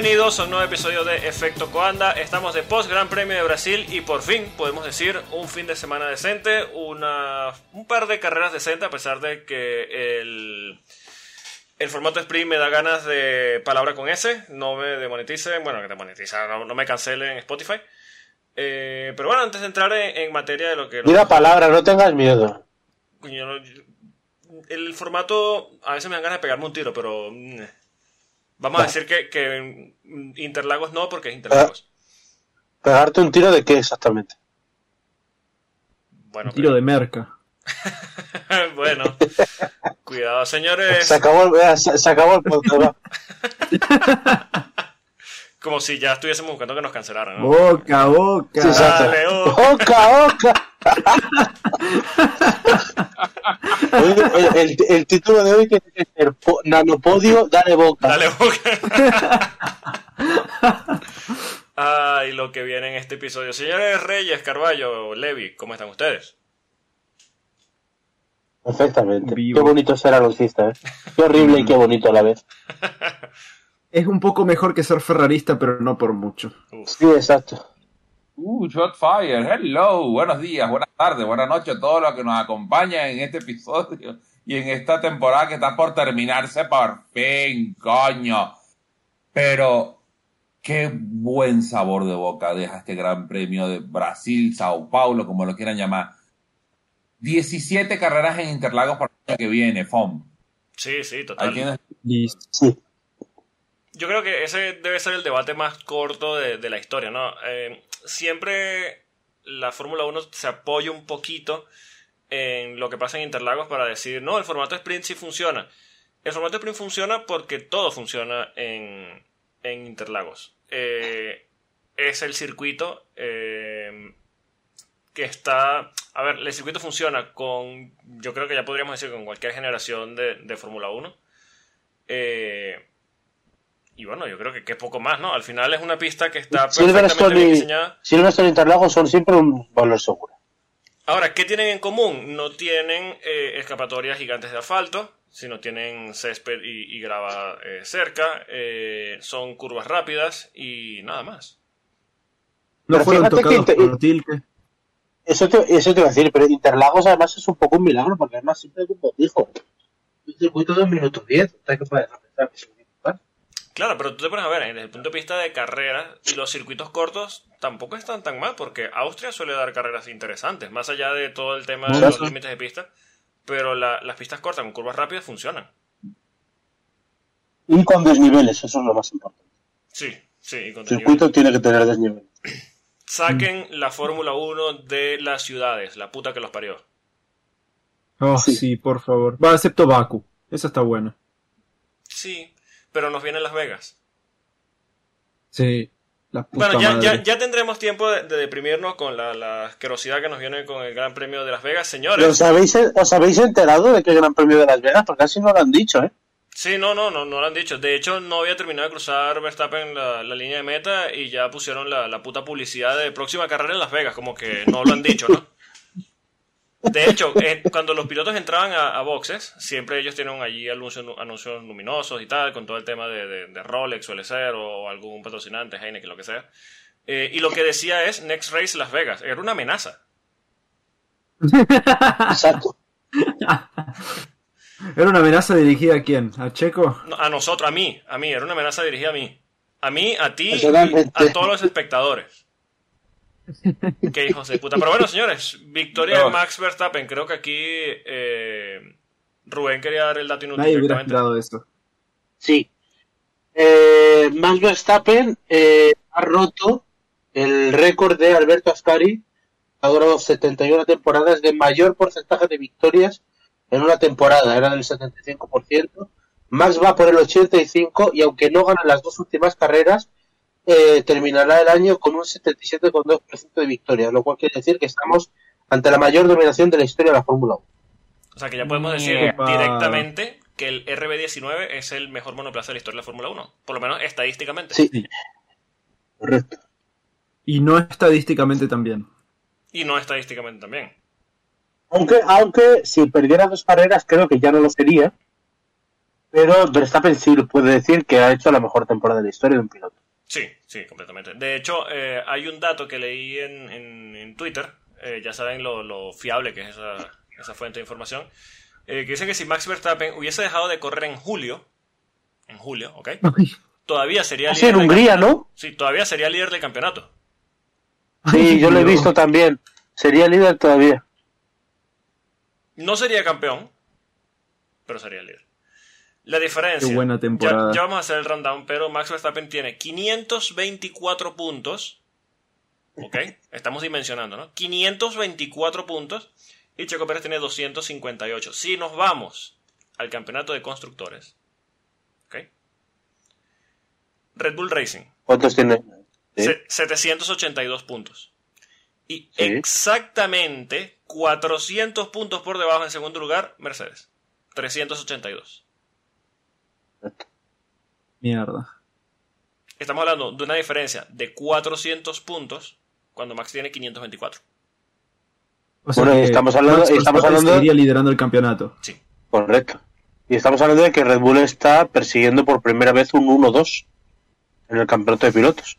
Bienvenidos a un nuevo episodio de Efecto Coanda. Estamos de post Gran Premio de Brasil y por fin podemos decir un fin de semana decente, una, un par de carreras decentes a pesar de que el, el formato sprint me da ganas de palabra con S, no me demoneticen, bueno, que demoneticen, no, no me cancelen Spotify. Eh, pero bueno, antes de entrar en, en materia de lo que... Mira palabra, no tengas miedo. Coño, el formato a veces me dan ganas de pegarme un tiro, pero vamos a decir que, que Interlagos no, porque es Interlagos. ¿Pegarte un tiro de qué exactamente? Bueno, Un tiro de merca. bueno, cuidado, señores. Se acabó, el- eh, se, se acabó el podcast. Como si ya estuviésemos buscando que nos cancelaran. ¿no? Boca, boca. Sí. Dale, oh. ¡Oca, oca! Oye, el, el- el título de hoy tiene que ser po- Nanopodio, dale boca. Dale boca. Ay, lo que viene en este episodio. Señores Reyes, Carballo, Levi, ¿cómo están ustedes? Perfectamente. Vivo. Qué bonito ser alonsista, ¿eh? Qué horrible y qué bonito a la vez. Es un poco mejor que ser ferrarista, pero no por mucho. Sí, exacto. Uh, Shotfire, hello, buenos días, buenas tardes, buenas noches a todos los que nos acompañan en este episodio y en esta temporada que está por terminarse por fin, coño. Pero qué buen sabor de boca deja este Gran Premio de Brasil, Sao Paulo, como lo quieran llamar. 17 carreras en Interlagos para el año que viene, FOM. Sí, sí, Ahí total. Sí. Yo creo que ese debe ser el debate más corto de, la historia, ¿no? Eh, siempre la Fórmula 1 se apoya un poquito en lo que pasa en Interlagos para decir, no, el formato sprint sí funciona. El formato sprint funciona porque todo funciona en, en Interlagos. Eh, es el circuito eh, que está... A ver, el circuito funciona con, yo creo que ya podríamos decir, con cualquier generación de, de Fórmula 1. Eh, y bueno, yo creo que, que poco más, ¿no? Al final es una pista que está perfectamente Silverstone bien diseñada. Silverstone y Interlagos son siempre un valor seguro. Ahora, ¿qué tienen en común? No tienen eh, escapatorias gigantes de asfalto, sino tienen césped y, y grava eh, cerca, eh, son curvas rápidas y nada más. No Pero fueron fíjate que tocados inte- por Tilke. Eso te, eso te iba a decir, pero Interlagos además es un poco un milagro, porque además siempre hay un botijo. Un circuito de un minuto diez. ¿Usted qué puede pensar que es un minuto más? Claro, pero tú te pones a ver, desde el punto de vista de carrera, y los circuitos cortos tampoco están tan mal, porque Austria suele dar carreras interesantes, más allá de todo el tema de los límites de pista, pero la- las pistas cortas con curvas rápidas funcionan. Y con desniveles, eso es lo más importante. Sí, sí, y con El circuito tiene que tener desniveles. Saquen la Fórmula 1 de las ciudades, la puta que los parió. Oh, Sí. sí. por favor. Va, excepto Baku. Esa está buena. Sí, pero nos viene Las Vegas. Sí. La puta Bueno, ya, madre. ya, ya tendremos tiempo de, de deprimirnos con la, la asquerosidad que nos viene con el Gran Premio de Las Vegas. ¿Pero Señores, ¿Os habéis, ¿Os habéis enterado de que el Gran Premio de Las Vegas? Porque casi no lo han dicho, ¿eh? sí, no, no, no, no lo han dicho. De hecho, no había terminado de cruzar Verstappen la, la línea de meta y ya pusieron la, la puta publicidad de próxima carrera en Las Vegas, como que no lo han dicho, ¿no? De hecho, eh, cuando los pilotos entraban a, a boxes, siempre ellos tienen allí anuncios, anuncios luminosos y tal, con todo el tema de, de- de Rolex suele ser, o algún patrocinante, Heineken, lo que sea. Eh, y lo que decía es Next Race Las Vegas. Era una amenaza. Exacto. ¿Era una amenaza dirigida a quién? ¿A Checo? No, A nosotros, a mí, a mí, era una amenaza dirigida a mí. A mí, a ti y a todos los espectadores. Qué hijos de puta. Pero bueno, señores, victoria de. Max Verstappen. Creo que aquí eh, Rubén quería dar el dato inútil Nadie hubiera esperado eso. Sí. Eh, Max Verstappen eh, ha roto el récord de Alberto Ascari, ha durado 71 temporadas de mayor porcentaje de victorias en una temporada, era del 75%. Max va por el 85% y aunque no gana las dos últimas carreras, eh, terminará el año con un 77,2% de victorias, lo cual quiere decir que estamos ante la mayor dominación de la historia de la Fórmula 1. O sea que ya podemos decir Epa. directamente que el RB19 es el mejor monoplaza de la historia de la Fórmula 1. Por lo menos estadísticamente. Sí, Sí. correcto. Y no estadísticamente también. Y no estadísticamente también. Aunque, aunque si perdiera dos carreras, creo que ya no lo sería. Pero Verstappen sí puede decir que ha hecho la mejor temporada de la historia de un piloto. Sí, sí, completamente. De hecho, eh, hay un dato que leí en, en- en Twitter, eh, ya saben lo, lo fiable que es esa, esa fuente de información, eh, que dicen que si Max Verstappen hubiese dejado de correr en julio, en julio, ¿ok? Todavía sería Así en Hungría, campeonato. ¿no? Sí, todavía sería líder del campeonato. Sí, yo lo he visto también. Sería líder todavía. No sería campeón, pero sería líder. La diferencia. Qué buena temporada. Ya, ya vamos a hacer el rundown, pero Max Verstappen tiene 524 puntos. ¿Ok? Estamos dimensionando, ¿no? 524 puntos. Y Checo Pérez tiene 258. Si nos vamos al campeonato de constructores. ¿Ok? Red Bull Racing. ¿Cuántos tiene? Sí. Se- 782 puntos. Y Sí. exactamente 400 puntos por debajo en segundo lugar, Mercedes. 382. Mierda. Estamos hablando de una diferencia de 400 puntos cuando Max tiene 524. O sea Bueno, estamos hablando- Max estamos hablando- seguiría liderando el campeonato. Sí. Correcto. Y estamos hablando de que Red Bull está persiguiendo por primera vez un 1-2 en el campeonato de pilotos.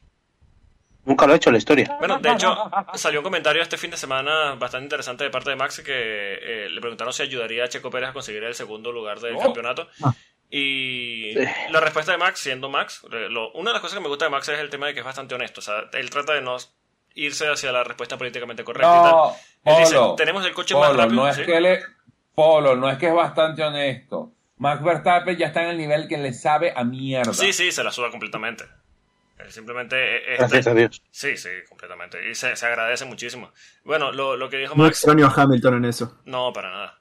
Nunca lo ha hecho en la historia. Bueno, de hecho, salió un comentario este fin de semana bastante interesante de parte de Max que eh, le preguntaron si ayudaría a Checo Pérez a conseguir el segundo lugar del Oh. campeonato. Ah. Y Sí. la respuesta de Max, siendo Max, lo- una de las cosas que me gusta de Max es el tema de que es bastante honesto. O sea, él trata de no irse hacia la respuesta políticamente correcta y tal. No, Él dice, Polo. tenemos el coche más Polo, rápido. no es ¿sí? que él es- Polo, no es que es bastante honesto. Max Verstappen ya está en el nivel que le sabe a mierda. Sí, sí, se la suda completamente. Él simplemente eh, es- Gracias a Dios. Sí, sí, completamente. Y se, se agradece muchísimo. Bueno, lo, lo que dijo No Max. extraño a Hamilton en eso. No, para nada.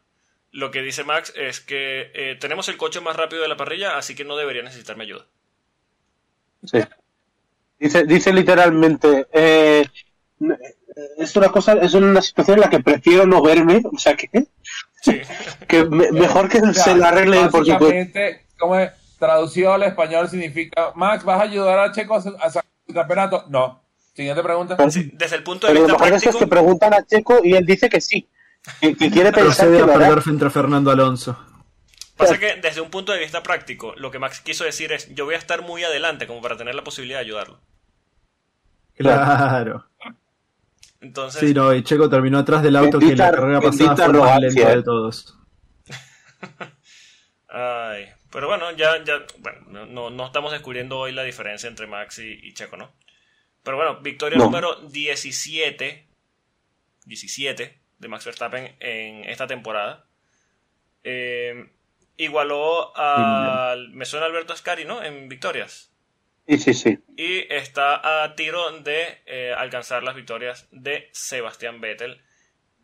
Lo que dice Max es que eh, tenemos el coche más rápido de la parrilla, así que no debería necesitarme ayuda. Sí. Dice, dice literalmente, eh, es una cosa, es una situación en la que prefiero no verme, o sea que, Sí. que me- mejor que O sea, se la arregle él por su cuenta. básicamente, como es, traducido al español significa, Max, ¿vas a ayudar a Checo a sacar el campeonato? No. Siguiente pregunta. Sí, Desde el punto de Pero lo vista mejor eso es práctico, que preguntan a Checo y él dice que sí, que, que quiere pensar Procede que a hará. perder frente a Fernando Alonso. pasa que desde un punto de vista práctico, lo que Max quiso decir es, yo voy a estar muy adelante como para tener la posibilidad de ayudarlo. Claro. Entonces, Sí, no, y Checo terminó atrás del auto que en la Bendita- carrera bendita pasada fue el más arrogancia, lento eh. de todos. ay, pero bueno, ya, ya, bueno, no- no, no estamos descubriendo hoy la diferencia entre Max y, y Checo, ¿no? Pero bueno, victoria No. número 17, 17 de Max Verstappen en esta temporada. Eh, igualó al, me suena Alberto Ascari, ¿no? En victorias. Sí, sí, sí. Y está a tiro de eh, alcanzar las victorias de Sebastián Vettel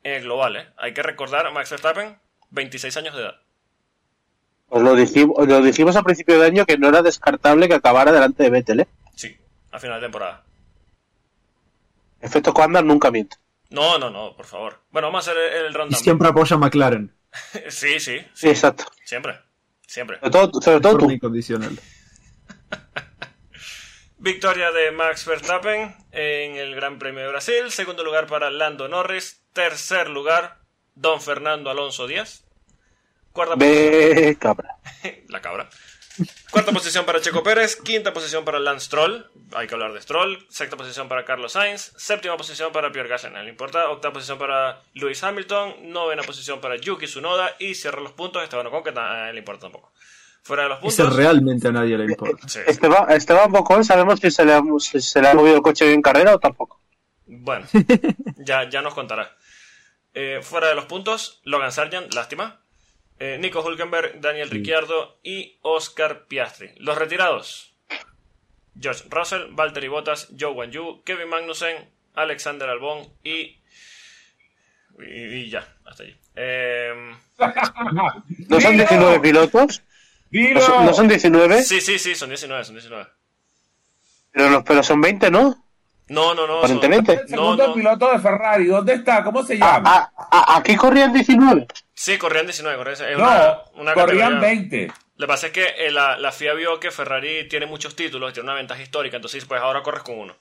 en el global. ¿eh? Hay que recordar, Max Verstappen, 26 años de edad. Os lo dijimos, lo dijimos a principio de año que no era descartable que acabara delante de Vettel, ¿eh? Sí, a final de temporada. Efecto Coandar nunca miente. No, no, no, por favor. Bueno, vamos a hacer el, el Y rundown. siempre apoya a McLaren. Sí, sí, Sí, sí. exacto. Siempre, siempre. Sobre todo, sobre todo tú. incondicional. Victoria de Max Verstappen en el Gran Premio de Brasil. Segundo lugar para Lando Norris. Tercer lugar, Don Fernando Alonso Díaz. Cuarta Ve, cabra. La cabra. Cuarta posición para Checo Pérez. Quinta posición para Lance Stroll. Hay que hablar de Stroll. Sexta posición para Carlos Sainz. Séptima posición para Pierre Gasly. No le importa. Octava posición para Lewis Hamilton. Novena posición para Yuki Tsunoda. Y cierra los puntos Esteban Ocon, que a él le importa tampoco. Fuera de los Ese puntos. realmente a nadie le importa. Sí. Esteban, Esteban Bocón, ¿sabemos si se, le ha, si se le ha movido el coche en carrera o tampoco? Bueno, ya, ya nos contará. Eh, fuera de los puntos, Logan Sargent, lástima. Eh, Nico Hulkenberg, Daniel Ricciardo y Oscar Piastri. Los retirados. George Russell, Valtteri Bottas, Joe Wanyu, Kevin Magnussen, Alexander Albon y... Y, y ya, hasta allí. Eh, ¿No son 19 pilotos? ¡Dilo! ¿No son, no son 19? sí, sí, sí, son 19, son 19. Pero, los, pero son 20, ¿no? No, no, no. son-. El segundo No, no. piloto de Ferrari, ¿dónde está? ¿Cómo se Ah, llama? ah, ah, aquí corrían 19. Sí, corrían 19, corrían... es no, una- una corrían categoría- 20. Lo que pasa es que eh, la, la FIA vio que Ferrari tiene muchos títulos, tiene una ventaja histórica, entonces pues ahora corres con uno.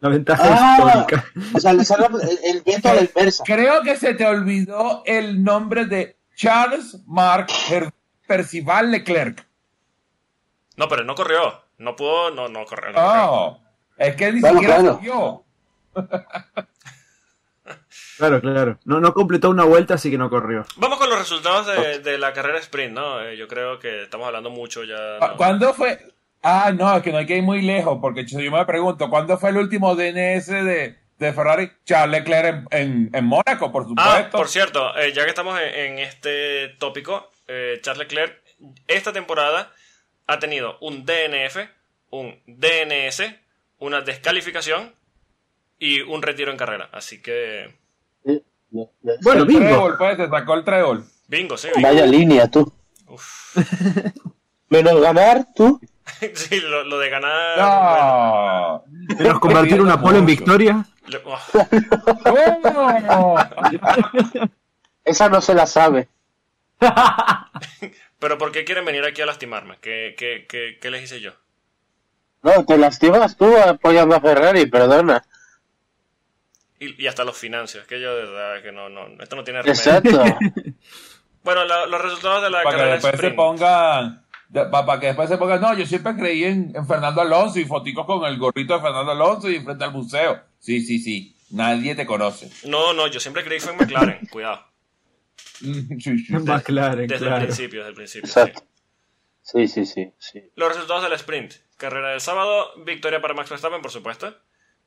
La ventaja Ah. histórica. O sea, le sale el, el viento a la inversa. Creo que se te olvidó el nombre de Charles Mark Hervé. Percival Leclerc. No, pero él no corrió. No pudo, no, no corrió. No corrió. Es que ni Claro, siquiera claro. Claro, claro. No, no completó una vuelta, así que no corrió. Vamos con los resultados de, de la carrera sprint, ¿no? Eh, yo creo que estamos hablando mucho ya. ¿Cu- ¿no? ¿Cuándo fue? Ah, no, es que no hay que ir muy lejos, porque yo me pregunto, ¿cuándo fue el último DNS de, de Ferrari? Charles Leclerc en, en, en Mónaco, por supuesto. Ah, por cierto, eh, ya que estamos en, en este tópico, eh, Charles Leclerc esta temporada ha tenido un DNF, un DNS, una descalificación y un retiro en carrera. Así que, Bueno, el bingo. trébol, pues, te sacó el trébol. bingo, sí, bingo. Vaya línea, tú. Uf. Menos ganar, tú. sí, lo, lo de ganar. bueno. Menos convertir una pole en victoria. le- oh. Esa no se la sabe. pero ¿por qué quieren venir aquí a lastimarme? ¿Qué, qué, qué, qué les hice yo? No, te lastimas tú apoyando a Ferrari, perdona. Y, y hasta los financios, que yo de verdad que no, no, esto no tiene remedio. Exacto. Bueno, la- los resultados de la para que carrera después se pongan para que después se pongan no yo siempre creí en, en Fernando Alonso y foticos con el gorrito de Fernando Alonso y frente al museo sí sí sí nadie te conoce No, no, yo siempre creí fue en McLaren, cuidado. Sí, sí. McLaren, Desde claro. el principio, desde el principio. Exacto. sí. Sí, sí, sí, sí. Los resultados del sprint. Carrera del sábado, victoria para Max Verstappen, por supuesto.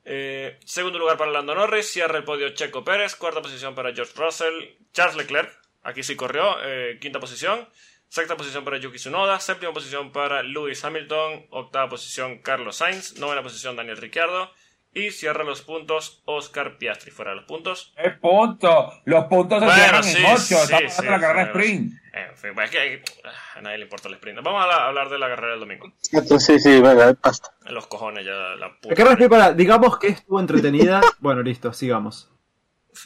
Eh, segundo lugar para Lando Norris, cierra el podio Checo Pérez, cuarta posición para George Russell, Charles Leclerc, aquí sí corrió, eh, quinta posición, sexta posición para Yuki Tsunoda, séptima posición para Lewis Hamilton, octava posición Carlos Sainz, novena posición Daniel Ricciardo y cierra los puntos Oscar Piastri. Fuera de los puntos, es punto los puntos se Bueno, cierran sí, en ocho sí, estamos sí, de la carrera sí, sprint En fin, es que ah, a nadie le importa el sprint. Vamos a la- hablar de la carrera del domingo. Sí, sí, venga, basta. En los cojones ya la puta. La carrera sprint para, digamos que estuvo entretenida. Bueno, listo, sigamos.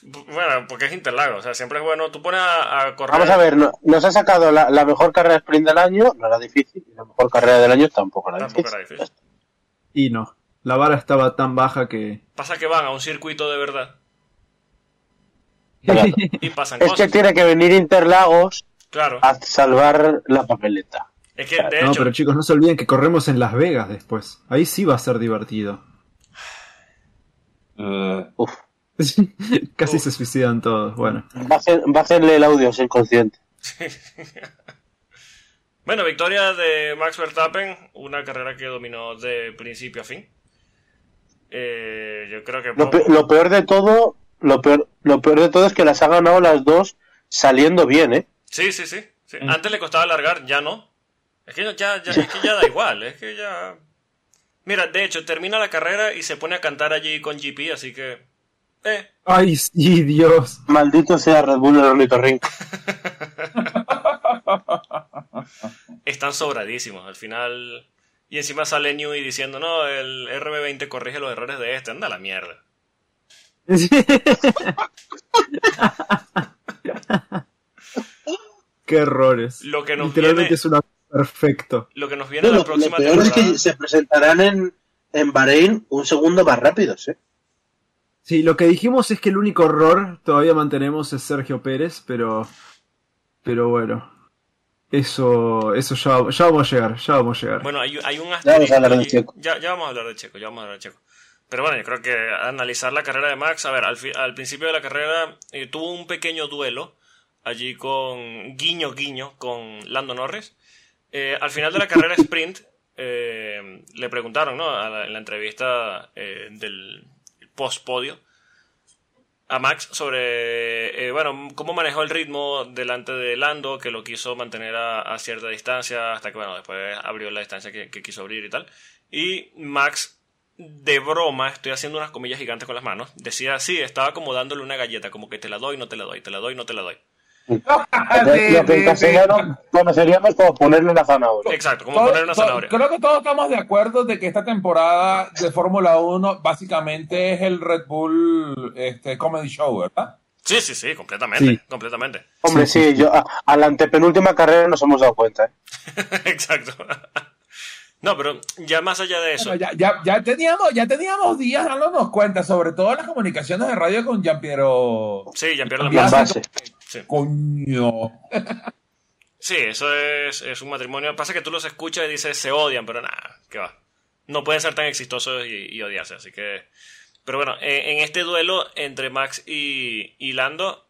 Bueno, porque es Interlagos, o sea, siempre es bueno. Tú pones a, a correr. Vamos a ver, no- nos ha sacado la, la mejor carrera de sprint del año, no era difícil, y la mejor carrera del año tampoco era Tampoco difícil. era difícil. Y no. La vara estaba tan baja que. Pasa que van a un circuito de verdad Claro. y pasan Es que cosas. tiene que venir Interlagos Claro. a salvar la papeleta. Es que, de no, hecho, pero chicos, no se olviden que corremos en Las Vegas después. Ahí sí va a ser divertido. Eh, Uf, Casi Uf. se suicidan todos. Bueno. bajen- bájenle el audio, soy consciente. bueno, victoria de Max Verstappen, una carrera que dominó de principio a fin. Eh, yo creo que. Lo, pe- lo peor de todo, lo peor, lo peor de todo es que las ha ganado las dos saliendo bien, ¿eh? Sí, sí, sí. sí. Mm. Antes le costaba largar, ya no. Es que ya, ya, es que ya da igual, es que ya. Mira, de hecho, termina la carrera y se pone a cantar allí con GP, así que. Eh, Ay, sí, Dios. Maldito sea Red Bull el ornitorrinco. están sobradísimos. Al final. Y encima sale Newey diciendo, no, el RB20 corrige los errores de este. Anda a la mierda. Qué errores. Lo que nos Literalmente viene- es una perfecto. Lo que nos viene No, la lo, próxima lo peor es que se presentarán en, en Bahrein un segundo más rápidos, ¿eh? Sí, lo que dijimos es que el único error todavía mantenemos es Sergio Pérez, pero. Pero bueno. Eso, eso ya, ya vamos a llegar, ya vamos a llegar. Bueno, hay, hay un vamos a asterisco hablar de. Checo. Ya, ya vamos a hablar de Checo, ya vamos a hablar de Checo. Pero bueno, yo creo que analizar la carrera de Max, a ver, al, fi- al principio de la carrera eh, tuvo un pequeño duelo allí con guiño guiño con Lando Norris. Eh, al final de la carrera sprint eh, le preguntaron, ¿no? A la- en la entrevista eh, del post podio a Max sobre, eh, bueno, cómo manejó el ritmo delante de Lando, que lo quiso mantener a, cierta distancia, hasta que, bueno, después abrió la distancia que, que quiso abrir y tal. Y Max, de broma, estoy haciendo unas comillas gigantes con las manos, decía, sí, estaba como dándole una galleta, como que te la doy, no te la doy, te la doy, no te la doy. De- lo que castellano conoceríamos como ponerle una zanahoria. Exacto, como Todo- poner una zanahoria. creo que todos estamos de acuerdo de que esta temporada de Fórmula 1 básicamente es el Red Bull este, Comedy Show, ¿verdad? Sí, sí, sí, completamente, Sí. completamente. Hombre, sí, yo a, a la antepenúltima carrera nos hemos dado cuenta, ¿eh? Exacto. no, pero ya más allá de eso, Bueno, ya, ya, ya, teníamos, ya teníamos días dándonos cuenta, sobre todo las comunicaciones de radio con sí, Jean-Pierre Y en Lamar. base. Sí. Coño. Sí, eso es, es un matrimonio. Pasa que tú los escuchas y dices se odian, pero nada, que va. No pueden ser tan exitosos y, y odiarse, así que. Pero bueno, en, en este duelo entre Max y, y Lando,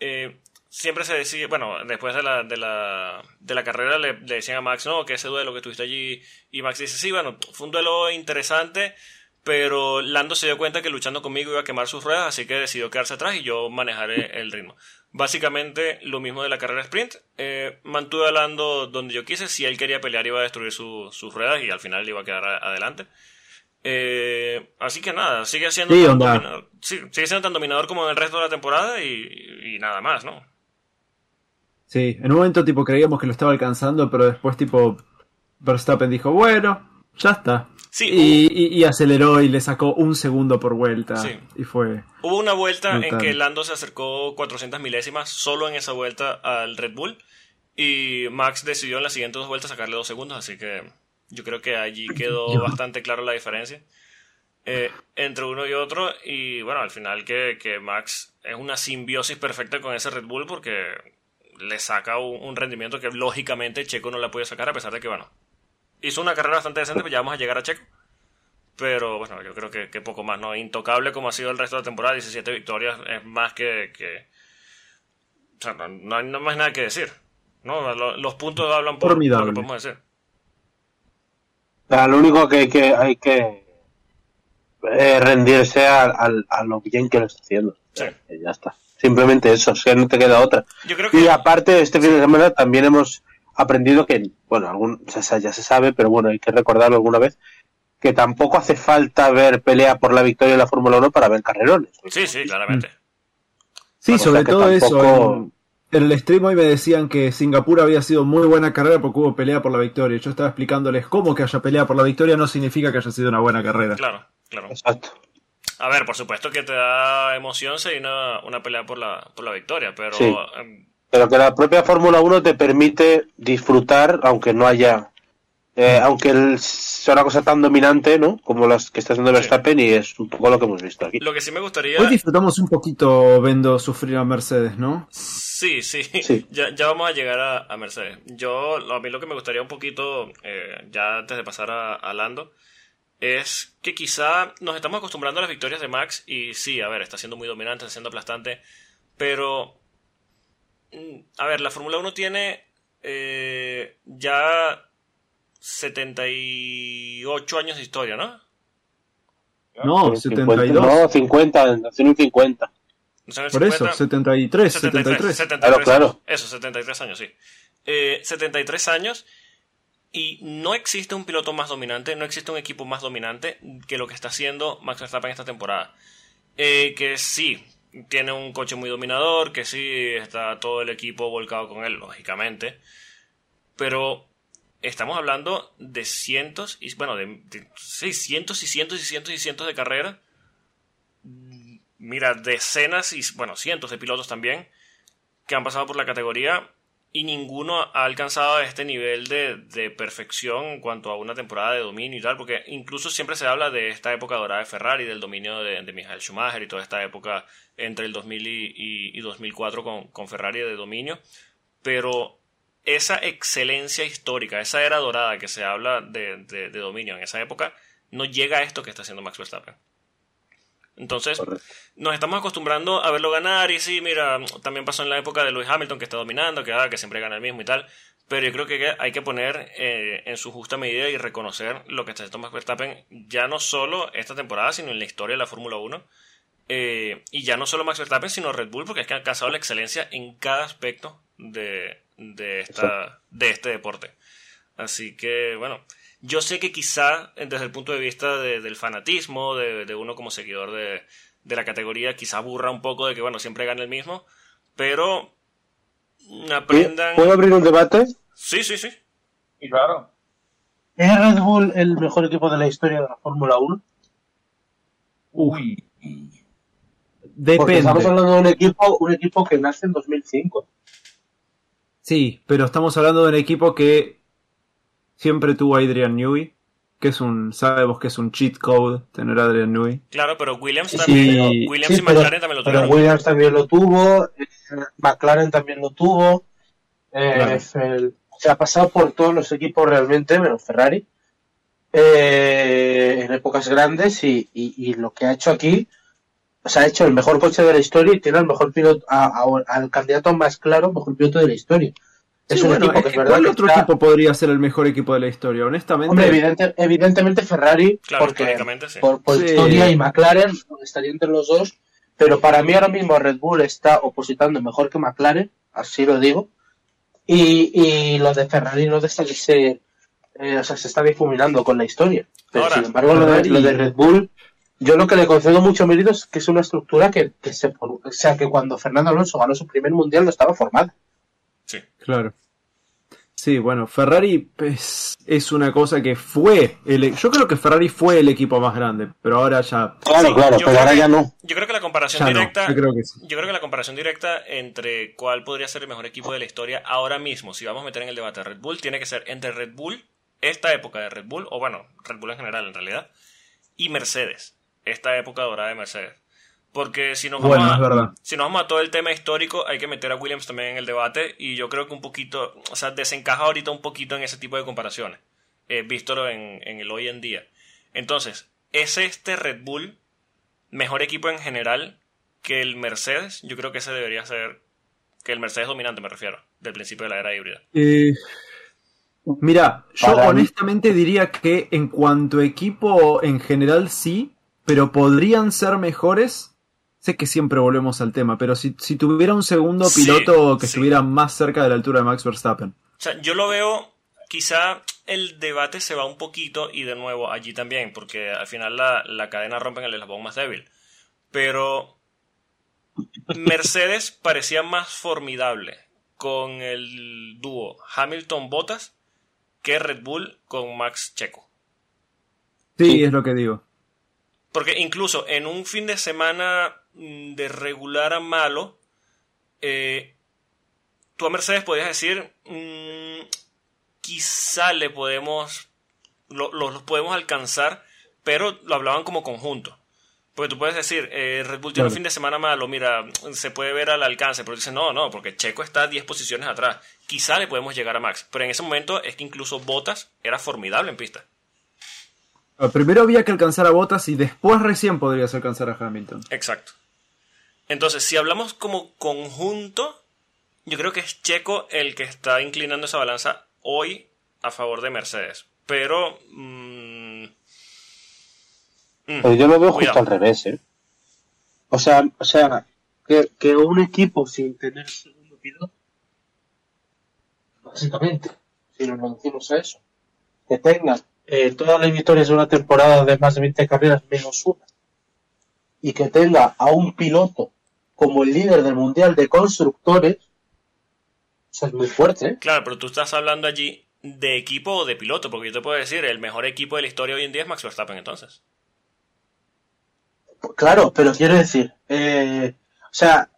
eh, siempre se decía, bueno, después de la, de la, de la carrera le, le decían a Max, no, que ese duelo que tuviste allí, y Max dice, sí, bueno, fue un duelo interesante, pero Lando se dio cuenta que luchando conmigo iba a quemar sus ruedas, así que decidió quedarse atrás y yo manejaré el ritmo. Básicamente lo mismo de la carrera sprint, eh, mantuve a Lando donde yo quise, si él quería pelear iba a destruir su- sus ruedas y al final iba a quedar a- adelante. Eh, así que nada, sigue siendo, Sí, tan dominador, sí, sigue siendo tan dominador como en el resto de la temporada y, y nada más, ¿no? Sí, en un momento tipo creíamos que lo estaba alcanzando, pero después tipo Verstappen dijo, bueno, ya está. Sí, y, y- y aceleró y le sacó un segundo por vuelta. Sí. Y fue... Hubo una vuelta en que Lando se acercó 400 milésimas solo en esa vuelta al Red Bull y Max decidió en las siguientes dos vueltas sacarle dos segundos, así que yo creo que allí quedó bastante claro la diferencia eh, entre uno y otro y bueno, al final que, que Max es una simbiosis perfecta con ese Red Bull porque le saca un, un rendimiento que lógicamente Checo no la puede sacar a pesar de que bueno, hizo una carrera bastante decente, pues ya vamos a llegar a Checo. Pero bueno, yo creo que, que poco más, ¿no? Intocable como ha sido el resto de la temporada, 17 victorias es más que. que o sea, no, no hay más nada que decir. ¿no? Lo- Los puntos hablan por, por lo que podemos decir. O sea, lo único que hay que, hay que eh, rendirse a, al- a lo bien que lo está haciendo. Sí. ya está. Simplemente eso, o sea, no te queda otra. Yo creo Y aparte, este fin de semana también hemos aprendido que, bueno, algún, o sea, ya se sabe, pero bueno, hay que recordarlo alguna vez, que tampoco hace falta ver pelea por la victoria en la Fórmula 1 para ver carrerones. Sí, sí, claramente. Sí, O sea sobre todo eso. tampoco- En, en el stream hoy me decían que Singapur había sido muy buena carrera porque hubo pelea por la victoria. Yo estaba explicándoles cómo que haya pelea por la victoria no significa que haya sido una buena carrera. Claro, claro. Exacto. A ver, por supuesto que te da emoción si hay una, una pelea por la, por la victoria, pero. Sí. em, Pero que la propia Fórmula 1 te permite disfrutar, aunque no haya. eh, aunque el- sea una cosa tan dominante, ¿no? Como las que está haciendo Verstappen, y es un poco lo que hemos visto aquí. lo que sí me gustaría. Hoy disfrutamos un poquito viendo sufrir a Mercedes, ¿no? Sí, sí, Sí. Ya, ya vamos a llegar a, a Mercedes. Yo, a mí lo que me gustaría un poquito, eh, ya antes de pasar a, a Lando, es que quizá nos estamos acostumbrando a las victorias de Max y sí, a ver, está siendo muy dominante, está siendo aplastante, pero, mm, a ver, la Fórmula 1 tiene eh, ya 78 años de historia, ¿no? No, 50, 72. No, 50, nació en 50. ¿No son el Por eso, 50? 73, 73. 73 Claro, claro. años. Eso, 73 años, sí. Eh, 73 años y no existe un piloto más dominante, no existe un equipo más dominante que lo que está haciendo Max Verstappen esta temporada. Eh, que sí, tiene un coche muy dominador, que sí, está todo el equipo volcado con él, lógicamente. Pero estamos hablando de cientos, y bueno, de, cientos y cientos y cientos y cientos de carreras. Mira, decenas y, bueno, cientos de pilotos también que han pasado por la categoría y ninguno ha alcanzado este nivel de, de perfección en cuanto a una temporada de dominio y tal, porque incluso siempre se habla de esta época dorada de Ferrari, del dominio de, de Michael Schumacher y toda esta época entre el 2000 y, y- y 2004 con, con Ferrari de dominio, pero esa excelencia histórica, esa era dorada que se habla de, de- dominio en esa época, no llega a esto que está haciendo Max Verstappen. Entonces, Correcto. nos estamos acostumbrando a verlo ganar y sí, mira, también pasó en la época de Lewis Hamilton que está dominando, que, ah, que siempre gana el mismo y tal, pero yo creo que hay que poner eh, en su justa medida y reconocer lo que está haciendo Max Verstappen ya no solo esta temporada, sino en la historia de la Fórmula 1. Eh, y ya no solo Max Verstappen, sino Red Bull, porque es que ha alcanzado la excelencia en cada aspecto de, de, esta, de este deporte. Así que, bueno, yo sé que quizá eh, desde el punto de vista de- del fanatismo, de, de uno como seguidor de, de la categoría, quizá aburra un poco de que, bueno, siempre gane el mismo, pero aprendan... ¿Puedo abrir un debate? Sí, sí, sí. Y claro. ¿Es Red Bull el mejor equipo de la historia de la Fórmula 1? Uy. Porque estamos Depende. hablando de un equipo, un equipo que nace en 2005. Sí, pero estamos hablando de un equipo que siempre tuvo a Adrian Newey, que es un, sabemos que es un cheat code tener a Adrian Newey. Claro, pero Williams Sí, también, pero- Williams Sí, y pero- McLaren también lo Pero tuvieron. Williams también lo tuvo, eh, McLaren también lo tuvo. Eh, Claro. el- se ha pasado por todos los equipos realmente, menos Ferrari, eh, en épocas grandes y, y- y lo que ha hecho aquí, o sea, ha hecho el mejor coche de la historia y tiene al mejor piloto, a- a- al candidato más claro, mejor piloto de la historia. Es Sí, un bueno, equipo es que es que verdad ¿cuál que otro está- equipo podría ser el mejor equipo de la historia? Honestamente, Hombre, evidente- evidentemente Ferrari, Claro, porque sí. por, por Sí. historia y McLaren estaría entre los dos, pero para mí ahora mismo Red Bull está opositando mejor que McLaren, así lo digo, y, y lo de Ferrari no deja de ser, eh, o sea, se está difuminando con la historia. Pero Ahora, sin embargo, lo de, lo de Red Bull, yo lo que le concedo mucho mérito es que es una estructura que, que se, o sea, que cuando Fernando Alonso ganó su primer mundial no estaba formada. Sí. Claro. Sí, bueno, Ferrari pues, es una cosa que fue. El, e- yo creo que Ferrari fue el equipo más grande, pero ahora ya. Claro, Sí, claro, pero ahora que- ya no. Yo creo que la comparación ya no. directa. Yo creo que sí. Yo creo que la comparación directa entre cuál podría ser el mejor equipo de la historia ahora mismo, si vamos a meter en el debate a Red Bull, tiene que ser entre Red Bull, esta época de Red Bull, o bueno, Red Bull en general en realidad, y Mercedes, esta época dorada de Mercedes. Porque si nos, Bueno, vamos, a, verdad. si nos vamos a todo el tema histórico, hay que meter a Williams también en el debate, y yo creo que un poquito, o sea, desencaja ahorita un poquito en ese tipo de comparaciones, eh, vístolo en, en el hoy en día. Entonces, ¿es este Red Bull mejor equipo en general que el Mercedes? Yo creo que ese debería ser, que el Mercedes dominante me refiero, del principio de la era híbrida. Eh, mira, yo Para mí- honestamente diría que en cuanto a equipo en general sí, pero podrían ser mejores. Sé que siempre volvemos al tema, pero si, si tuviera un segundo Sí, piloto que sí. estuviera más cerca de la altura de Max Verstappen. O sea, yo lo veo, quizá el debate se va un poquito y de nuevo allí también, porque al final la, la cadena rompe en el eslabón más débil. Pero Mercedes parecía más formidable con el dúo Hamilton-Bottas que Red Bull con Max Checo. Sí, es lo que digo. Porque incluso en un fin de semana de regular a malo, eh, tú a Mercedes podías decir, mm, quizá le podemos, lo- lo- los podemos alcanzar, pero lo hablaban como conjunto. Porque tú puedes decir, eh, Red Bull tiene un fin de semana malo, mira, se puede ver al alcance, pero dicen, no, no, porque Checo está 10 posiciones atrás. Quizá le podemos llegar a Max. Pero en ese momento es que incluso Bottas era formidable en pista. Ah, Primero había que alcanzar a Bottas y después recién podrías alcanzar a Hamilton. Exacto. Entonces, si hablamos como conjunto, yo creo que es Checo el que está inclinando esa balanza hoy a favor de Mercedes. Pero... mm, mm, Pero yo lo veo cuidado. justo al revés, ¿eh? O sea, o sea que, que un equipo sin tener segundo piloto, básicamente, si nos reducimos a eso, que tenga eh, todas las victorias de una temporada de más de 20 carreras menos una, y que tenga a un piloto como el líder del Mundial de Constructores, eso es muy fuerte, ¿eh? Claro, pero tú estás hablando allí de equipo o de piloto, porque yo te puedo decir, el mejor equipo de la historia hoy en día es Max Verstappen entonces. Claro, pero quiero decir, eh, o sea,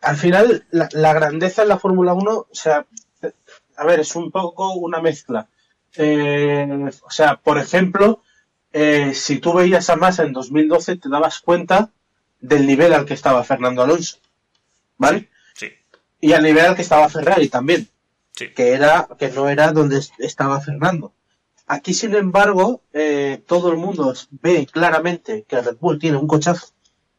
al final la, la grandeza en la Fórmula 1, o sea, a ver, es un poco una mezcla. Eh, o sea, por ejemplo, eh, si tú veías a Massa en 2012, te dabas cuenta del nivel al que estaba Fernando Alonso, ¿vale? Sí, Y al nivel al que estaba Ferrari también sí. que era que no era donde est- estaba Fernando. Aquí, sin embargo, eh, todo el mundo ve claramente que Red Bull tiene un cochazo.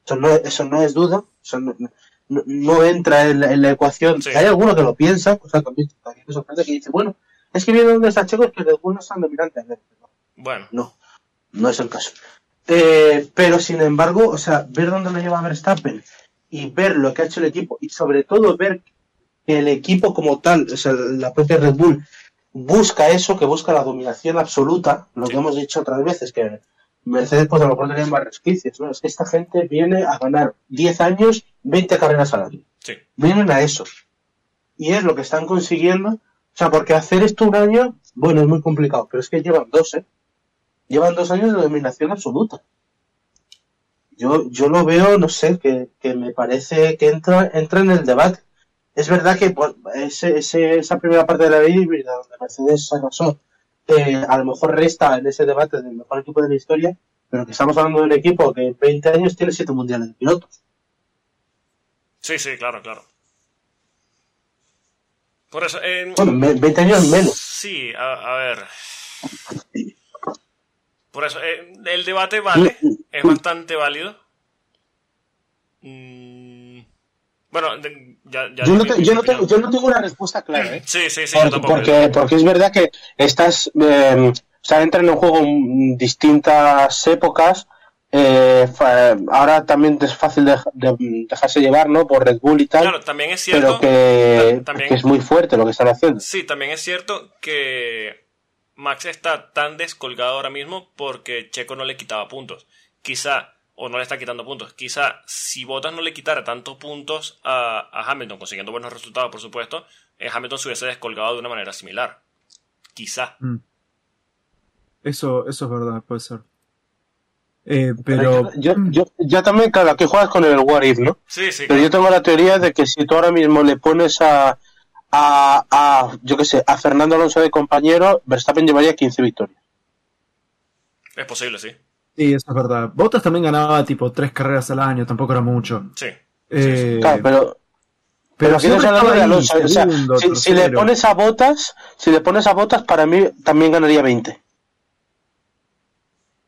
Eso no, eso no es duda. Eso no, no- no entra en la, en la ecuación. Sí. Hay alguno que lo piensa, cosa también, también me sorprende, que dice, bueno, es que viene donde está Checo, es que Red Bull no es tan dominante. Bueno, No, no es el caso. Eh, pero sin embargo, o sea, ver dónde lo lleva Verstappen y ver lo que ha hecho el equipo y sobre todo ver que el equipo como tal, o sea, la propia Red Bull, busca eso, que busca la dominación absoluta, lo que hemos dicho otras veces, que Mercedes pues a lo mejor tenía más resquicios, ¿no? Es que esta gente viene a ganar 10 años, 20 carreras al año. sí. Vienen a eso. Y es lo que están consiguiendo. O sea, porque hacer esto un año, bueno, es muy complicado, pero es que llevan dos, ¿eh? Llevan dos años de dominación absoluta. Yo, yo lo veo, no sé, que, que me parece que entra, entra en el debate. Es verdad que pues, ese, ese- esa primera parte de la ley donde Mercedes arrasó, eh, a lo mejor resta en ese debate del mejor equipo de la historia, pero que estamos hablando de un equipo que en 20 años tiene siete mundiales de pilotos. Sí, sí, claro, claro. Por eso. eh, Bueno, me- 20 años menos. Sí, a, a ver. Por eso, eh, el debate vale, es bastante válido. Mm, bueno, de- ya, ya Yo no, te- yo, no tengo, yo no tengo una respuesta clara, ¿eh? Sí, sí, sí, yo Porque, porque, es verdad que estas, eh, o sea, entran en juego distintas épocas. eh, ahora también es fácil de, de- dejarse llevar, ¿no? Por Red Bull y tal. Claro, también es cierto. pero que, ta- también- que es muy fuerte lo que están haciendo. Sí, también es cierto que Max está tan descolgado ahora mismo porque Checo no le quitaba puntos. Quizá, o no le está quitando puntos, quizá si Bottas no le quitara tantos puntos a, a Hamilton, consiguiendo buenos resultados, por supuesto, eh, Hamilton se hubiese descolgado de una manera similar. Quizá. Mm. Eso, eso es verdad, puede ser. Eh, pero. Yo, yo, yo también, claro, aquí juegas con el What If, ¿no? Sí, sí. Pero yo tengo la teoría de que si tú ahora mismo le pones a, a, a yo qué sé, a Fernando Alonso de compañero, Verstappen llevaría 15 victorias. Es posible, sí. Sí, eso es verdad. Bottas también ganaba tipo tres carreras al año, tampoco era mucho. Sí. Eh, Claro, pero, pero de. O sea, segundo, si, si le pones a Botas, si le pones a Botas, para mí también ganaría 20.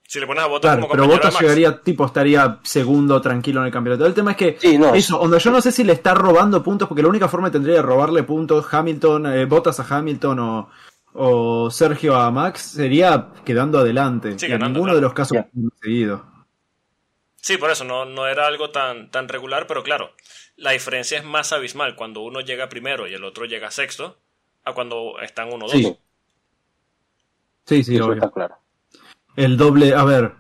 Si le pones a Bottas Claro, como pero Max. llegaría, tipo, estaría segundo tranquilo en el campeonato. El tema es que Sí, no, eso, onda, yo no sé si le está robando puntos, porque la única forma que tendría de robarle puntos Hamilton, eh, Bottas a Hamilton o, o Sergio a Max sería quedando adelante. Sí, en ninguno claro. de los casos Ya. seguido. Sí, por eso no, no era algo tan, tan regular, pero claro, la diferencia es más abismal cuando uno llega primero y el otro llega sexto a cuando están uno o dos. Sí, Sí, sí, eso obvio. está claro. El doble, a ver,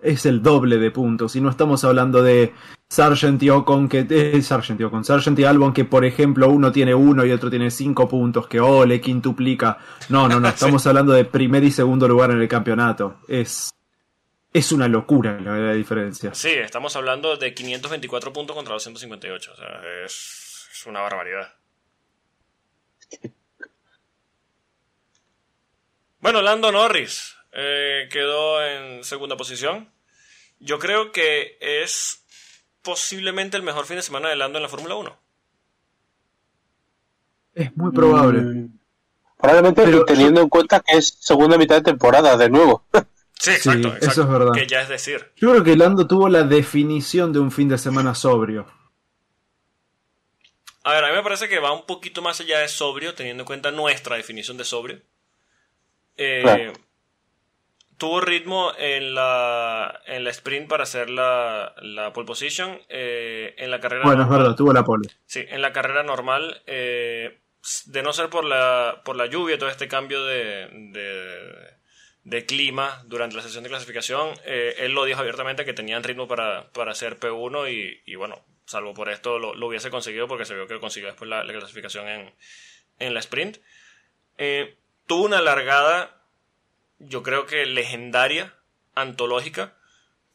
es el doble de puntos. Y no estamos hablando de Sargent y Ocon, que eh, Sargent y Ocon, Sargent y Albon, que por ejemplo uno tiene uno y otro tiene cinco puntos, que oh, le quintuplica. No, no, no, estamos hablando de primer y segundo lugar en el campeonato. Es, es una locura la, la diferencia. Sí, estamos hablando de 524 puntos contra 258. O sea, es, es una barbaridad. Bueno, Lando Norris eh, quedó en segunda posición. Yo creo que es posiblemente el mejor fin de semana de Lando en la Fórmula 1. Es muy probable. Mm, Probablemente Pero teniendo en cuenta que es segunda mitad de temporada, de nuevo. Sí, exacto, Sí, exacto. eso es verdad. Que ya es decir. Yo creo que Lando tuvo la definición de un fin de semana sobrio. A ver, a mí me parece que va un poquito más allá de sobrio, teniendo en cuenta nuestra definición de sobrio. Eh, Claro. Tuvo ritmo en la, en la sprint para hacer la, la pole position. eh, en la carrera Bueno, es verdad, tuvo la pole. Sí, en la carrera normal, eh, de no ser por la, por la lluvia, todo este cambio de, de, de clima durante la sesión de clasificación, eh, él lo dijo abiertamente que tenían ritmo para, para hacer P1 y, y bueno, salvo por esto lo, lo hubiese conseguido porque se vio que consiguió después la, la clasificación en, en la sprint. Eh, tuvo una largada, yo creo que legendaria, antológica.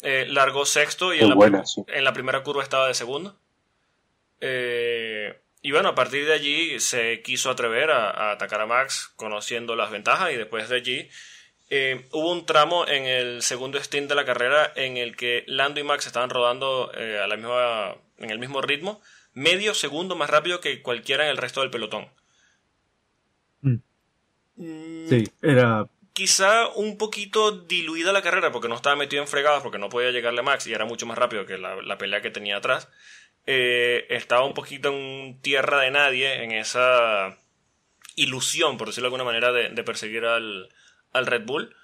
Eh, largó sexto y en la, buena, sí. en la primera curva estaba de segundo. Eh, y bueno, a partir de allí se quiso atrever a, a atacar a Max conociendo las ventajas y después de allí eh, hubo un tramo en el segundo stint de la carrera en el que Lando y Max estaban rodando eh, a la misma, en el mismo ritmo, medio segundo más rápido que cualquiera en el resto del pelotón. Mm. Mm, Sí, era. Quizá un poquito diluida la carrera porque no estaba metido en fregadas porque no podía llegarle a Max y era mucho más rápido que la, pelea que tenía atrás. Eh, estaba un poquito en tierra de nadie, en esa ilusión, por decirlo de alguna manera, de, perseguir al, al Red Bull.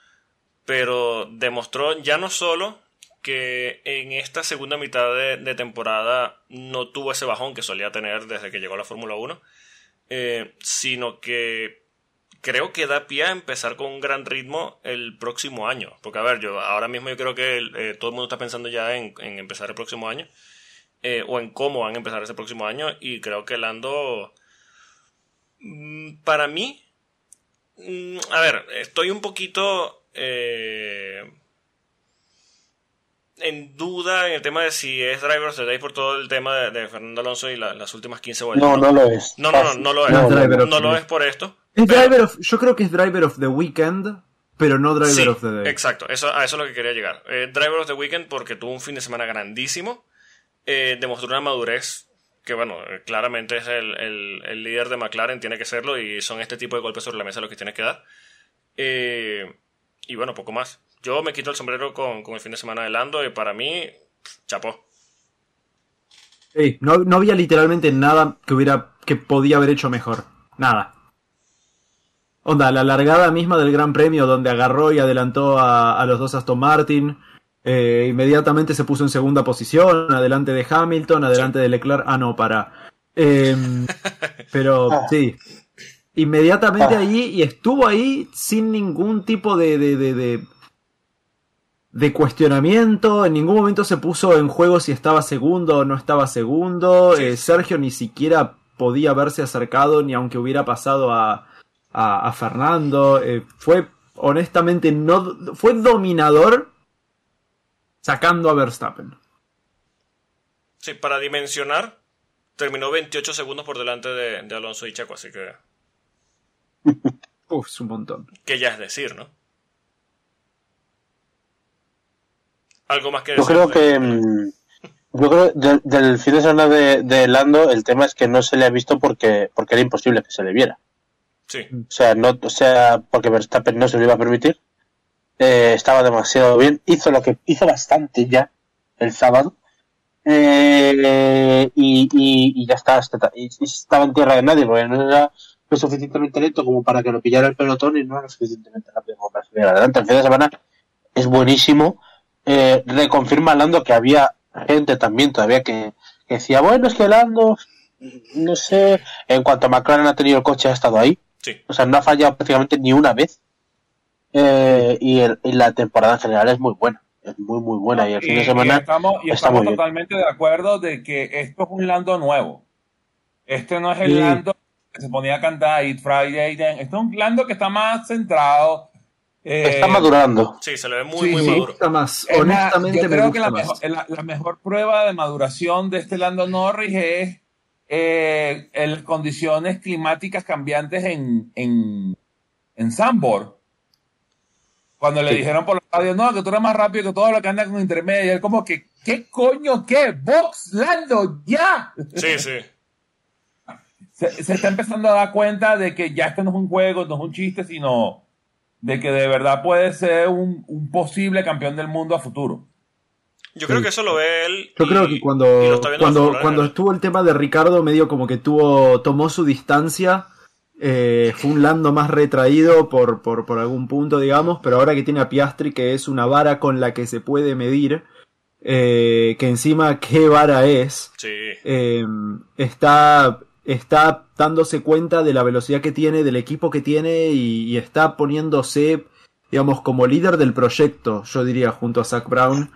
Pero demostró ya no solo que en esta segunda mitad de, de temporada no tuvo ese bajón que solía tener desde que llegó a la Fórmula 1, eh, sino que creo que da pie a empezar con un gran ritmo el próximo año. Porque, a ver, yo ahora mismo yo creo que eh, todo el mundo está pensando ya en, en empezar el próximo año. eh, o en cómo van a empezar ese próximo año. Y creo que Lando. mm, Para mí. mm, A ver, estoy un poquito. eh, en duda en el tema de si es Driver of the Day por todo el tema de, de Fernando Alonso y la- las últimas 15 vueltas. No, no lo es. No, no, no, no lo es. No, lo es por esto. Es pero- driver of, yo creo que es Driver of the Weekend, pero no Driver Sí, of the Day. exacto, eso, a eso es lo que quería llegar. Eh, Driver of the Weekend porque tuvo un fin de semana grandísimo, eh, demostró una madurez que bueno, eh, claramente es el, el- el líder de McLaren, tiene que serlo, y son este tipo de golpes sobre la mesa los que tiene que dar. Eh, y bueno, poco más. Yo me quito el sombrero con, con el fin de semana de Lando, y para mí, chapó. No, no había literalmente nada que hubiera que podía haber hecho mejor. Nada. Onda, la largada misma del Gran Premio donde agarró y adelantó a, a los dos Aston Martin. eh, inmediatamente se puso en segunda posición, adelante de Hamilton, adelante de Leclerc. Ah, no, para. Em, pero Ah. sí. Inmediatamente Ah. allí y estuvo ahí sin ningún tipo de, de, de, de- de cuestionamiento. En ningún momento se puso en juego si estaba segundo o no estaba segundo. Sí. Eh, Sergio ni siquiera podía haberse acercado ni aunque hubiera pasado a, a, a Fernando. Eh, fue honestamente no fue dominador sacando a Verstappen. Sí, para dimensionar, terminó 28 segundos por delante de, de Alonso y Checo, así que, Uf, es un montón. que ya es decir, ¿no? Algo más que Yo decir. creo que. mm, Yo creo del, del fin de semana de, de Lando, el tema es que no se le ha visto porque, porque era imposible que se le viera. Sí, O sea, no, o sea, porque Verstappen no se lo iba a permitir. Eh, estaba demasiado bien. Hizo lo que hizo bastante ya el sábado. Eh, y, y, ya está. y- estaba en tierra de nadie, porque no era lo suficientemente lento como para que lo pillara el pelotón y no era suficientemente rápido como para salir adelante. El fin de semana es buenísimo. Eh, reconfirma Lando que había gente también todavía que decía, bueno, es que Lando, no sé, en cuanto a McLaren ha tenido el coche, ha estado ahí. Sí. O sea, no ha fallado prácticamente ni una vez. Eh, y, el- y la temporada en general es muy buena. Es muy, muy buena. Y el fin de semana. y estamos, y está estamos muy bien. totalmente de acuerdo de que esto es un Lando nuevo. Este no es el Sí. Lando que se ponía a cantar Eat Friday. Then. Este es un Lando que está más centrado. eh, está madurando. Sí, se le ve muy, Sí, muy sí. Me maduro. gusta más, es más, honestamente yo me creo que gusta la más. mejor, la, la mejor prueba de maduración de este Lando Norris es eh, las condiciones climáticas cambiantes en, en, en Sambor. Cuando le Sí. dijeron por la radio, no, que tú eres más rápido que todo lo que anda con intermedia. Y él como que, ¿qué coño qué? ¡Box, Lando, ya! Sí, sí. Se, se está empezando a dar cuenta de que ya esto no es un juego, no es un chiste, sino de que de verdad puede ser un, un posible campeón del mundo a futuro. Yo creo Sí. que eso lo ve él. Yo y- creo que cuando, cuando, Fórmula cuando estuvo el tema de Ricardo, medio como que tuvo, tomó su distancia. eh, fue un Lando más retraído por, por, por algún punto, digamos, pero ahora que tiene a Piastri, que es una vara con la que se puede medir, eh, que encima qué vara es, Sí, eh, está, está dándose cuenta de la velocidad que tiene, del equipo que tiene y, y está poniéndose, digamos, como líder del proyecto, yo diría, junto a Zach Brown,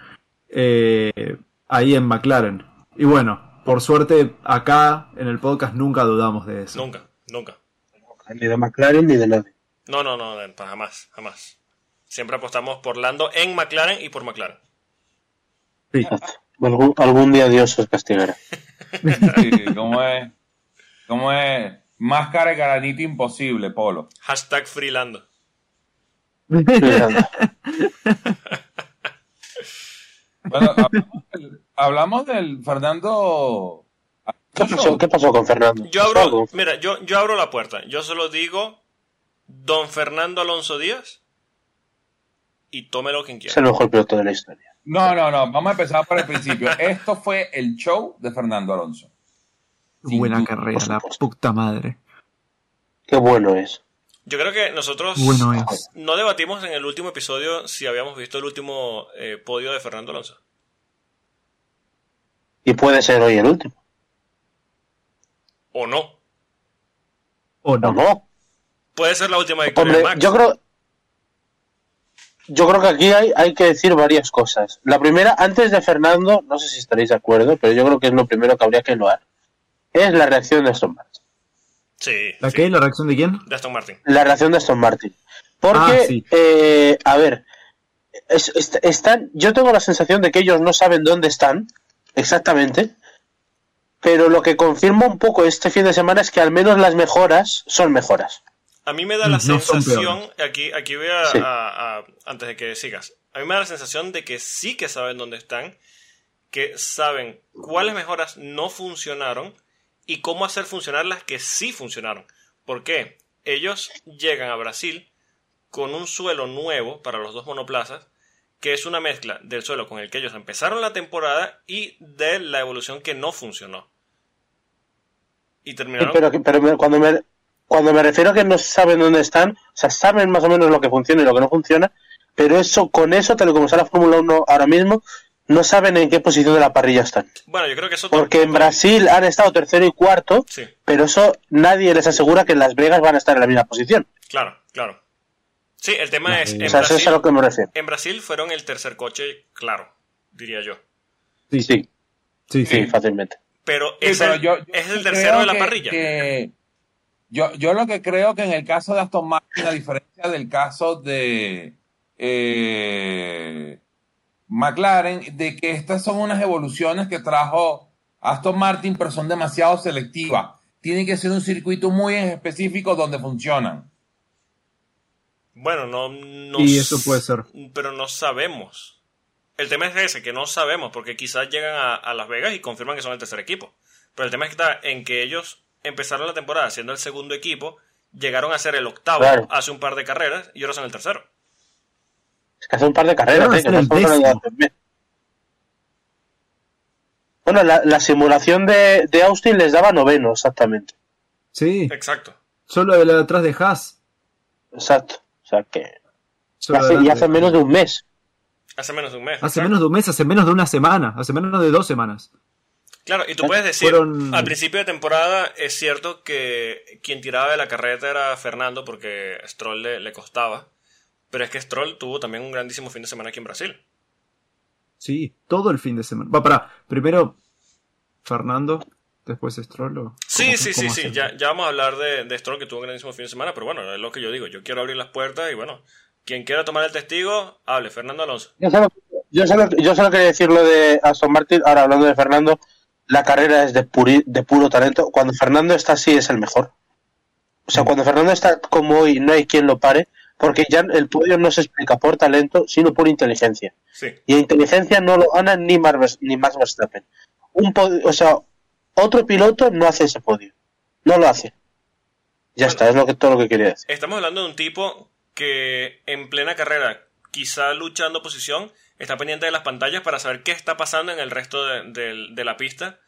eh, ahí en McLaren. Y bueno, por suerte, acá en el podcast nunca dudamos de eso. nunca, nunca. Ni de McLaren ni de nadie. No, no, no, jamás, jamás. Siempre apostamos por Lando en McLaren y por McLaren. Sí. Algún, algún día Dios os castigará. Sí, como es, como es, máscara y granito imposible, Polo. Hashtag FreeLando. Bueno, hablamos del, hablamos del Fernando. ¿Qué pasó, ¿Qué pasó con Fernando? Yo ¿Pasó abro, mira, yo, yo abro la puerta. Yo solo digo Don Fernando Alonso Díaz y tómelo quien Es quiera. el mejor piloto de la historia. No, no, no, vamos a empezar por el principio. Esto fue el show de Fernando Alonso. Sin Buena duda, carrera, la puta madre. Qué bueno es. Yo creo que nosotros Bueno es. no debatimos en el último episodio si habíamos visto el último eh, podio de Fernando Alonso. Y puede ser hoy el último. O no. ¿O No. Puede ser la última victoria Hombre, de Max. yo creo. Yo creo que aquí hay, hay que decir varias cosas. La primera, antes de Fernando, no sé si estaréis de acuerdo, pero yo creo que es lo primero que habría que loar. Es la reacción de Aston Martin. Sí, ¿La sí, qué? ¿La reacción de quién? de Aston Martin. La reacción de Aston Martin. Porque, Ah, sí. eh, a ver, es- est- están, yo tengo la sensación de que ellos no saben dónde están exactamente, pero lo que confirma un poco este fin de semana es que al menos las mejoras son mejoras. A mí me da la No sensación, aquí, aquí voy a, Sí. a- a- antes de que sigas, a mí me da la sensación de que sí que saben dónde están, que saben cuáles mejoras no funcionaron y cómo hacer funcionar las que sí funcionaron. ¿Por qué? Ellos llegan a Brasil con un suelo nuevo para los dos monoplazas, que es una mezcla del suelo con el que ellos empezaron la temporada y de la evolución que no funcionó. Y terminaron. Pero, cuando, me, cuando me refiero a que no saben dónde están, o sea, saben más o menos lo que funciona y lo que no funciona, pero eso con eso, tal y como está la Fórmula 1 ahora mismo, no saben en qué posición de la parrilla están. Bueno, yo creo que eso Porque en Brasil han estado tercero y cuarto, Sí. pero eso nadie les asegura que en Las Vegas van a estar en la misma posición. Claro, claro. Sí, el tema es. En O sea, eso es a lo que me refiero. en Brasil fueron el tercer coche, claro, diría yo. Sí, sí, Sí, sí. sí, fácilmente. Pero Sí, es, pero el, yo- yo es el tercero de la que- parrilla. que- yo, yo lo que creo que en el caso de Aston Martin, a diferencia del caso de eh, McLaren, de que estas son unas evoluciones que trajo Aston Martin, pero son demasiado selectivas. Tiene que ser un circuito muy específico donde funcionan. Bueno, no, no. Y eso puede ser. Pero no sabemos. El tema es ese, que no sabemos, porque quizás llegan a, a Las Vegas y confirman que son el tercer equipo. Pero el tema está en que ellos empezaron la temporada siendo el segundo equipo, llegaron a ser el octavo Claro. hace un par de carreras y ahora son el tercero. Que hace un par de carreras, Pero ¿eh? que no el. Bueno, la, la simulación de, de Austin les daba noveno, exactamente. Sí, Exacto. solo de la de atrás de Haas. Exacto. O sea que. Hace, y hace menos de un mes. Hace menos de un mes. Hace exacto. menos de un mes, hace menos de una semana, hace menos de dos semanas. Claro, y tú puedes decir, Fueron- al principio de temporada es cierto que quien tiraba de la carreta era Fernando porque Stroll le, le costaba, pero es que Stroll tuvo también un grandísimo fin de semana aquí en Brasil. Sí, todo el fin de semana. Va, para, primero Fernando, después Stroll. ¿o Sí, cómo- sí, sí, cómo sí, ya, ya vamos a hablar de, de Stroll que tuvo un grandísimo fin de semana, pero bueno, es lo que yo digo, yo quiero abrir las puertas y bueno, quien quiera tomar el testigo, hable, Fernando Alonso. Yo solo, yo solo, yo solo quería decir lo de Aston Martin. Ahora hablando de Fernando, la carrera es de, puri- de puro talento. Cuando Fernando está así, es el mejor. O sea, cuando Fernando está como hoy, no hay quien lo pare, porque ya el podio no se explica por talento, sino por inteligencia. Sí, Y inteligencia no lo gana ni Max, ni Max Verstappen. Un podio- o sea, otro piloto no hace ese podio. No lo hace. Ya Bueno. está, es lo que, todo lo que quería decir. estamos hablando de un tipo que en plena carrera, quizá luchando posición, está pendiente de las pantallas para saber qué está pasando en el resto de, de- de la pista,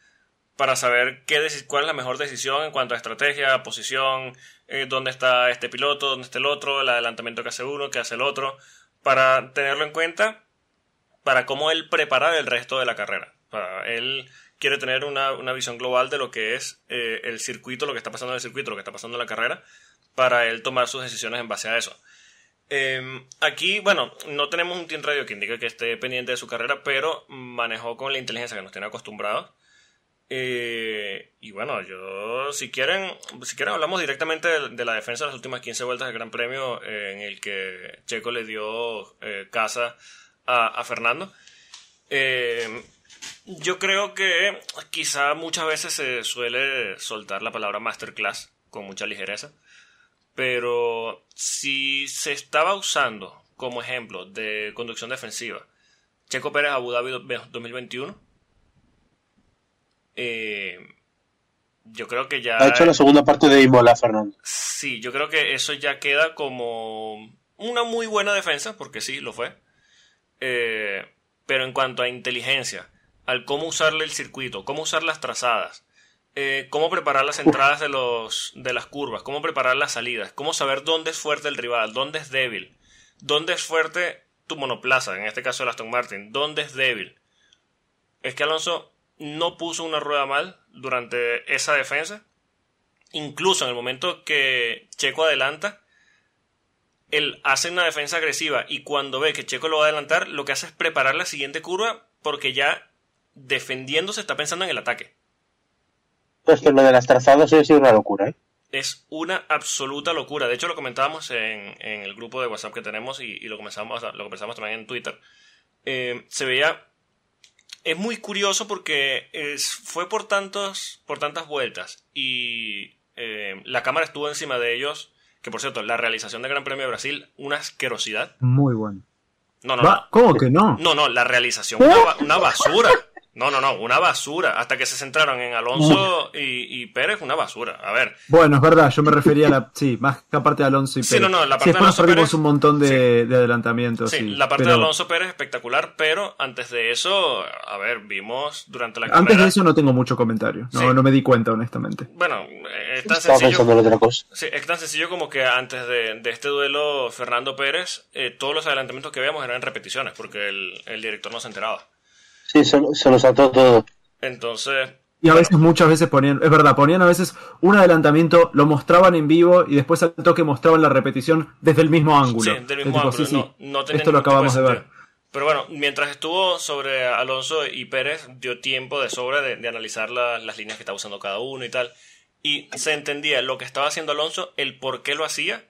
para saber qué cuál es la mejor decisión en cuanto a estrategia, posición, eh, dónde está este piloto, dónde está el otro, el adelantamiento que hace uno, que hace el otro, para tenerlo en cuenta para cómo él prepara el resto de la carrera. Para él quiere tener una, una visión global de lo que es eh, el circuito, lo que está pasando en el circuito, lo que está pasando en la carrera, para él tomar sus decisiones en base a eso. Eh, aquí, bueno, no tenemos un team radio que indique que esté pendiente de su carrera, pero manejó con la inteligencia que nos tiene acostumbrados. Eh, y bueno, yo, si quieren, si quieren hablamos directamente de, la defensa de las últimas 15 vueltas del Gran Premio eh, en el que Checo le dio eh, casa a, a Fernando. Yo creo que quizá muchas veces se suele soltar la palabra masterclass con mucha ligereza, pero si se estaba usando como ejemplo de conducción defensiva Checo Pérez Abu Dhabi 2021, eh, yo creo que ya... Ha hecho la segunda parte de Imola, Fernando. Sí, yo creo que eso ya queda como una muy buena defensa, porque sí, lo fue. Eh, pero en cuanto a inteligencia, al cómo usarle el circuito, cómo usar las trazadas, eh, cómo preparar las entradas de, los, de las curvas, cómo preparar las salidas, cómo saber dónde es fuerte el rival, dónde es débil, dónde es fuerte tu monoplaza, en este caso el Aston Martin, dónde es débil. Es que Alonso no puso una rueda mal durante esa defensa. Incluso en el momento que Checo adelanta, él hace una defensa agresiva y cuando ve que Checo lo va a adelantar, lo que hace es preparar la siguiente curva porque ya defendiéndose está pensando en el ataque. Pues que lo de las trazadas sí ha sido una locura, ¿eh? Es una absoluta locura. De hecho, lo comentábamos en, en el grupo de WhatsApp que tenemos y, y lo, comenzamos, lo comenzamos también en Twitter. Eh, se veía. Es muy curioso porque es, fue por, tantos, por tantas vueltas y eh, la cámara estuvo encima de ellos. Que por cierto, la realización del Gran Premio de Brasil, una asquerosidad. Muy bueno. No, no, no. ¿Cómo que no? No, no, la realización, una, una basura. No, no, no, una basura. Hasta que se centraron en Alonso y, y Pérez, una basura. A ver. Bueno, es verdad, yo me refería a la. Sí, más que aparte de Alonso y Sí, Pérez. no, no, la parte Sí, de después Alonso perdimos Pérez- un montón de, de adelantamientos. Sí, Sí, la parte pero de Alonso Pérez espectacular, pero antes de eso, a ver, vimos durante la Antes carrera. de eso no tengo mucho comentario. No, Sí. no me di cuenta, honestamente. Bueno, eh, es tan Estaba sencillo. pensando en otra cosa. Sí, es tan sencillo como que antes de, de este duelo Fernando Pérez, eh, todos los adelantamientos que veíamos eran repeticiones, porque el, el director no se enteraba. Sí, se, se lo saltó todo. Entonces, Y a veces, muchas veces ponían, es verdad, ponían a veces un adelantamiento, lo mostraban en vivo y después al toque mostraban la repetición desde el mismo ángulo. sí, del mismo tipo, ángulo, sí, sí, no, no tenía esto lo acabamos de ver. Pero bueno, mientras estuvo sobre Alonso y Pérez, dio tiempo de sobra de, de analizar la- las líneas que estaba usando cada uno y tal. Y se entendía lo que estaba haciendo Alonso, el por qué lo hacía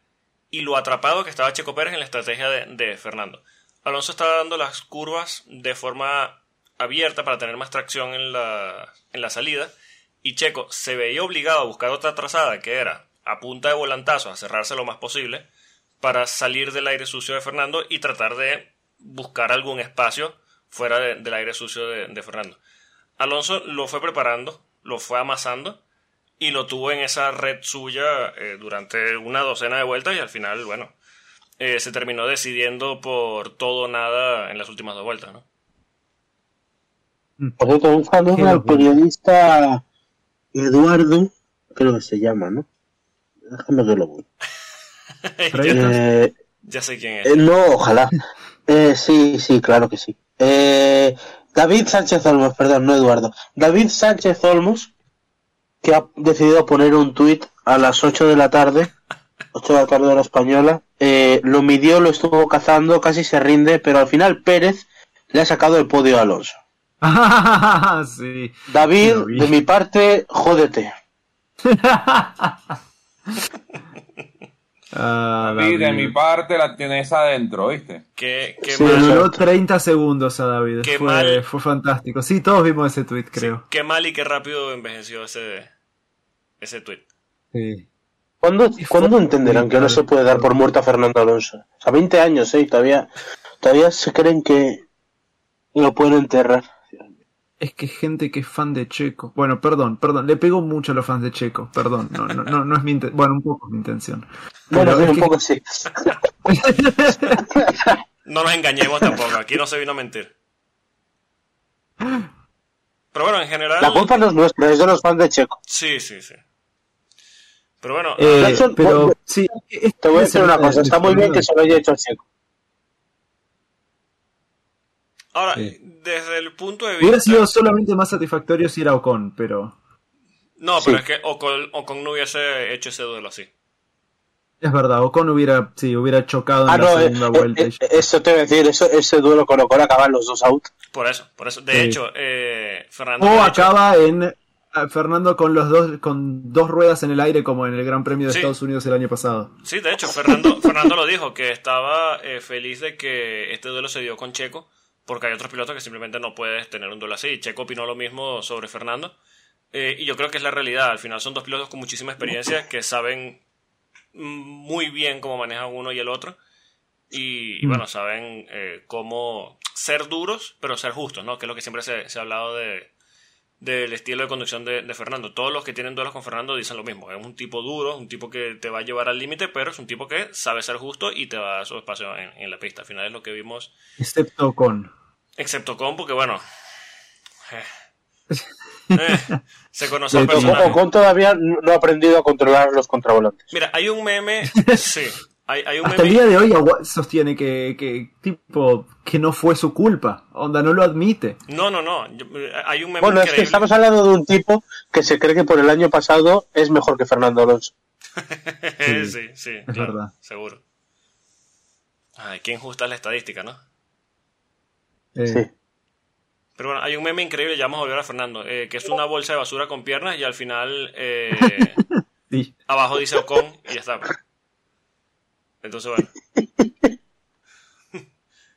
y lo atrapado que estaba Checo Pérez en la estrategia de, de Fernando. Alonso estaba dando las curvas de forma abierta para tener más tracción en la, en la salida y Checo se veía obligado a buscar otra trazada que era a punta de volantazos a cerrarse lo más posible para salir del aire sucio de Fernando y tratar de buscar algún espacio fuera de- del aire sucio de, de Fernando. Alonso lo fue preparando, lo fue amasando y lo tuvo en esa red suya eh, durante una docena de vueltas y al final, bueno, eh, se terminó decidiendo por todo o nada en las últimas dos vueltas, ¿no? Por cierto, un saludo Qué al locura. periodista Eduardo, creo que se llama, ¿no? Déjame que lo busque. Eh, ya sé quién es. eh, no, ojalá. Eh, sí, sí, claro que sí. Eh, David Sánchez Olmos, perdón, no Eduardo. David Sánchez Olmos, que ha decidido poner un tuit a las 8 de la tarde, 8 de la tarde hora española. Eh, lo midió, lo estuvo cazando, casi se rinde, pero al final Pérez le ha sacado el podio a Alonso. sí. David, de mi parte, jódete. Ah, Y de David. mi parte la tienes adentro, ¿viste? Qué Sí, duró 30 segundos a David. Qué fue, mal. fue fantástico. Sí, todos vimos ese tweet, creo. qué mal y qué rápido envejeció ese, ese tweet. Sí. ¿Cuándo, ¿cuándo entenderán que no se puede dar por muerto a Fernando Alonso? O sea, 20 años, ¿eh? Todavía, todavía se creen que lo pueden enterrar. Es que gente que es fan de Checo. Bueno, perdón, perdón. Le pego mucho a los fans de Checo. Perdón. No, no, no, no es mi intención. Bueno, un poco es mi intención. Bueno, Pero sí, es un que- poco sí. No nos engañemos tampoco, aquí no se vino a mentir. Pero bueno, en general. La culpa no es nuestra, es de los fans de Checo. Sí, sí, sí. Pero bueno, Eh, pero sí. Te voy a decir una cosa, está muy bien que se lo haya hecho a Checo. Ahora, sí. desde el punto de Hubiera vista. sido solamente más satisfactorio si era Ocon, pero No, pero Sí. es que Ocon, Ocon no hubiese hecho ese duelo así. es verdad, Ocon hubiera, sí, hubiera chocado en Ah, la no, eh, segunda eh, vuelta. eh, eso te voy a decir, eso, ese duelo con Ocon acaban los dos out. Por eso, por eso. De Sí. hecho, eh, Fernando. o acaba en ah, Fernando con los dos con dos ruedas en el aire como en el Gran Premio de Sí. Estados Unidos el año pasado. Sí, de hecho, Fernando, Fernando lo dijo, que estaba eh, feliz de que este duelo se dio con Checo, porque hay otros pilotos que simplemente no puedes tener un duelo así. Checo opinó lo mismo sobre Fernando. Eh, y yo creo que es la realidad. Al final son dos pilotos con muchísima experiencia que saben muy bien cómo manejan uno y el otro. Y, y Mm. bueno, saben eh, cómo ser duros, pero ser justos, ¿no? Que es lo que siempre se, se ha hablado de, del estilo de conducción de, de Fernando. Todos los que tienen duelos con Fernando dicen lo mismo. Es un tipo duro, un tipo que te va a llevar al límite, pero es un tipo que sabe ser justo y te va a dar su espacio en, en la pista. Al final es lo que vimos, Excepto Ocon. excepto con, porque bueno. eh, eh, se conoce al personaje. Ocon todavía no ha aprendido a controlar los contravolantes. Mira, hay un meme. Sí, hay, hay un Hasta el día de hoy sostiene que, que tipo que no fue su culpa. Onda, no lo admite. No, no, no. yo- hay un meme Bueno, es que estamos hablando de un tipo que se cree que por el año pasado es mejor que Fernando Alonso. sí, sí, sí, claro, verdad. seguro. Ay, qué injusta es la estadística, ¿no? Eh, Sí. Pero bueno, hay un meme increíble, ya vamos a volver a Fernando, eh, que es una bolsa de basura con piernas y al final eh, sí. abajo dice Ocon y ya está. Entonces, bueno.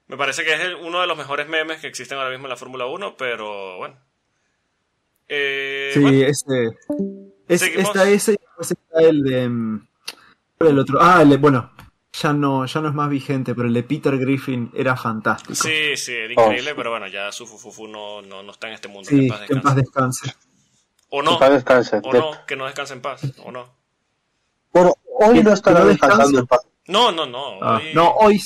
Me parece que es el- uno de los mejores memes que existen ahora mismo en la Fórmula 1, pero bueno. Eh, Sí, bueno, ese. Es, está ese y después está el de. mm, ¿cuál era el otro? Ah, el de- bueno. ya no, ya no es más vigente, pero el de Peter Griffin era fantástico. Sí, sí, era increíble, pero bueno, ya su fufufu no, no, no está en este mundo. Sí, que en paz que en paz descanse. O no, Que paz descanse. o no, que no descanse en paz, o no. Bueno, hoy no estará descansando en paz. No, no, no. Ah, hoy- No, hoy.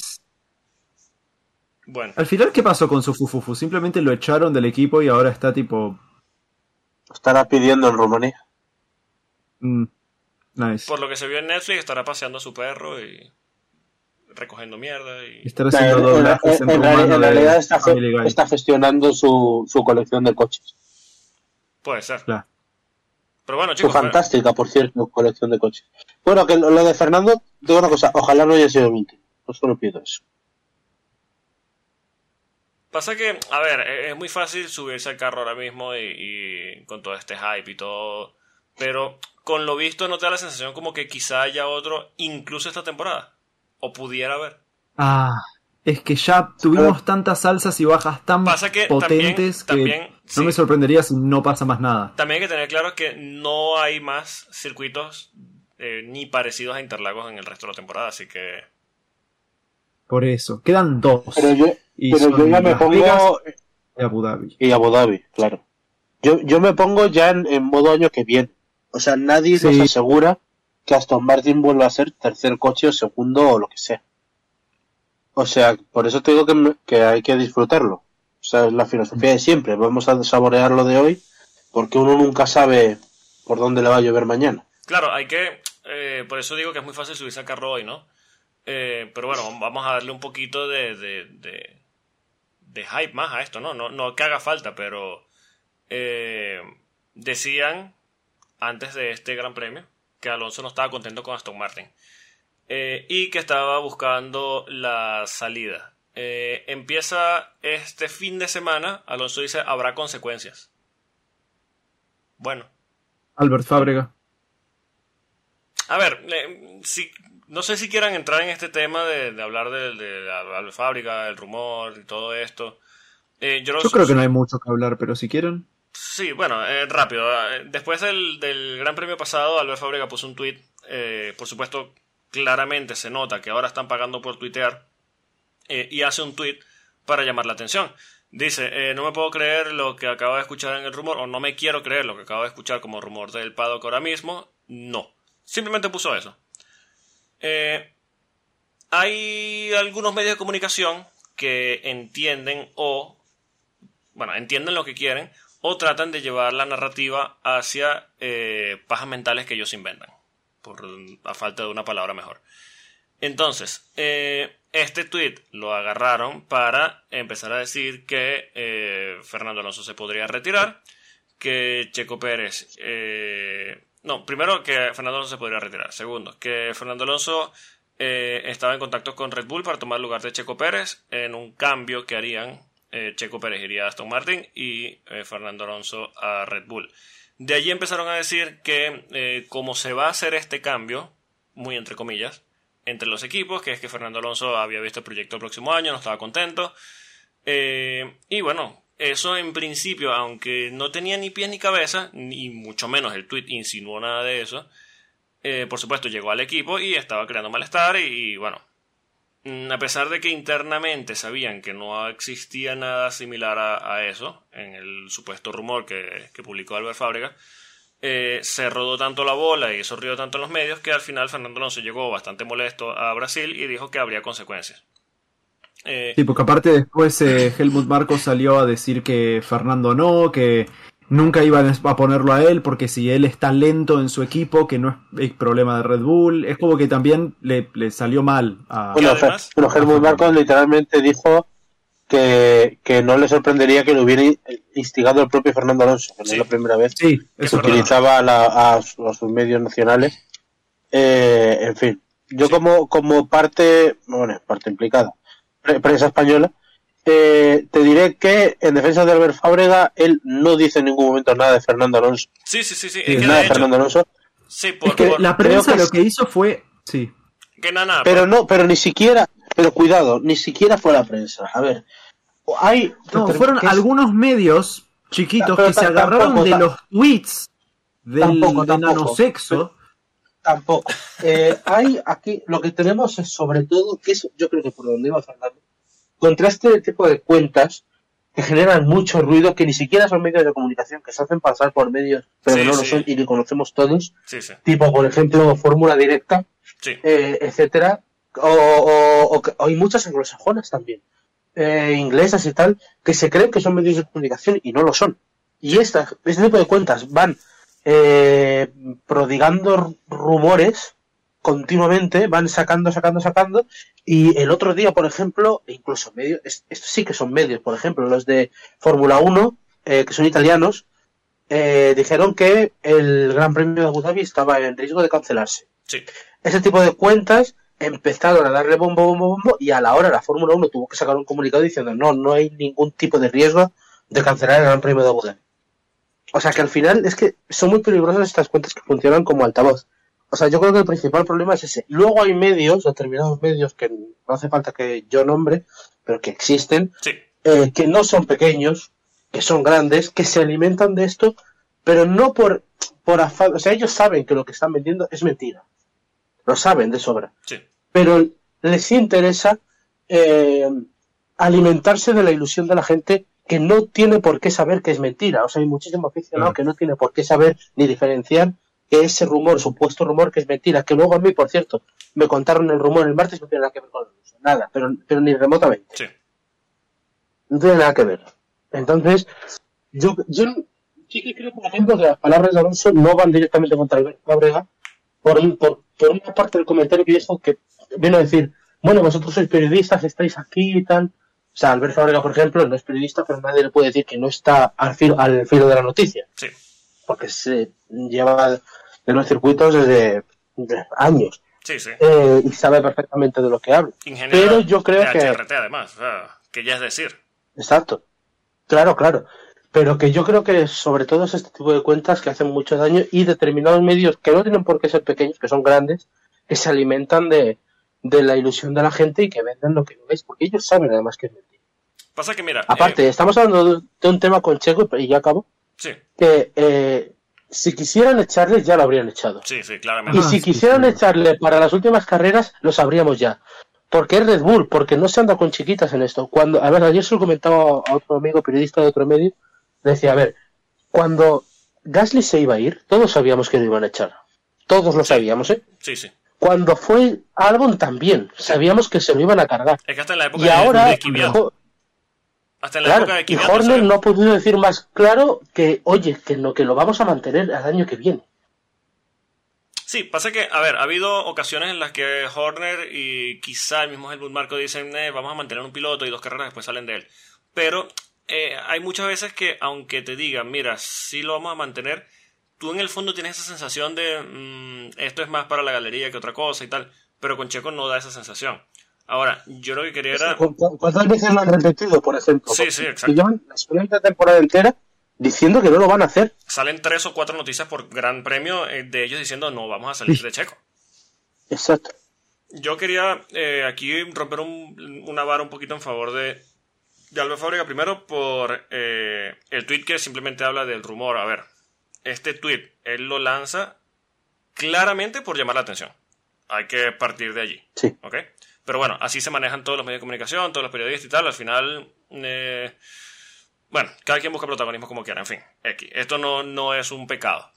Bueno, Al final, ¿qué pasó con su Fufufu? Simplemente lo echaron del equipo y ahora está tipo. Estará pidiendo en Rumanía. mm, nice. por lo que se vio en Netflix, estará paseando a su perro y recogiendo mierda y... Estará En, haciendo en- doblajes en, en- en rumano reali- en de realidad está, está gestionando su, su colección de coches. Puede ser. Claro. Pero bueno, chicos, fue- fantástica, por cierto, colección de coches. Bueno, que lo lo de Fernando, digo una cosa, ojalá no haya sido el último. No solo pido eso. pasa que, a ver, e- es muy fácil subirse al carro ahora mismo y, y con todo este hype y todo, pero con lo visto no te da la sensación como que quizá haya otro incluso esta temporada. O pudiera haber. Ah, es que ya tuvimos tantas alzas y bajas tan Pasa que potentes también- que también, no me sorprendería si no pasa más nada. También hay que tener claro que no hay más circuitos eh, ni parecidos a Interlagos en el resto de la temporada, así que... Por eso. Quedan dos. Pero yo, Y pero yo ya me pongo. Y Abu Dhabi. Y Abu Dhabi, claro. Yo, yo me pongo ya en, en modo año que viene. O sea, nadie Sí. nos asegura que Aston Martin vuelva a ser tercer coche o segundo o lo que sea. O sea, por eso te digo que, hay que disfrutarlo. O sea, es la filosofía de siempre. Vamos a saborear lo de hoy porque uno nunca sabe por dónde le va a llover mañana. Claro, hay que... eh, por eso digo que es muy fácil subirse al carro hoy, ¿no? Eh, pero bueno, vamos a darle un poquito de, de, de, de hype más a esto, ¿no? No, no que haga falta, pero eh, decían antes de este Gran Premio que Alonso no estaba contento con Aston Martin eh, y que estaba buscando la salida. Eh, empieza este fin de semana, Alonso dice habrá consecuencias. Bueno, Albert Fábrega. A ver, eh, si, no sé si quieran entrar en este tema de, de hablar de, de la, la fábrica, el rumor y todo esto. Eh, yo, creo que no hay mucho que hablar, pero si quieren. Sí, bueno, eh, rápido. Después del, del Gran Premio pasado, Albert Fábrega puso un tweet. por supuesto, claramente se nota que ahora están pagando por tuitear. eh, y hace un tweet para llamar la atención. Dice, eh, no me puedo creer lo que acabo de escuchar en el rumor, o no me quiero creer lo que acabo de escuchar como rumor del paddock ahora mismo. No. Simplemente puso eso. Eh, hay algunos medios de comunicación que entienden o, bueno, entienden lo que quieren o tratan de llevar la narrativa hacia pajas mentales que ellos inventan, por a falta de una palabra mejor. Entonces, eh, este tweet lo agarraron para empezar a decir que eh, Fernando Alonso se podría retirar, que Checo Pérez... eh, no, primero que Fernando Alonso se podría retirar. Segundo, que Fernando Alonso estaba en contacto con Red Bull para tomar el lugar de Checo Pérez en un cambio que harían. Checo Pérez iría a Aston Martin y Fernando Alonso a Red Bull. De allí empezaron a decir que eh, como se va a hacer este cambio, muy entre comillas, entre los equipos, que es que Fernando Alonso había visto el proyecto el próximo año, no estaba contento. Eh, y bueno, eso en principio, aunque no tenía ni pies ni cabeza, ni mucho menos el tweet insinuó nada de eso, eh, por supuesto llegó al equipo y estaba creando malestar y, bueno, a pesar de que internamente sabían que no existía nada similar a, eso, en el supuesto rumor que, publicó Albert Fábrega, eh, se rodó tanto la bola y eso rió tanto en los medios que al final Fernando Alonso llegó bastante molesto a Brasil y dijo que habría consecuencias. Eh, Sí, porque aparte después eh, Helmut Marcos salió a decir que Fernando no, que nunca iban a ponerlo a él porque si él está lento en su equipo, que no es, problema de Red Bull, es como que también le, le salió mal a... Bueno, además- bueno, Helmut Marcos literalmente dijo que, que no le sorprendería que lo hubiera instigado el propio Fernando Alonso, que no es la primera vez Sí, que verdad. utilizaba a, la- a su- a sus medios nacionales. Eh, en fin, yo Sí. como, como parte, bueno, parte implicada, pre- prensa española, te diré que en defensa de Albert Fábrega, él no dice en ningún momento nada de Fernando Alonso, sí, sí, sí, sí. Sí, es que nada de hecho, Fernando Alonso, sí, por, Es que por- la prensa que lo es- que hizo fue... Sí, que nada, nada, pero por- no, pero ni siquiera, pero cuidado, ni siquiera fue la prensa. A ver, hay No, fueron es- algunos medios chiquitos Pero que se agarraron tampoco, de los tweets del Tampoco, de tampoco. nanosexo Tampoco. Eh, hay aquí, lo que tenemos es sobre todo, que es yo creo que por donde iba Fernando, contra este tipo de cuentas que generan mucho ruido, que ni siquiera son medios de comunicación, que se hacen pasar por medios, pero Sí, no lo son y que conocemos todos, Sí, tipo por ejemplo Fórmula Directa, eh, etcétera, o, o- o que- o hay muchas anglosajonas también, eh, inglesas y tal, que se creen que son medios de comunicación y no lo son. Y estas, este tipo de cuentas van eh, prodigando rumores continuamente, van sacando, sacando, sacando, y el otro día, por ejemplo, incluso medios, es- estos sí que son medios, por ejemplo, los de Fórmula 1, eh, que son italianos, eh, dijeron que el Gran Premio de Abu Dhabi estaba en riesgo de cancelarse Sí. ese tipo de cuentas empezaron a darle bombo, bombo, bombo y a la hora la Fórmula 1 tuvo que sacar un comunicado diciendo no, no hay ningún tipo de riesgo de cancelar el Gran Premio de Abu Dhabi. O sea que al final es que son muy peligrosas estas cuentas que funcionan como altavoz. O sea, yo creo que el principal problema es ese. Luego hay medios, determinados medios que no hace falta que yo nombre, pero que existen, Sí. eh, que no son pequeños, que son grandes, que se alimentan de esto, pero no por, por afán. O sea, ellos saben que lo que están vendiendo es mentira. Lo saben de sobra. Sí. Pero les interesa eh, alimentarse de la ilusión de la gente que no tiene por qué saber que es mentira. O sea, hay muchísimo aficionado Claro. que no tiene por qué saber ni diferenciar que ese rumor, supuesto rumor, que es mentira. Que luego a mí, por cierto, me contaron el rumor el martes, no tiene nada que ver con el. Nada, pero, pero ni remotamente Sí. no tiene nada que ver. Entonces, yo, yo sí que creo, por ejemplo, que las palabras de Alonso no van directamente contra Alberto Fábrega por, por, por una parte del comentario que dijo que vino a decir, bueno, vosotros sois periodistas, estáis aquí y tal. O sea, Alberto Fábrega, por ejemplo, no es periodista, pero nadie le puede decir que no está al filo, al filo de la noticia, Sí. porque se lleva en los circuitos desde, años Sí, sí. eh, y sabe perfectamente de lo que habla. Ingeniero Pero yo creo de que... HRT, además. que ya es decir. Exacto. Claro, claro. Pero que yo creo que sobre todo es este tipo de cuentas que hacen mucho daño y determinados medios que no tienen por qué ser pequeños, que son grandes, que se alimentan de, de la ilusión de la gente y que venden lo que no es, porque ellos saben además que es mentira. Pasa que, mira. Aparte, eh, estamos hablando de, de un tema con Checo, y ya acabo, sí, que eh, si quisieran echarle ya lo habrían echado. sí, sí, claramente. Y Ah, si sí, quisieran sí. echarle para las últimas carreras, lo sabríamos ya. Porque es Red Bull, porque no se anda con chiquitas en esto. Cuando, a ver, ayer se lo comentaba a otro amigo periodista de otro medio, decía, a ver, cuando Gasly se iba a ir, todos sabíamos que lo iban a echar. Todos lo sabíamos, ¿eh? Sí, sí. Cuando fue Albon también, sabíamos que se lo iban a cargar. Es que hasta en la época Y de, ahora, de Kvyat, jo- hasta en la claro, época de y Horner ¿sabes? no ha podido decir más claro que, oye, que no, que lo vamos a mantener al año que viene. Sí, pasa que, a ver, ha habido ocasiones en las que Horner y quizá el mismo Helmut Marko dicen, eh, vamos a mantener un piloto y dos carreras después salen de él. Pero eh, hay muchas veces que, aunque te digan, mira, sí lo vamos a mantener, tú en el fondo tienes esa sensación de, mm, esto es más para la galería que otra cosa y tal. Pero con Checo no da esa sensación. Ahora, yo lo que quería era... ¿Cu- cu- ¿Cuántas veces lo han repetido, por ejemplo? Sí, sí, exacto. Llevan la segunda temporada entera diciendo que no lo van a hacer. Salen tres o cuatro noticias por gran premio eh, de ellos diciendo, no, vamos a salir de Checo. Exacto. Yo quería eh, aquí romper un- una vara un poquito en favor de, de Albert Fábrega. Primero por eh, el tweet que simplemente habla del rumor. A ver, este tweet él lo lanza claramente por llamar la atención. Hay que partir de allí. Sí. ¿Ok? Pero bueno, así se manejan todos los medios de comunicación, todos los periodistas y tal. Al final, eh, bueno, cada quien busca protagonismo como quiera. En fin, X. Esto no, no es un pecado.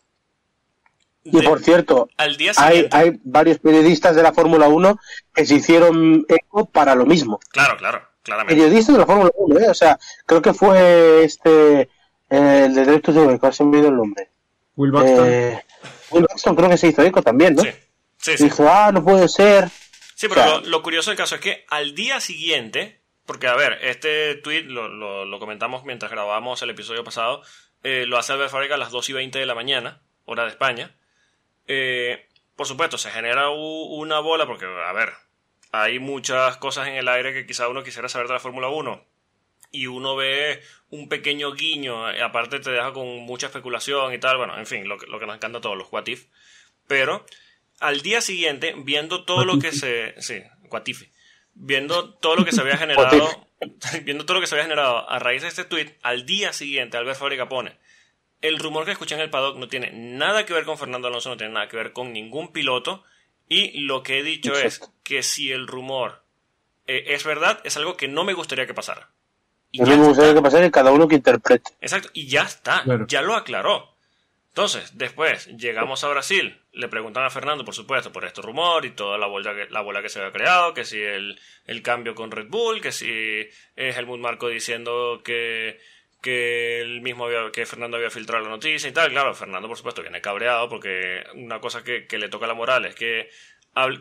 Y por cierto, al día hay, hay varios periodistas de la Fórmula 1 que se hicieron eco para lo mismo. Claro, claro, claramente. Periodistas de la Fórmula 1, ¿eh? O sea, creo que fue este, eh, el de Derechos de Hueco, se me olvidó el nombre. Will Buxton. Eh, Will Buxton creo que se hizo eco también, ¿no? Sí, sí, sí. Dijo, ah, no puede ser. Sí, pero lo, lo curioso del caso es que al día siguiente, porque a ver, este tweet lo, lo- lo comentamos mientras grabamos el episodio pasado, eh, lo hace Albert Fábrega a las 2 y 20 de la mañana, hora de España. Eh, por supuesto, se genera una bola porque, a ver, hay muchas cosas en el aire que quizá uno quisiera saber de la Fórmula 1 y uno ve un pequeño guiño, eh, aparte te deja con mucha especulación y tal, bueno, en fin, lo que, lo que nos encanta a todos, los what if. Pero al día siguiente, viendo todo lo que se... Sí, what if. Viendo todo lo que se había generado, viendo todo lo que se había generado a raíz de este tweet, al día siguiente Albert Fábrica pone, el rumor que escuché en el paddock no tiene nada que ver con Fernando Alonso, no tiene nada que ver con ningún piloto. Y lo que he dicho Exacto. es que si el rumor eh, es verdad, es algo que no me gustaría que pasara. Y ya me gustaría está. que pasara y cada uno que interprete. Exacto, y ya está, Claro. ya lo aclaró. Entonces, después llegamos a Brasil, le preguntan a Fernando, por supuesto, por este rumor y toda la bola que, la que se había creado, que si el, el cambio con Red Bull, que si es Helmut Marco diciendo que, que el mismo había, que Fernando había filtrado la noticia y tal. Claro, Fernando, por supuesto, viene cabreado porque una cosa que, le toca la moral es que,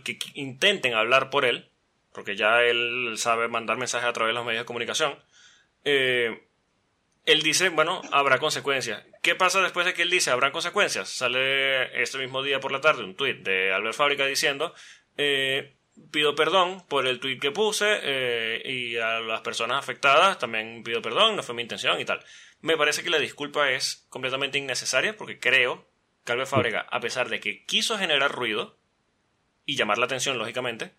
que intenten hablar por él, porque ya él sabe mandar mensajes a través de los medios de comunicación. Eh, él dice, bueno, habrá consecuencias. ¿Qué pasa después de que él dice habrá consecuencias? Sale este mismo día por la tarde un tuit de Albert Fábrica diciendo, eh, pido perdón por el tuit que puse eh, y a las personas afectadas también pido perdón, no fue mi intención y tal. Me parece que la disculpa es completamente innecesaria porque creo que Albert Fábrica, a pesar de que quiso generar ruido y llamar la atención, lógicamente,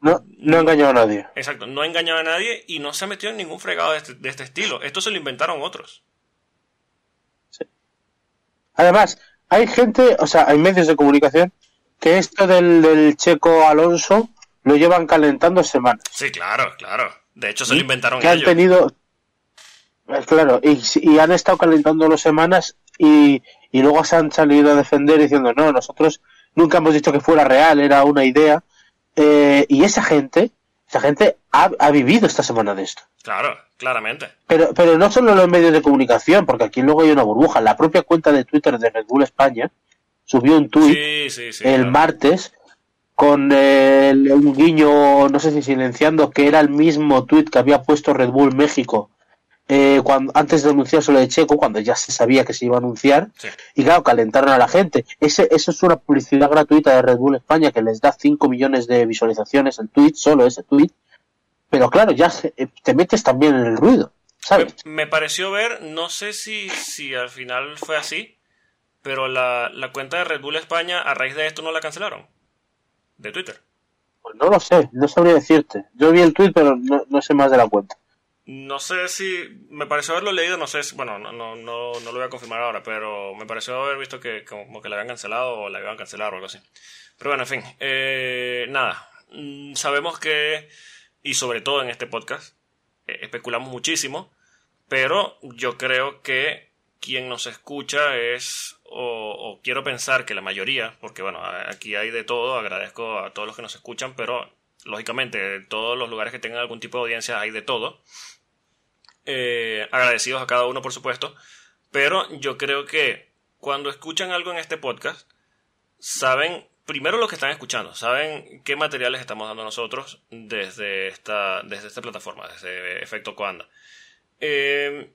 No, no ha engañado a nadie. Exacto, no ha engañado a nadie y no se ha metido en ningún fregado de este, de este estilo. Esto se lo inventaron otros. Además, hay gente, o sea, hay medios de comunicación que esto del, del checo Alonso lo llevan calentando semanas. Sí, claro, claro. De hecho, se lo inventaron que han tenido Eh, claro y, y han estado calentando semanas y, y luego se han salido a defender diciendo no nosotros nunca hemos dicho que fuera real era una idea Eh, y esa gente esa gente ha, ha vivido esta semana de esto Claro, claramente. pero pero no solo los medios de comunicación porque aquí luego hay una burbuja la propia cuenta de Twitter de Red Bull España subió un tuit Sí, sí, sí. el claro. martes con el- un guiño, no sé si silenciando, que era el mismo tweet que había puesto Red Bull México eh, cuando, antes de anunciarse lo de Checo, cuando ya se sabía que se iba a anunciar. Sí. Y claro, calentaron a la gente. Ese, eso es una publicidad gratuita de Red Bull España que les da 5 millones de visualizaciones el tweet, solo ese tweet. Pero claro, ya se- eh, te metes también en el ruido, ¿sabes? Me, me pareció ver, no sé si, si al final fue así, pero la, la cuenta de Red Bull España a raíz de esto no la cancelaron. De Twitter. Pues no lo sé, no sabría decirte. Yo vi el tweet, pero no, no sé más de la cuenta. No sé si. Me pareció haberlo leído, no sé si. Bueno, no, no, no, no lo voy a confirmar ahora, pero me pareció haber visto que como que la habían cancelado o la iban a cancelar o algo así. Pero bueno, en fin. eh, nada. Mm, Sabemos que. Y sobre todo en este podcast. eh, especulamos muchísimo. Pero yo creo que quien nos escucha es. O, quiero pensar que la mayoría. Porque bueno, aquí hay de todo. Agradezco a todos los que nos escuchan. Pero lógicamente, en todos los lugares que tengan algún tipo de audiencia hay de todo. Eh, agradecidos a cada uno, por supuesto. Pero yo creo que cuando escuchan algo en este podcast, saben primero lo que están escuchando, saben qué materiales estamos dando nosotros desde esta, desde esta plataforma, desde Efecto Coanda. Eh,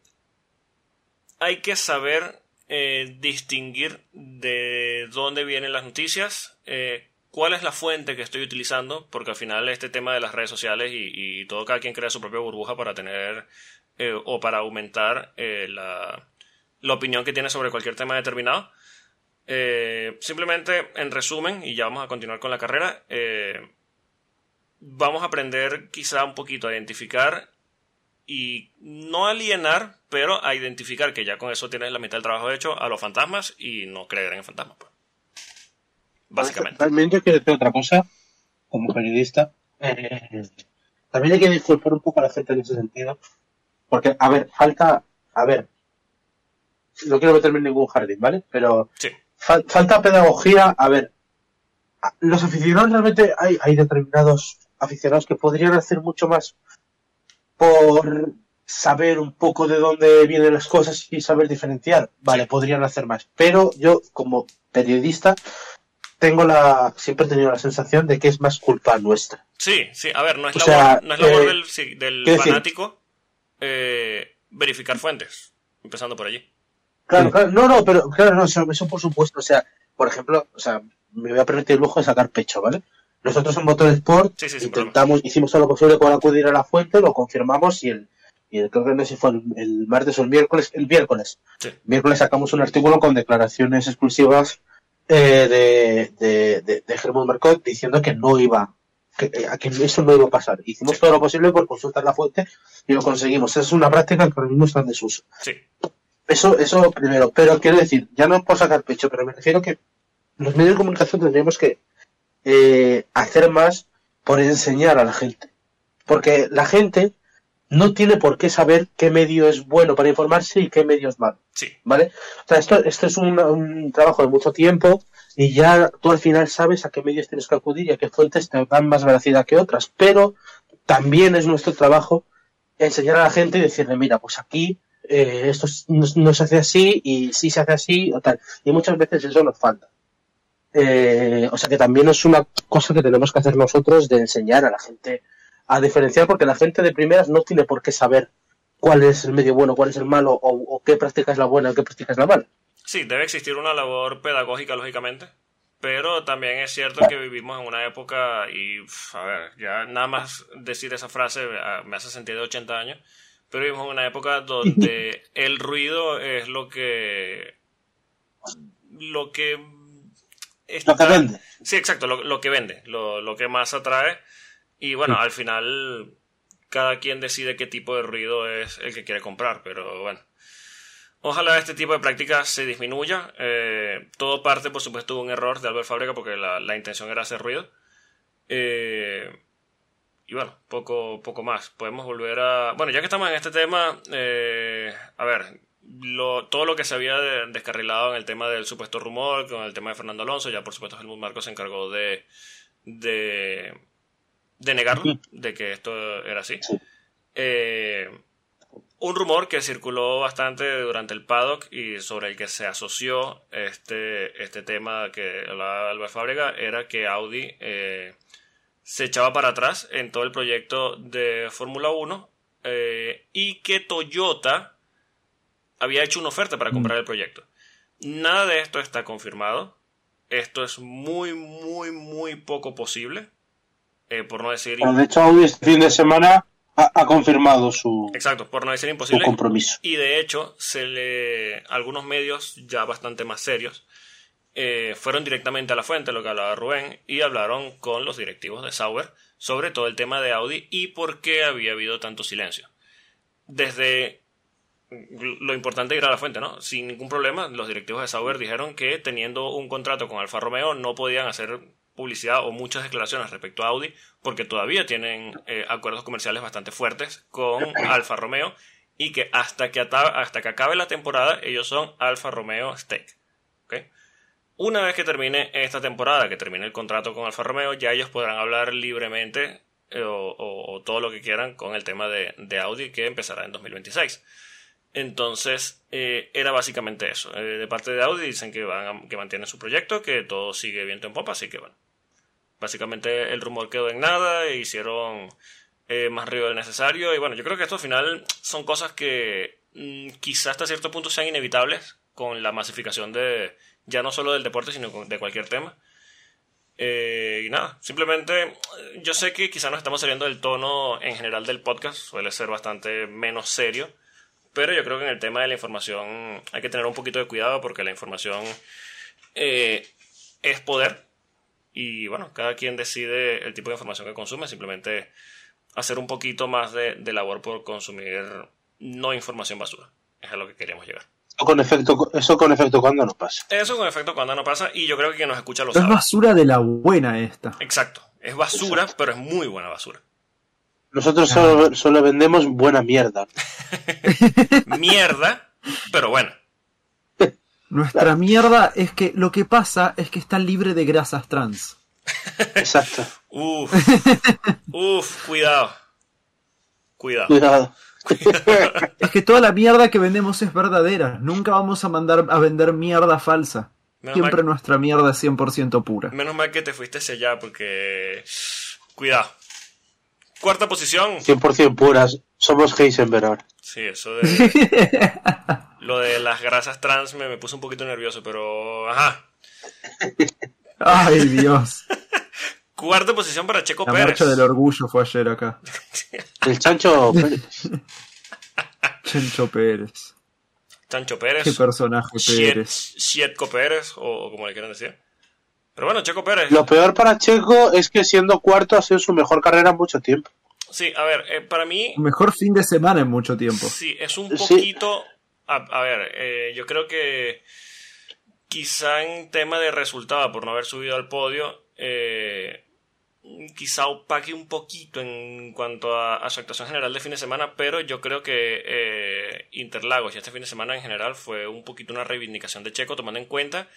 hay que saber eh, distinguir de dónde vienen las noticias, eh, cuál es la fuente que estoy utilizando, porque al final este tema de las redes sociales y, y todo cada quien crea su propia burbuja para tener eh, o para aumentar eh, la, la opinión que tiene sobre cualquier tema determinado. Eh, simplemente, en resumen, y ya vamos a continuar con la carrera, vamos a aprender quizá un poquito a identificar y no alienar, pero a identificar que ya con eso tienes la mitad del trabajo hecho a los fantasmas y no creer en fantasmas. pues. Básicamente. También yo quiero decir otra cosa, como periodista. También hay que disculpar un poco a la gente en ese sentido. Porque, a ver, falta. A ver. No quiero meterme en ningún jardín, ¿vale? Pero Sí, fal- falta pedagogía. A ver. Los aficionados realmente. Hay, hay determinados aficionados que podrían hacer mucho más por saber un poco de dónde vienen las cosas y saber diferenciar. Vale, podrían hacer más. Pero yo, como periodista, tengo la siempre he tenido la sensación de que es más culpa nuestra. sí, sí. A ver, no es O labor, sea, no es labor eh, del, sí, del decir- fanático eh, verificar fuentes, empezando por allí. Claro, no, no, pero claro, no, eso, eso por supuesto, o sea, por ejemplo, o sea, me voy a permitir el lujo de sacar pecho, ¿vale? Nosotros en Sí, sí, sin intentamos, hicimos todo lo posible por acudir a la fuente, lo confirmamos y el, y el creo que no sé si fue el, el martes o el miércoles, el miércoles, Sí. miércoles sacamos un artículo con declaraciones exclusivas eh, de, de, de, de Germán Marcot diciendo que no iba, que, eh, que eso no iba a pasar. Hicimos Sí. todo lo posible por consultar la fuente y lo conseguimos. Esa es una práctica que ahora mismo está en desuso. Sí, Eso, eso primero. Pero quiero decir, ya no es por sacar pecho, pero me refiero que los medios de comunicación tendríamos que eh, hacer más por enseñar a la gente. Porque la gente no tiene por qué saber qué medio es bueno para informarse y qué medio es malo. Sí. ¿Vale? O sea, esto, esto es un, un trabajo de mucho tiempo y ya tú al final sabes a qué medios tienes que acudir y a qué fuentes te dan más veracidad que otras. Pero también es nuestro trabajo enseñar a la gente y decirle, mira, pues aquí eh, esto es- no, no se hace así y sí se hace así o tal. Y muchas veces eso nos falta. Eh, o sea que también es una cosa que tenemos que hacer nosotros de enseñar a la gente a diferenciar porque la gente de primeras no tiene por qué saber cuál es el medio bueno, cuál es el malo o, o qué práctica es la buena o qué práctica es la mala. Sí, debe existir una labor pedagógica, lógicamente. Pero también es cierto que vivimos en una época y, a ver, ya nada más decir esa frase ah, me hace sentir de 80 años. Pero vivimos en una época donde el ruido es lo que. Lo que. Lo que vende. Sí, exacto, lo, lo que vende, lo, lo que más atrae. Y bueno, al final cada quien decide qué tipo de ruido es el que quiere comprar, pero bueno. Ojalá este tipo de prácticas se disminuya. Eh, todo parte, por supuesto, de un error de Albert Fábrica porque la, la intención era hacer ruido. Eh, y bueno, poco, poco más. Podemos volver a... Bueno, ya que estamos en este tema, eh, a ver, lo- todo lo que se había de- descarrilado en el tema del supuesto rumor, con el tema de Fernando Alonso, ya por supuesto Helmut Marco se encargó de, de, de negarlo, de que esto era así. Sí. Eh, un rumor que circuló bastante durante el paddock y sobre el que se asoció este, este tema que hablaba Albert Fábrega era que Audi eh, se echaba para atrás en todo el proyecto de Fórmula 1 eh, y que Toyota había hecho una oferta para comprar el proyecto. Nada de esto está confirmado. Esto es muy, muy, muy poco posible. Eh, por no decir... Bueno, de hecho, Audi este fin de semana ha, ha confirmado su, Exacto, por no decir su imposible. compromiso. Y de hecho, se le algunos medios ya bastante más serios eh, fueron directamente a la fuente, lo que hablaba Rubén, y hablaron con los directivos de Sauber sobre todo el tema de Audi y por qué había habido tanto silencio. Desde lo importante ir a la fuente, ¿no? Sin ningún problema, los directivos de Sauber dijeron que teniendo un contrato con Alfa Romeo no podían hacer publicidad o muchas declaraciones respecto a Audi porque todavía tienen eh, acuerdos comerciales bastante fuertes con Alfa Romeo y que hasta que, hasta que acabe la temporada ellos son Alfa Romeo Stake. ¿ok? Una vez que termine esta temporada, que termine el contrato con Alfa Romeo, ya ellos podrán hablar libremente eh, o, todo lo que quieran con el tema de, de Audi que empezará en 2026. Entonces, eh, era básicamente eso. De parte de Audi dicen que, van a- que mantienen su proyecto, que todo sigue viento en popa, así que bueno. Básicamente el rumor quedó en nada, e hicieron eh, más ruido del necesario. Y bueno, yo creo que esto al final son cosas que mm, quizás hasta cierto punto sean inevitables con la masificación de ya no solo del deporte, sino de cualquier tema. Eh, y nada, simplemente yo sé que quizás nos estamos saliendo del tono en general del podcast, suele ser bastante menos serio, pero yo creo que en el tema de la información hay que tener un poquito de cuidado porque la información eh, es poder y bueno, cada quien decide el tipo de información que consume, simplemente hacer un poquito más de, de labor por consumir no información basura, es a lo que queríamos llegar. Eso con efecto, eso con efecto cuando no pasa. Eso con efecto cuando no pasa y yo creo que quien nos escucha lo Es sabe. basura de la buena esta. Exacto, es basura, pero es muy buena basura. Nosotros solo, solo vendemos buena mierda. Mierda, pero bueno. Nuestra mierda es que lo que pasa es que está libre de grasas trans. Exacto. Uf, uf, cuidado. Cuidado. Cuidado. Es que toda la mierda que vendemos es verdadera. Nunca vamos a mandar a vender mierda falsa. Menos Siempre mal, nuestra mierda es 100% pura. menos mal que te fuiste hacia allá porque... Cuidado. Cuarta posición. 100% puras. Somos Heisenberg. Sí, eso de... Lo de las grasas trans me, me puso un poquito nervioso, pero... Ajá. Ay, Dios. Cuarta posición para Checo La Pérez. marcha del orgullo fue ayer acá. El chancho Pérez. Chencho Pérez. Chancho Pérez. Qué personaje Pérez. Shietko Pérez, o, o como le quieran decir. Pero bueno, Checo Pérez. Lo peor para Checo es que siendo cuarto ha sido su mejor carrera en mucho tiempo. Sí, a ver, eh, para mí, Mejor fin de semana en mucho tiempo. sí, es un Sí. A, ver, eh, yo creo que quizá en tema de resultado, por no haber subido al podio, eh, quizá opaque un poquito en cuanto a, a su actuación general de fin de semana, pero yo creo que eh, Interlagos y este fin de semana en general fue un poquito una reivindicación de Checo, tomando en cuenta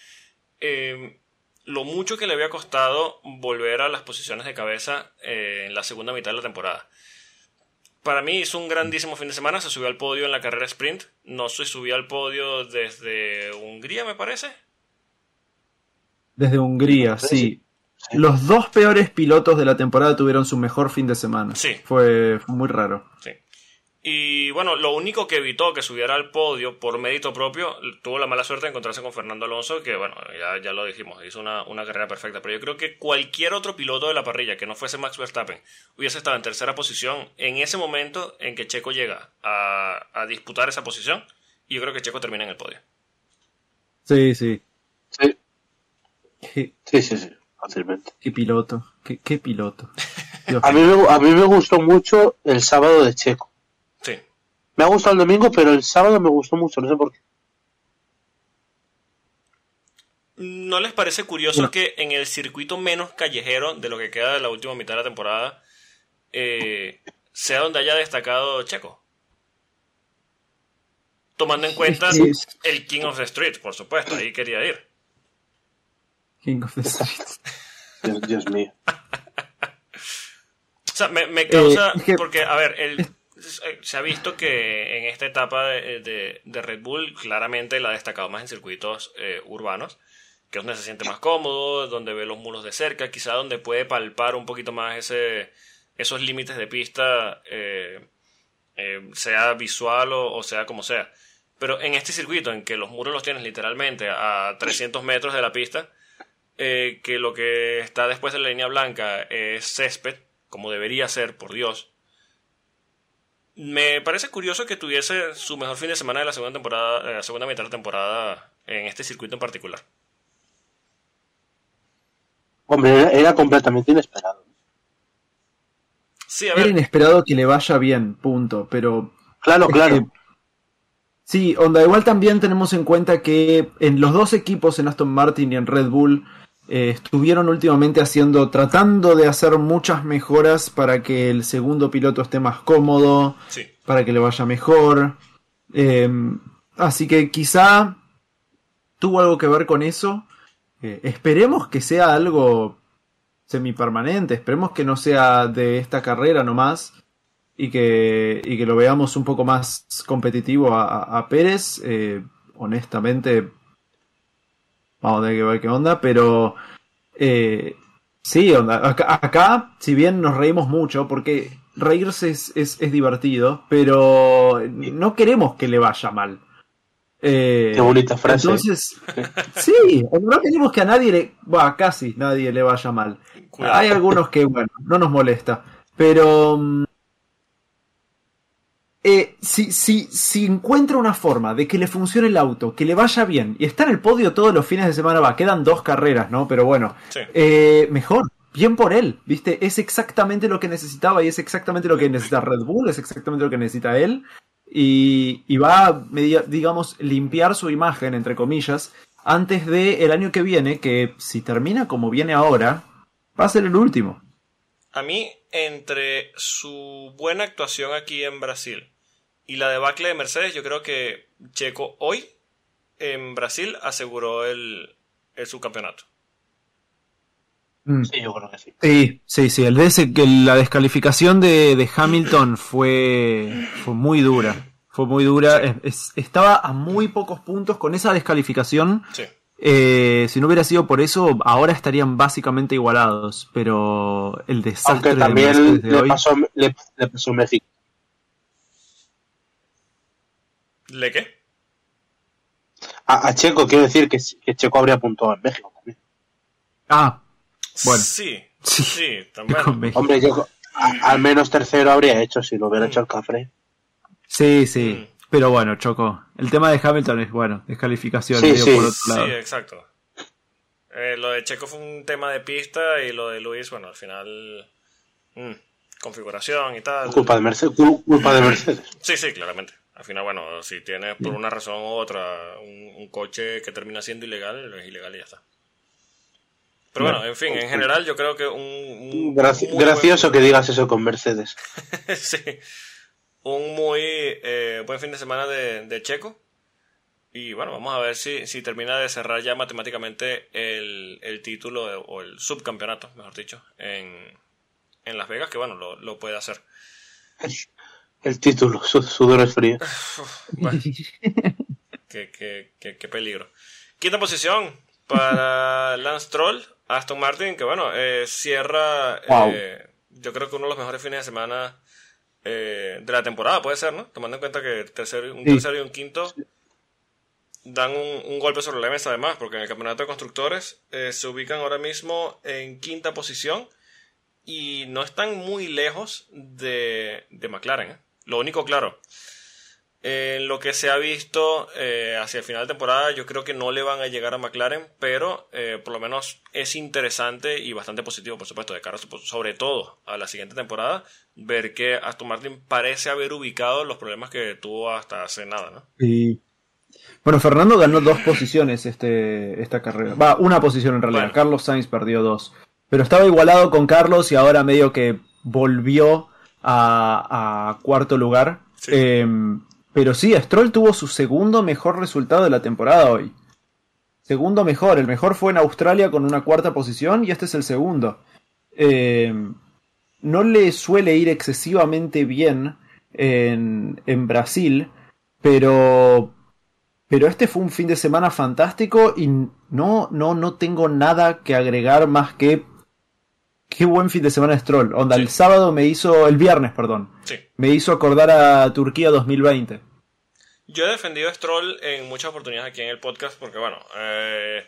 eh, lo mucho que le había costado volver a las posiciones de cabeza eh, en la segunda mitad de la temporada. Para mí hizo un grandísimo fin de semana, se subió al podio en la carrera sprint, no se subió al podio desde Hungría, me parece. Desde Hungría, sí. Los dos peores pilotos de la temporada tuvieron su mejor fin de semana. Sí. Fue, fue muy raro. Sí. Y bueno, lo único que evitó que subiera al podio por mérito propio, tuvo la mala suerte de encontrarse con Fernando Alonso, que bueno, ya, ya lo dijimos, hizo una, una, carrera perfecta. Pero yo creo que cualquier otro piloto de la parrilla que no fuese Max Verstappen hubiese estado en tercera posición en ese momento en que Checo llega a, a disputar esa posición. Y yo creo que Checo termina en el podio. Sí, sí. Sí, sí, sí, sí, fácilmente. qué piloto. Qué, qué piloto. A mí, me, a mí me gustó mucho el sábado de Checo. Me ha gustado el domingo, pero el sábado me gustó mucho, no sé por qué. ¿No les parece curioso No. que en el circuito menos callejero de lo que queda de la última mitad de la temporada eh, sea donde haya destacado Checo? Tomando en cuenta Sí. el King of the Street, por supuesto, ahí quería ir. King of the Streets. Dios, Dios mío. O sea, me, me causa. Eh, Porque, a ver, el- se ha visto que en esta etapa de, de- Red Bull, claramente la ha destacado más en circuitos eh, urbanos, que es donde se siente más cómodo, donde ve los muros de cerca, quizá donde puede palpar un poquito más esos límites de pista, eh, eh, sea visual o, o sea como sea. Pero en este circuito, en que los muros los tienes literalmente a 300 metros de la pista, que lo que está después de la línea blanca es césped, como debería ser, por Dios. Me parece curioso que tuviese su mejor fin de semana de la segunda temporada, de la segunda mitad de la temporada en este circuito en particular. Hombre, era, era completamente inesperado. Sí, a Era inesperado que le vaya bien, punto. Pero Claro, claro. que- Sí, onda, igual también tenemos en cuenta que en los dos equipos, en Aston Martin y en Red Bull, eh, estuvieron últimamente haciendo, tratando de hacer muchas mejoras para que el segundo piloto esté más cómodo, sí. para que le vaya mejor. Eh, así que quizá tuvo algo que ver con eso. Eh, esperemos que sea algo semipermanente, esperemos que no sea de esta carrera nomás y que, y que lo veamos un poco más competitivo a, a- Pérez. Eh, honestamente, vamos a tener que ver qué onda, pero eh, sí, onda. Acá, acá, si bien nos reímos mucho, porque reírse es, es- es divertido, pero no queremos que le vaya mal. Eh, Qué bonita frase. Entonces, sí, no queremos que a nadie le, bah, casi nadie le vaya mal. Cuidado. Hay algunos que, bueno, no nos molesta. Pero mm, si, si, si encuentra una forma de que le funcione el auto, que le vaya bien, y está en el podio todos los fines de semana, va, quedan dos carreras, ¿no? Pero bueno, Sí. eh, mejor, bien por él, ¿viste? Es exactamente lo que necesitaba y es exactamente lo que necesita Red Bull, es exactamente lo que necesita él. Y, y va a, digamos, limpiar su imagen, entre comillas, antes de el año que viene, que si termina como viene ahora, va a ser el último. A mí, entre su buena actuación aquí en Brasil y la debacle de Mercedes, yo creo que Checo hoy en Brasil aseguró el, el subcampeonato. Mm. Sí, yo creo que sí. Sí, sí, sí. El de ese, que la descalificación de, de Hamilton fue, fue muy dura. Fue muy dura. Es- es- estaba a muy pocos puntos con esa descalificación. Sí. Eh, si no hubiera sido por eso, ahora estarían básicamente igualados. Pero el desastre Aunque de también de le hoy. pasó, le, le pasó México. ¿Le qué? A, a Checo quiero decir que, que Checo habría puntuado en México también. Ah, Bueno. Sí, Sí. sí, también. Hombre, yo a- al menos tercero habría hecho si lo hubiera hecho el café. Sí, sí. Mm. Pero bueno, Choco. El tema de Hamilton es, bueno, descalificación. Sí, sí. por otro Sí, lado. exacto. Eh, lo de Checo fue un tema de pista y lo de Luis, bueno, al final. mm, configuración y tal. Culpa de Mercedes. cul- Culpa de Mercedes. Sí, sí, claramente. Al final, bueno, si tienes por una razón u otra un, un coche que termina siendo ilegal, es ilegal y ya está. Pero bueno, en fin, en general yo creo que un... un Graci- muy gracioso que digas eso con Mercedes. sí. Un muy eh, buen fin de semana de, de Checo. Y bueno, vamos a ver si, si termina de cerrar ya matemáticamente el, el título de- o el subcampeonato, mejor dicho, en, en Las Vegas, que bueno, lo, lo puede hacer. El título, su- sudores fríos. Bueno, qué, qué- qué- qué peligro. Quinta posición para Lance Troll, Aston Martin, que bueno, eh, cierra, Wow. eh, yo creo que uno de los mejores fines de semana eh, de la temporada, puede ser, ¿no? Tomando en cuenta que tercero, un Sí. tercero y un quinto dan un, un golpe sobre la mesa además, porque en el campeonato de constructores eh, se ubican ahora mismo en quinta posición y no están muy lejos de, de McLaren. ¿eh? Lo único claro, en lo que se ha visto eh, hacia el final de temporada, yo creo que no le van a llegar a McLaren, pero eh, por lo menos es interesante y bastante positivo, por supuesto, de cara sobre todo a la siguiente temporada, ver que Aston Martin parece haber ubicado los problemas que tuvo hasta hace nada, ¿no? Y- Bueno, Fernando ganó dos posiciones este, esta carrera. Va, una posición en realidad. Bueno. Carlos Sainz perdió dos. Pero estaba igualado con Carlos y ahora medio que volvió a, a cuarto lugar. Sí. Em, pero sí, Stroll tuvo su segundo mejor resultado de la temporada hoy. Segundo mejor. El mejor fue en Australia con una cuarta posición y este es el segundo. Em, no le suele ir excesivamente bien en, en Brasil, pero, pero este fue un fin de semana fantástico y no, no, no tengo nada que agregar más que qué buen fin de semana de Stroll. Onda, Sí. el sábado me hizo, el viernes, perdón, Sí. me hizo acordar a Turquía 2020. Yo he defendido a Stroll en muchas oportunidades aquí en el podcast porque, bueno, eh,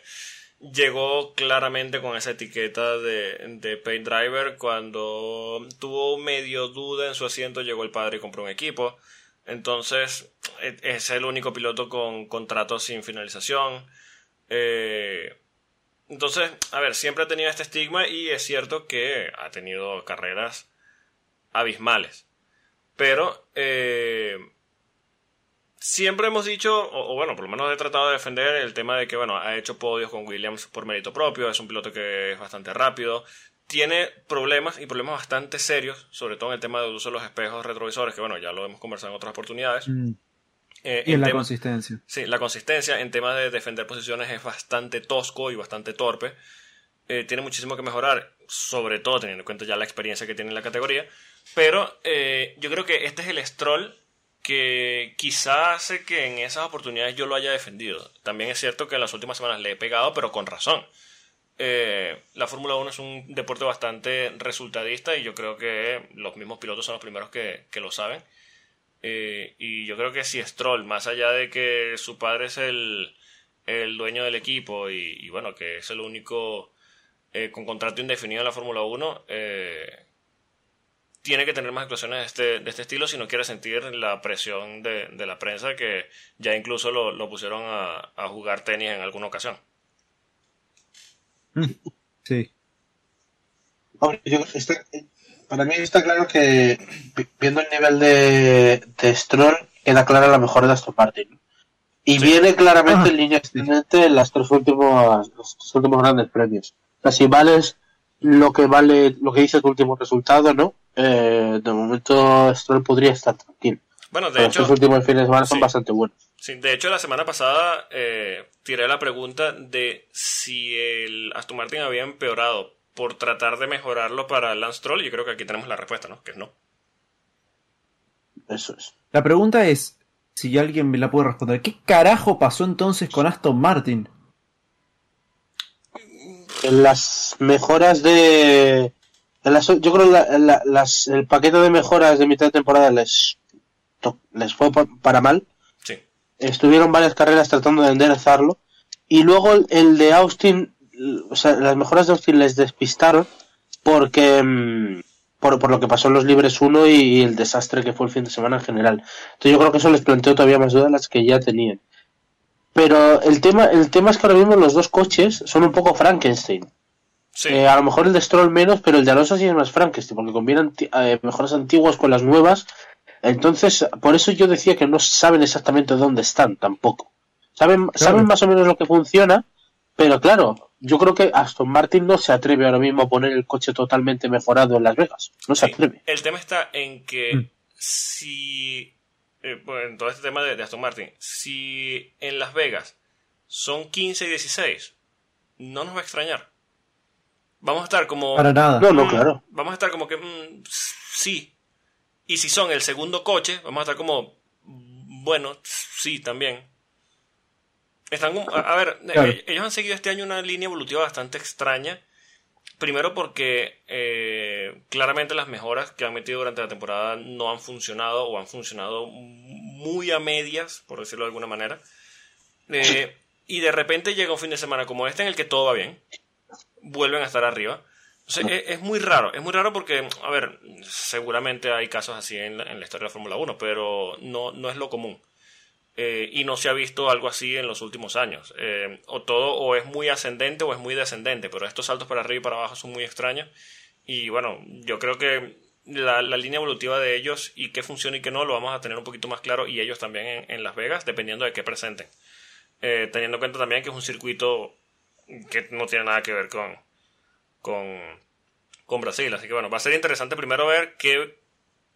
llegó claramente con esa etiqueta de, de driver. Cuando tuvo medio duda en su asiento, llegó el padre y compró un equipo. Entonces, e- es el único piloto con contrato sin finalización. Eh, entonces, a ver, siempre ha tenido este estigma y es cierto que ha tenido carreras abismales. Pero, eh, siempre hemos dicho, o, bueno, por lo menos he tratado de defender el tema de que, bueno, ha hecho podios con Williams por mérito propio, es un piloto que es bastante rápido, tiene problemas y problemas bastante serios, sobre todo en el tema del uso de los espejos retrovisores, que bueno, ya lo hemos conversado en otras oportunidades. Eh, Y en la tema- consistencia. Sí, la consistencia en temas de defender posiciones es bastante tosco y bastante torpe. Eh, tiene muchísimo que mejorar, sobre todo teniendo en cuenta ya la experiencia que tiene en la categoría. Pero eh, yo creo que este es el Stroll que quizá hace que en esas oportunidades yo lo haya defendido. También es cierto que en las últimas semanas le he pegado, pero con razón. Eh, la Fórmula 1 es un deporte bastante resultadista y yo creo que los mismos pilotos son los primeros que, que lo saben. Eh, y yo creo que si Stroll, más allá de que su padre es el, el dueño del equipo y, y bueno, que es el único eh, con contrato indefinido en la Fórmula 1, eh, tiene que tener más actuaciones de este, de este estilo si no quiere sentir la presión de, de la prensa que ya incluso lo, lo pusieron a, a jugar tenis en alguna ocasión. Sí. Hombre, yo- está- para mí está claro que vi- viendo el nivel de, de Stroll queda clara la mejora de Aston Martin. Y Sí. viene claramente Ah, en línea ascendente en las tres últimos, los tres últimos grandes premios. O sea, si vales lo que vale, lo que dice tu último resultado, ¿no? Eh, de momento Stroll podría estar tranquilo. Bueno, de Los hecho, tres últimos fines de semana son sí. bastante buenos. Sí, de hecho, la semana pasada eh, tiré la pregunta de si el Aston Martin había empeorado por tratar de mejorarlo para Lance Stroll. Y yo creo que aquí tenemos la respuesta, ¿no? Que no. Eso es. La pregunta es, si alguien me la puede responder, ¿qué carajo pasó entonces con Aston Martin? En las mejoras de. en las- yo creo que la- la- las, el paquete de mejoras de mitad de temporada les, to- les fue pa- para mal. Sí. Estuvieron varias carreras tratando de enderezarlo. Y luego el, el de Austin, o sea, las mejoras de Austin les despistaron porque. mm, por, por lo que pasó en los libres 1 y, y el desastre que fue el fin de semana en general. Entonces yo creo que eso les planteó todavía más dudas las que ya tenían. Pero el tema, el tema es que ahora mismo los dos coches son un poco Frankenstein. Sí. Eh, a lo mejor el de Stroll menos, pero el de Alonso sí es más Frankenstein, porque combinan eh, mejoras antiguas con las nuevas. Entonces, por eso yo decía que no saben exactamente dónde están tampoco. Saben, saben más o menos lo que funciona, pero claro, yo creo que Aston Martin no se atreve ahora mismo a poner el coche totalmente mejorado en Las Vegas. No se Sí, atreve. El tema está en que Mm. si. eh, pues, en todo este tema de, de Aston Martin, si en Las Vegas son 15 y 16, no nos va a extrañar. Vamos a estar como. Para nada. No, no, mm, claro. Vamos a estar como que. mm, sí. Y si son el segundo coche, vamos a estar como. mm, Bueno, sí, también. Están a, ver, Claro. eh, ellos han seguido este año una línea evolutiva bastante extraña. Primero porque eh, claramente las mejoras que han metido durante la temporada no han funcionado o han funcionado muy a medias, por decirlo de alguna manera. Eh, y de repente llega un fin de semana como este en el que todo va bien. Vuelven a estar arriba. Entonces, es, es muy raro, es muy raro porque, a ver, seguramente hay casos así en la, en la historia de la Fórmula 1, pero no, no es lo común. Eh, y no se ha visto algo así en los últimos años. Eh, o todo o es muy ascendente o es muy descendente, pero estos saltos para arriba y para abajo son muy extraños. Y bueno, yo creo que la, línea evolutiva de ellos y qué funciona y qué no lo vamos a tener un poquito más claro y ellos también en, en Las Vegas, dependiendo de qué presenten. Eh, teniendo en cuenta también que es un circuito que no tiene nada que ver con, con, con Brasil. Así que bueno, va a ser interesante primero ver qué,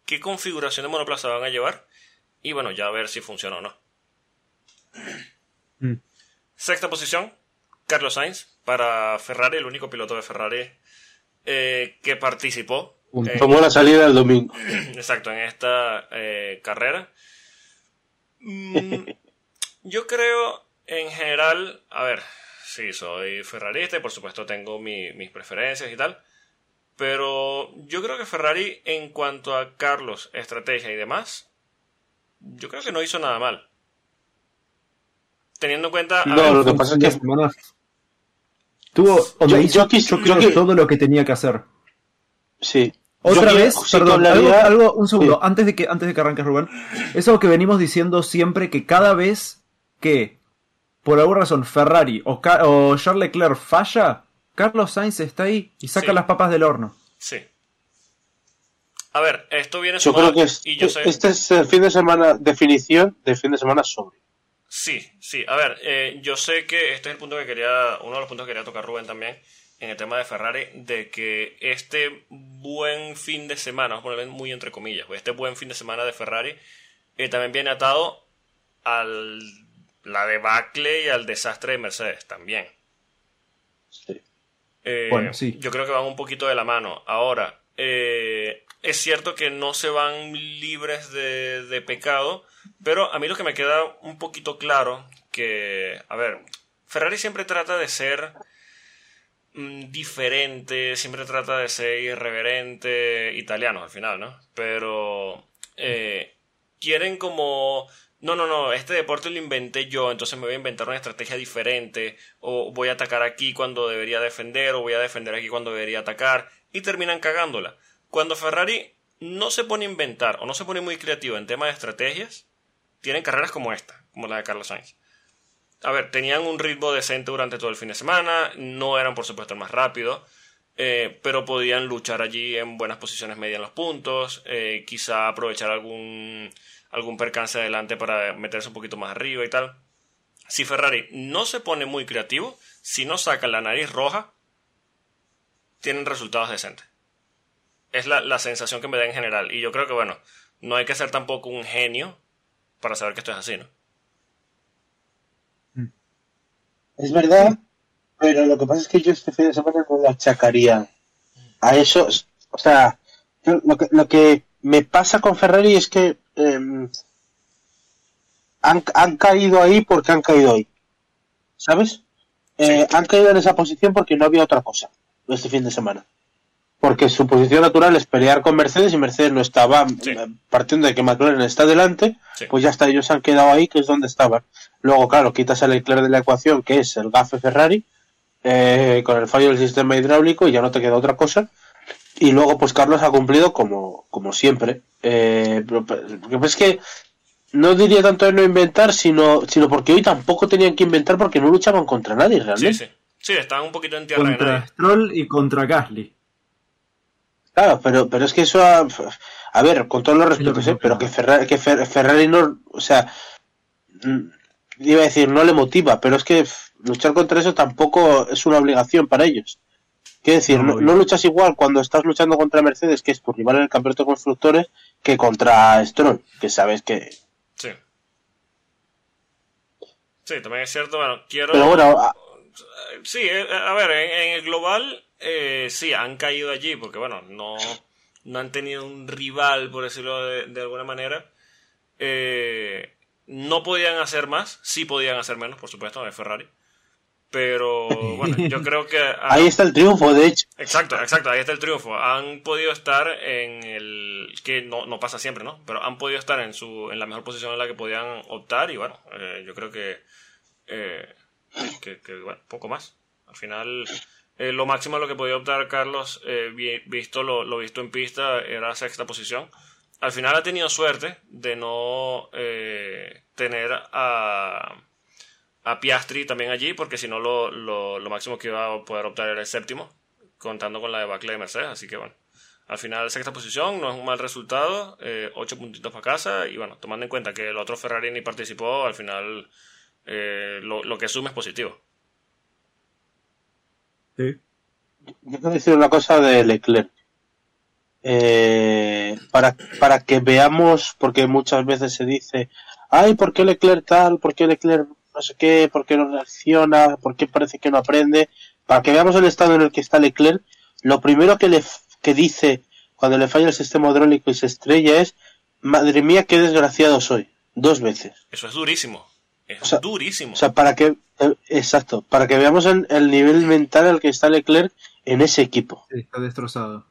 qué configuración de monoplaza van a llevar y bueno, ya ver si funciona o no. Mm. Sexta posición, Carlos Sainz para Ferrari, el único piloto de Ferrari eh, que participó. Tomó la salida el domingo. Exacto, en esta eh, carrera. Mm, yo creo, en general, a ver, sí, soy ferrarista y por supuesto tengo mi- mis preferencias y tal. Pero yo creo que Ferrari, en cuanto a Carlos, estrategia y demás, yo creo que no hizo nada mal. Teniendo en cuenta. No, ver, lo que pasa es que- semana- Tuvo, o Yo- me hizo, yo quis- yo yo creo que- todo lo que tenía que hacer. Sí. Otra Yo vez, quiero- perdón, algo, algo- un segundo, Sí. antes de que antes de que arranques Rubén, es algo que venimos diciendo siempre que cada vez que por alguna razón Ferrari o, o Charles Leclerc falla, Carlos Sainz está ahí y saca Sí. las papas del horno. Sí. A ver, esto viene Yo creo que es- y yo sé- este es el fin de semana, definición de fin de semana sobre. Sí, sí. A ver, eh, yo sé que este es el punto que quería, uno de los puntos que quería tocar Rubén también en el tema de Ferrari, de que este buen fin de semana, vamos a ponerlo muy entre comillas, pues, este buen fin de semana de Ferrari eh, también viene atado al la debacle y al desastre de Mercedes también. Sí. Eh, Bueno, sí. Yo creo que van un poquito de la mano. Ahora, eh, es cierto que no se van libres de, de pecado, pero a mí lo que me queda un poquito claro que, a ver, Ferrari siempre trata de ser mm, diferente, siempre trata de ser irreverente, italiano al final, ¿no? Pero eh, quieren como... No, no, no, este deporte lo inventé yo, entonces me voy a inventar una estrategia diferente, o voy a atacar aquí cuando debería defender, o voy a defender aquí cuando debería atacar, y terminan cagándola. Cuando Ferrari no se pone a inventar, o no se pone muy creativo en tema de estrategias, tienen carreras como esta, como la de Carlos Sainz. A ver, tenían un ritmo decente durante todo el fin de semana, no eran por supuesto el más rápido, eh, pero podían luchar allí en buenas posiciones media en los puntos, eh, quizá aprovechar algún, algún percance adelante para meterse un poquito más arriba y tal. Si Ferrari no se pone muy creativo, si no sacan la nariz roja, tienen resultados decentes. Es la, la sensación que me da en general. Y yo creo que, bueno, no hay que ser tampoco un genio para saber que esto es así, ¿no? Es verdad, pero lo que pasa es que yo este fin de semana no lo achacaría a eso. O sea, yo lo que, lo que me pasa con Ferrari es que em, han, han caído ahí porque han caído ahí. ¿Sabes? Eh, Han caído en esa posición porque no había otra cosa este fin de semana. Porque su posición natural es pelear con Mercedes y Mercedes no estaba, Sí. eh, partiendo de que McLaren está delante, Sí. pues ya está, ellos han quedado ahí, que es donde estaban. Luego, claro, quitas a Leclerc de la ecuación, que es el gafe Ferrari, eh, con el fallo del sistema hidráulico y ya no te queda otra cosa. Y luego, pues Carlos ha cumplido como, como siempre. Eh, pero- pero es que no diría tanto de no inventar, sino, sino porque hoy tampoco tenían que inventar porque no luchaban contra nadie realmente. sí. Sí, estaban un poquito en tierra de Contra nadie. Stroll y contra Gasly. Claro, pero, pero es que eso a, A ver, con todos los respetos, mismo ¿eh? pero que Ferrari, que Fer- Ferrari no, o sea, mm, iba a decir, no le motiva, pero es que luchar contra eso tampoco es una obligación para ellos. Quiero decir, No, no, y- no luchas igual cuando estás luchando contra Mercedes, que es tu rival en el campeonato de constructores, que contra Stroll, que sabes que... Sí. Sí, también es cierto. Bueno, quiero. Pero bueno, a- Sí, eh, a ver, en, en el global eh, sí, han caído allí porque, bueno, no, no han tenido un rival, por decirlo de, de alguna manera. Eh, no podían hacer más, sí podían hacer menos, por supuesto, de Ferrari. Pero bueno, yo creo que... han- ahí está el triunfo, de hecho. Exacto, exacto, ahí está el triunfo. Han podido estar en el... que no, no pasa siempre, ¿no? Pero han podido estar en su en la mejor posición en la que podían optar y bueno, eh, yo creo que, eh, que, que, bueno, poco más. Al final, eh, lo máximo a lo que podía optar Carlos, eh, vi- visto lo, visto en pista, era sexta posición. Al final ha tenido suerte de no eh, tener a, Piastri también allí, porque si no lo, lo, lo máximo que iba a poder optar era el séptimo, contando con la debacle de Mercedes, así que bueno. Al final, sexta posición, no es un mal resultado, eh, ocho puntitos para casa, y bueno, tomando en cuenta que el otro Ferrari ni participó, al final lo, lo que suma es positivo. Sí. Yo quiero decir una cosa de Leclerc. Eh, para, para que veamos, porque muchas veces se dice, ay, ¿por qué Leclerc tal? ¿Por qué Leclerc no sé qué? ¿Por qué no reacciona? ¿Por qué parece que no aprende? Para que veamos el estado en el que está Leclerc, lo primero que le que dice cuando le falla el sistema hidráulico y se estrella es, madre mía, qué desgraciado soy. Dos veces. Eso es durísimo. Es O sea, durísimo. O sea, para que, eh, exacto, para que veamos el, el nivel mental al que está Leclerc en ese equipo. Está destrozado.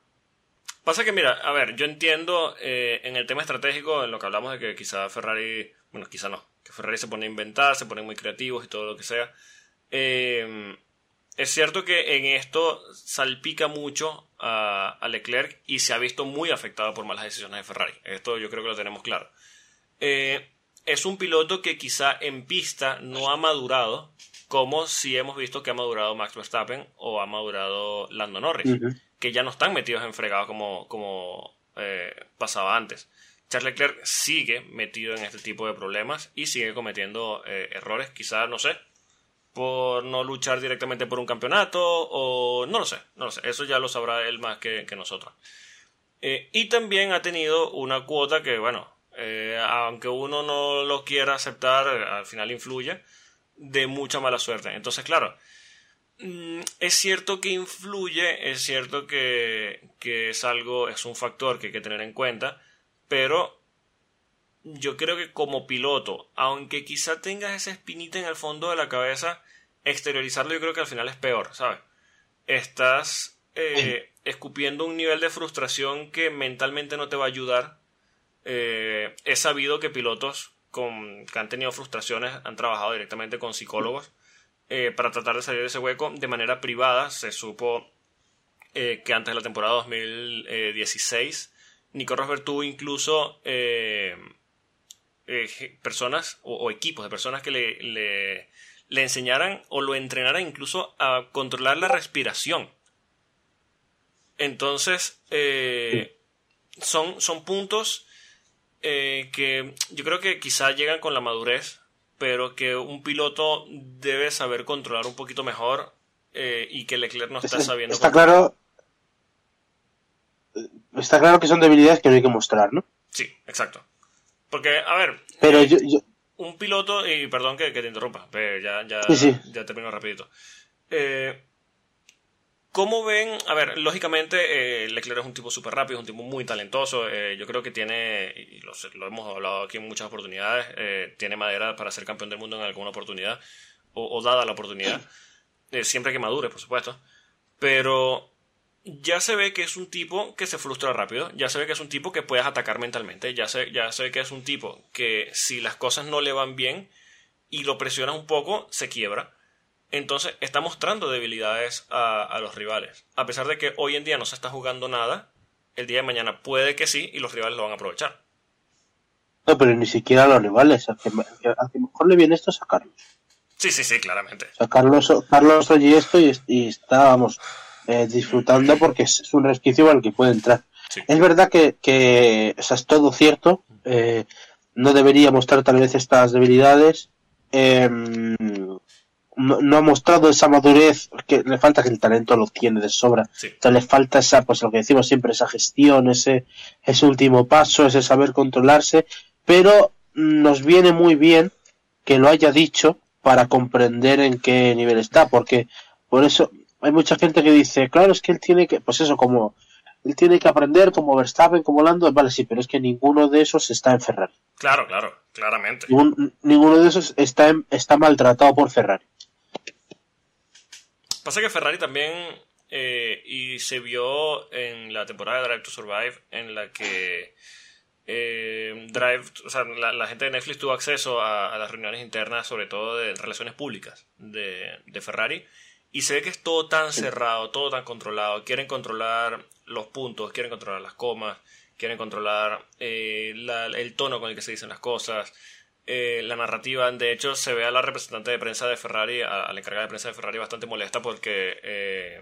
Pasa que, mira, a ver, yo entiendo eh, en el tema estratégico, en lo que hablamos de que quizá Ferrari, bueno, quizá no, que Ferrari se pone a inventar, se ponen muy creativos y todo lo que sea. Eh, es cierto que en esto salpica mucho a, a Leclerc y se ha visto muy afectado por malas decisiones de Ferrari. Esto yo creo que lo tenemos claro. Eh, es un piloto que quizá en pista no ha madurado como si hemos visto que ha madurado Max Verstappen o ha madurado Lando Norris que ya no están metidos en fregado como, como eh, pasaba antes. Charles Leclerc sigue metido en este tipo de problemas y sigue cometiendo eh, errores, quizás, no sé, por no luchar directamente por un campeonato o no lo sé, no lo sé, eso ya lo sabrá él más que, que nosotros. Eh, y también ha tenido una cuota que, bueno, eh, aunque uno no lo quiera aceptar, eh, al final influye, de mucha mala suerte. Entonces, claro, Mm, es cierto que influye, es cierto que, que es algo, es un factor que hay que tener en cuenta, pero yo creo que como piloto, aunque quizá tengas esa espinita en el fondo de la cabeza, exteriorizarlo yo creo que al final es peor, ¿sabes? Estás eh, escupiendo un nivel de frustración que mentalmente no te va a ayudar. Eh, he sabido que pilotos que han tenido frustraciones han trabajado directamente con psicólogos eh, para tratar de salir de ese hueco de manera privada. Se supo eh, que antes de la temporada 2016, Nico Rosberg tuvo incluso personas o, equipos de personas que le, le, enseñaran o lo entrenaran incluso a controlar la respiración. Entonces, son, son puntos eh, que yo creo que quizá llegan con la madurez, pero que un piloto debe saber controlar un poquito mejor eh, y que Leclerc no está Es- sabiendo está controlar. claro está claro que son debilidades que no hay que mostrar, ¿no? Sí, exacto. Porque, a ver, Pero eh, yo, yo- un piloto, y perdón que, que te interrumpa, pero ya, ya, Sí, sí. ya termino rapidito. Eh, ¿Cómo ven? A ver, lógicamente eh, Leclerc es un tipo súper rápido, es un tipo muy talentoso. eh, yo creo que tiene, y lo, hemos hablado aquí en muchas oportunidades, eh, tiene madera para ser campeón del mundo en alguna oportunidad, o, o dada la oportunidad, eh, siempre que madure, por supuesto. Pero ya se ve que es un tipo que se frustra rápido, ya se ve que es un tipo que puedes atacar mentalmente, ya se, ya se ve que es un tipo que si las cosas no le van bien y lo presionas un poco, se quiebra. Entonces está mostrando debilidades a, a los rivales. A pesar de que hoy en día no se está jugando nada, el día de mañana puede que sí y los rivales lo van a aprovechar. no, pero ni siquiera a los rivales. Que, que mejor le viene esto es a Carlos. Sí, sí, sí, claramente. O sea, Carlos, Carlos oye esto y, y está, vamos, eh, disfrutando porque es, es un resquicio al que puede entrar. Sí. Es verdad que, que o sea, es todo cierto. eh, no debería mostrar tal vez estas debilidades. eh, no, no ha mostrado esa madurez que le falta que el talento lo tiene de sobra. Sí. O sea, le falta esa, pues lo que decimos siempre, esa gestión, ese, ese último paso, ese saber controlarse, pero nos viene muy bien que lo haya dicho para comprender en qué nivel está, porque por eso hay mucha gente que dice, claro, es que él tiene que, pues eso, como él tiene que aprender como Verstappen, como Lando, vale, sí, pero es que ninguno de esos está en Ferrari. Claro, claro, claramente. Ningún- ninguno de esos está, en- está maltratado por Ferrari. Pasa que Ferrari también, eh, y se vio en la temporada de Drive to Survive, en la que eh, Drive, o sea, la, la gente de Netflix tuvo acceso a, a las reuniones internas, sobre todo de relaciones públicas de, de Ferrari, y se ve que es todo tan cerrado, todo tan controlado. Quieren controlar los puntos, quieren controlar las comas, quieren controlar eh, la- el tono con el que se dicen las cosas, eh, la narrativa. De hecho, se ve a la representante de prensa de Ferrari, a, a la encargada de prensa de Ferrari, bastante molesta porque eh,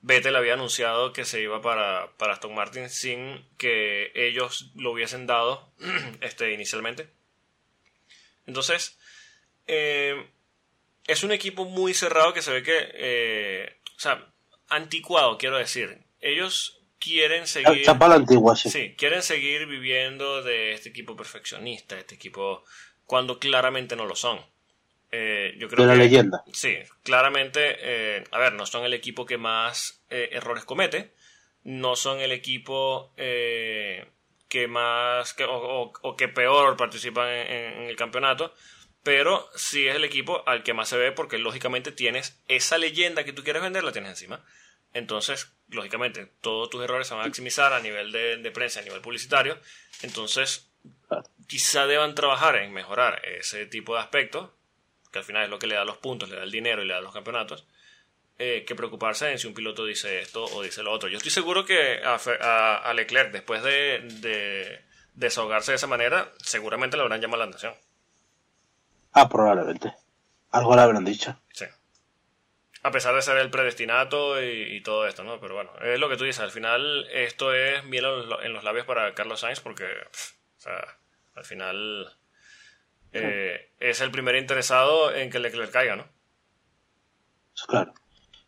Vettel había anunciado que se iba para, para Aston Martin sin que ellos lo hubiesen dado este, inicialmente. Entonces, eh, es un equipo muy cerrado que se ve que, eh, o sea, anticuado, quiero decir. Ellos quieren seguir... Chapala antigua, sí. Sí, quieren seguir viviendo de este equipo perfeccionista, este equipo cuando claramente no lo son. Eh, yo creo De la que- leyenda. Sí, claramente, eh, a ver, no son el equipo que más eh, errores comete, no son el equipo que más que, o, o- o que peor participa en, en- en el campeonato, pero sí es el equipo al que más se ve porque lógicamente tienes esa leyenda que tú quieres vender, la tienes encima. Entonces, lógicamente, todos tus errores se van a maximizar a nivel de, de prensa, a nivel publicitario. Entonces, quizá deban trabajar en mejorar ese tipo de aspectos, que al final es lo que le da los puntos, le da el dinero y le da los campeonatos, eh, que preocuparse en si un piloto dice esto o dice lo otro. Yo estoy seguro que a, a- a Leclerc, después de, de desahogarse de esa manera, seguramente le habrán llamado a la nación. Ah, probablemente. Algo le habrán dicho. Sí. A pesar de ser el predestinato y, y todo esto, ¿no? Pero bueno, es lo que tú dices. Al final, esto es miel en los, labios para Carlos Sainz porque, pff, o sea, al final eh, es el primer interesado en que Leclerc caiga, ¿no? Claro.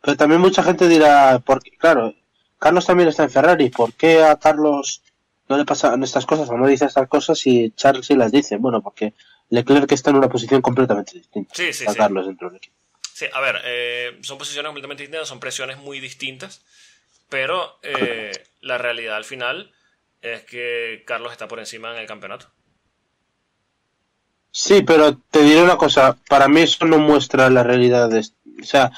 Pero también mucha gente dirá, porque, claro, Carlos también está en Ferrari, ¿por qué a Carlos no le pasan estas cosas o no dice estas cosas y Charles sí las dice? Bueno, porque Leclerc está en una posición completamente distinta Sí, sí, a. Carlos dentro del equipo. Sí, a ver, eh, son posiciones completamente distintas, son presiones muy distintas, pero eh, la realidad al final es que Carlos está por encima en el campeonato. Sí, pero te diré una cosa, para mí eso no muestra la realidad de... O sea,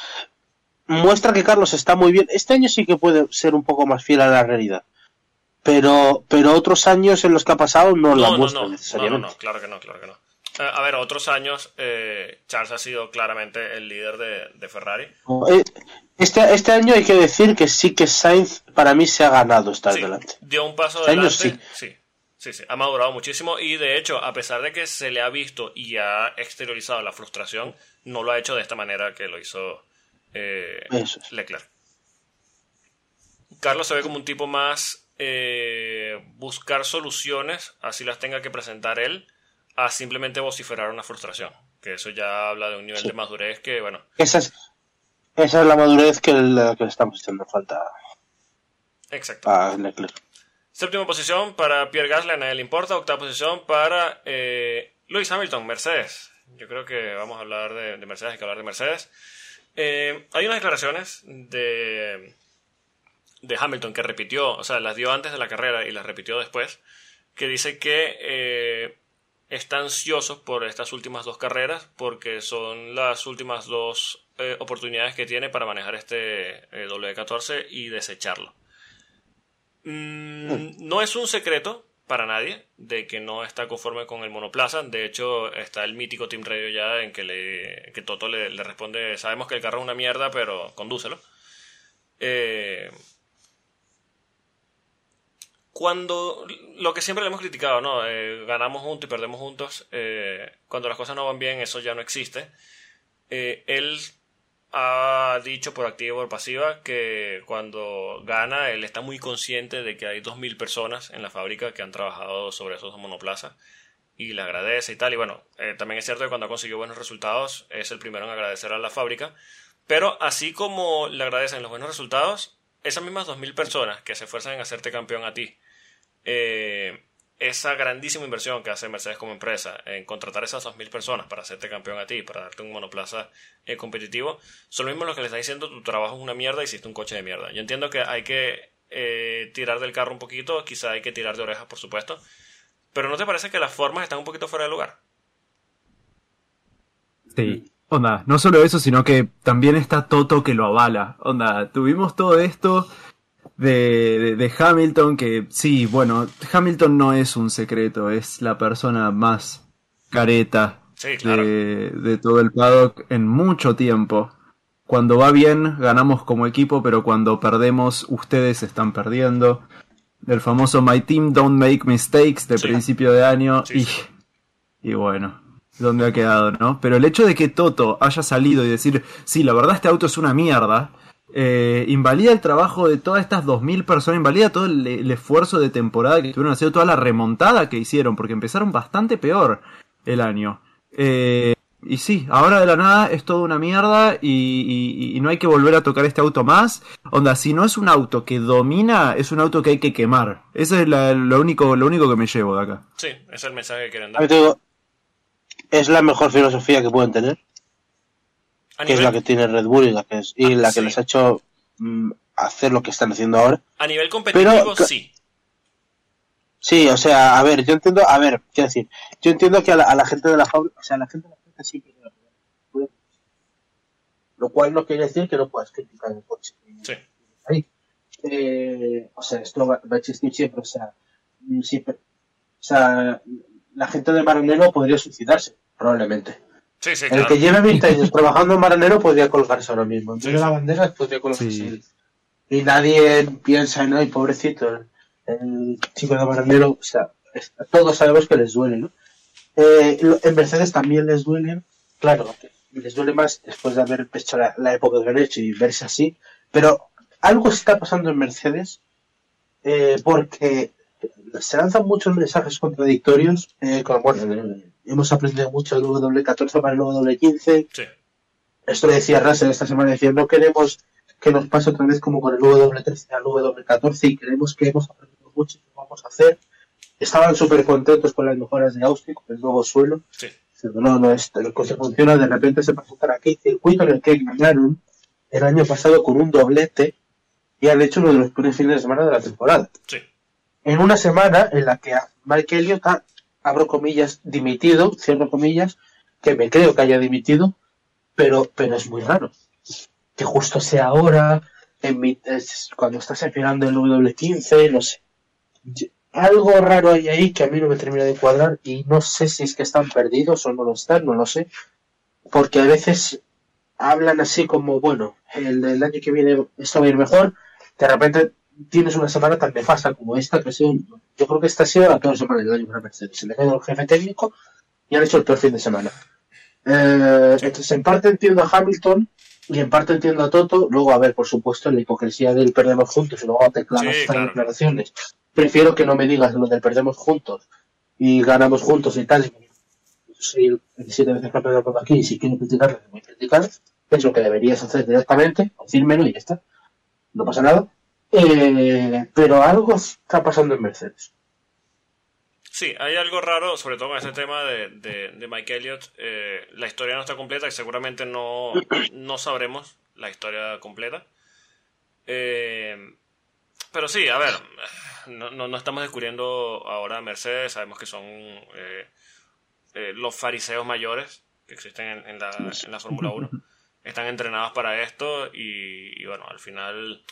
muestra que Carlos está muy bien. Este año sí que puede ser un poco más fiel a la realidad. Pero, pero otros años en los que ha pasado no, la no, muestra no, no, no, necesariamente. no, claro que no, claro que no. Eh, a ver, otros años eh, Charles ha sido claramente el líder de, de Ferrari. Eh, Este, este año hay que decir que sí que Sainz para mí se ha ganado estar Sí, delante. dio un paso Este año adelante. Sí. sí, sí, ha madurado muchísimo y de hecho, a pesar de que se le ha visto y ha exteriorizado la frustración, no lo ha hecho de esta manera que lo hizo eh, es. Leclerc. Carlos se ve como un tipo más eh, buscar soluciones, así las tenga que presentar él, a simplemente vociferar una frustración. Que eso ya habla de un nivel Sí. de madurez que, bueno, Esa es, esa es la madurez que, le- que le estamos echando falta exacto. a Leclerc. Séptima posición para Pierre Gasly, a nadie le importa. Octava posición para eh, Lewis Hamilton, Mercedes. Yo creo que vamos a hablar de, de Mercedes, hay que hablar de Mercedes. Eh, hay unas declaraciones de, de Hamilton que repitió, o sea, las dio antes de la carrera y las repitió después, que dice que eh, está ansioso por estas últimas dos carreras porque son las últimas dos eh, oportunidades que tiene para manejar este eh, W14 y desecharlo. Mm, no es un secreto para nadie de que no está conforme con el monoplaza. De hecho, está el mítico Team Radio ya en que, le, que Toto le, le responde, sabemos que el carro es una mierda, pero condúcelo. Eh, cuando lo que siempre le hemos criticado, ¿no? Eh, ganamos juntos y perdemos juntos. eh, cuando las cosas no van bien, eso ya no existe. Eh, él ha dicho por activa y por pasiva que cuando gana él está muy consciente de que hay 2.000 personas en la fábrica que han trabajado sobre esos monoplazas y le agradece y tal. Y bueno, eh, también es cierto que cuando ha conseguido buenos resultados es el primero en agradecer a la fábrica. Pero así como le agradecen los buenos resultados, esas mismas 2.000 personas que se esfuerzan en hacerte campeón a ti, eh, esa grandísima inversión que hace Mercedes como empresa en contratar esas 2.000 personas para hacerte campeón a ti, para darte un monoplaza eh, competitivo, son los mismos los que le están diciendo tu trabajo es una mierda, hiciste un coche de mierda. Yo entiendo que hay que eh, tirar del carro un poquito, quizá hay que tirar de orejas, por supuesto, pero ¿no te parece que las formas están un poquito fuera de lugar? Sí. Onda, no solo eso, sino que también está Toto que lo avala. Onda, tuvimos todo esto de, de, Hamilton, que sí, bueno, Hamilton no es un secreto, es la persona más careta de, de todo el paddock en mucho tiempo. Cuando va bien, ganamos como equipo, pero cuando perdemos, ustedes están perdiendo. El famoso My Team Don't Make Mistakes de principio de año. y, y bueno, ¿dónde ha quedado, no? Pero el hecho de que Toto haya salido y decir, sí, la verdad este auto es una mierda, eh, invalida el trabajo de todas estas 2.000 personas, invalida todo el, esfuerzo de temporada que estuvieron haciendo, toda la remontada que hicieron, porque empezaron bastante peor el año. Eh, y sí, ahora de la nada es toda una mierda y, no hay que volver a tocar este auto más. Onda, si no es un auto que domina, es un auto que hay que quemar. Ese es lo, único, lo único que me llevo de acá. Sí, ese es el mensaje que quieren dar. Es la mejor filosofía que pueden tener que es la que tiene Red Bull y la que, es, y ah, la que les ha hecho mm, hacer lo que están haciendo ahora. A nivel competitivo, sí. Sí, o sea, a ver, yo entiendo, a ver, quiero decir, yo entiendo que a la, gente de la fábrica, o sea, a la gente de la fábrica siempre lo cual no quiere decir que no puedas criticar el coche. Sí. Ahí. Eh, o sea, esto va, a existir siempre, o sea, siempre, o sea, la gente de Maranello podría suicidarse, probablemente el que lleve 20 años trabajando en Maranero podría colgarse ahora mismo. En la bandera podría colgarse. Y nadie piensa en, ay, pobrecito, el, chico de Maranero. O sea, todos sabemos que les duele, ¿no? Eh, en Mercedes también les duele, claro, les duele más después de haber hecho la, época de derecho y verse así, pero algo está pasando en Mercedes eh, porque se lanzan muchos mensajes contradictorios eh, con, bueno, hemos aprendido mucho del W14 para el W15. Sí. Esto le decía Russell esta semana, decía, no queremos que nos pase otra vez como con el W13 al W14 y queremos que hemos aprendido mucho y lo vamos a hacer. Estaban súper contentos con las mejoras de Austin, con el nuevo suelo. Sí. no, no, esto, el coche funciona, de repente se presentan aquí circuito en el que ganaron el año pasado con un doblete y han hecho uno de los primeros fines de semana de la temporada. Sí. En una semana en la que Mike Elliott ha abro comillas, dimitido, cierro comillas, que me creo que haya dimitido, pero, pero es muy raro. Que justo sea ahora, en cuando estás enfilando el W15, no sé. Algo raro hay ahí que a mí no me termina de cuadrar y no sé si es que están perdidos o no lo están, no lo sé. Porque a veces hablan así como, bueno, el, el año que viene esto va a ir mejor, de repente tienes una semana tan nefasta como esta, que ha sido, yo creo que esta ha sido la peor semana del año para Mercedes. Se le ha el jefe técnico y han hecho el peor fin de semana. Eh, entonces, en parte entiendo a Hamilton y en parte entiendo a Toto. Luego, a ver, por supuesto, la hipocresía del perdemos juntos y luego te clavas estas declaraciones. Prefiero que no me digas lo del perdemos juntos y ganamos juntos y tal. Soy el siete veces campeón por aquí y si quiero criticar, voy a criticar. Es lo que deberías hacer directamente, decírmelo y ya está. No pasa nada. Eh, pero algo está pasando en Mercedes. Sí, hay algo raro, sobre todo con ese tema de, de, Mike Elliott. Eh, la historia no está completa y seguramente no, no sabremos la historia completa. Eh, pero sí, a ver, no, no, estamos descubriendo ahora Mercedes, sabemos que son los fariseos mayores que existen en, la, en la Fórmula 1. Están entrenados para esto y bueno, al final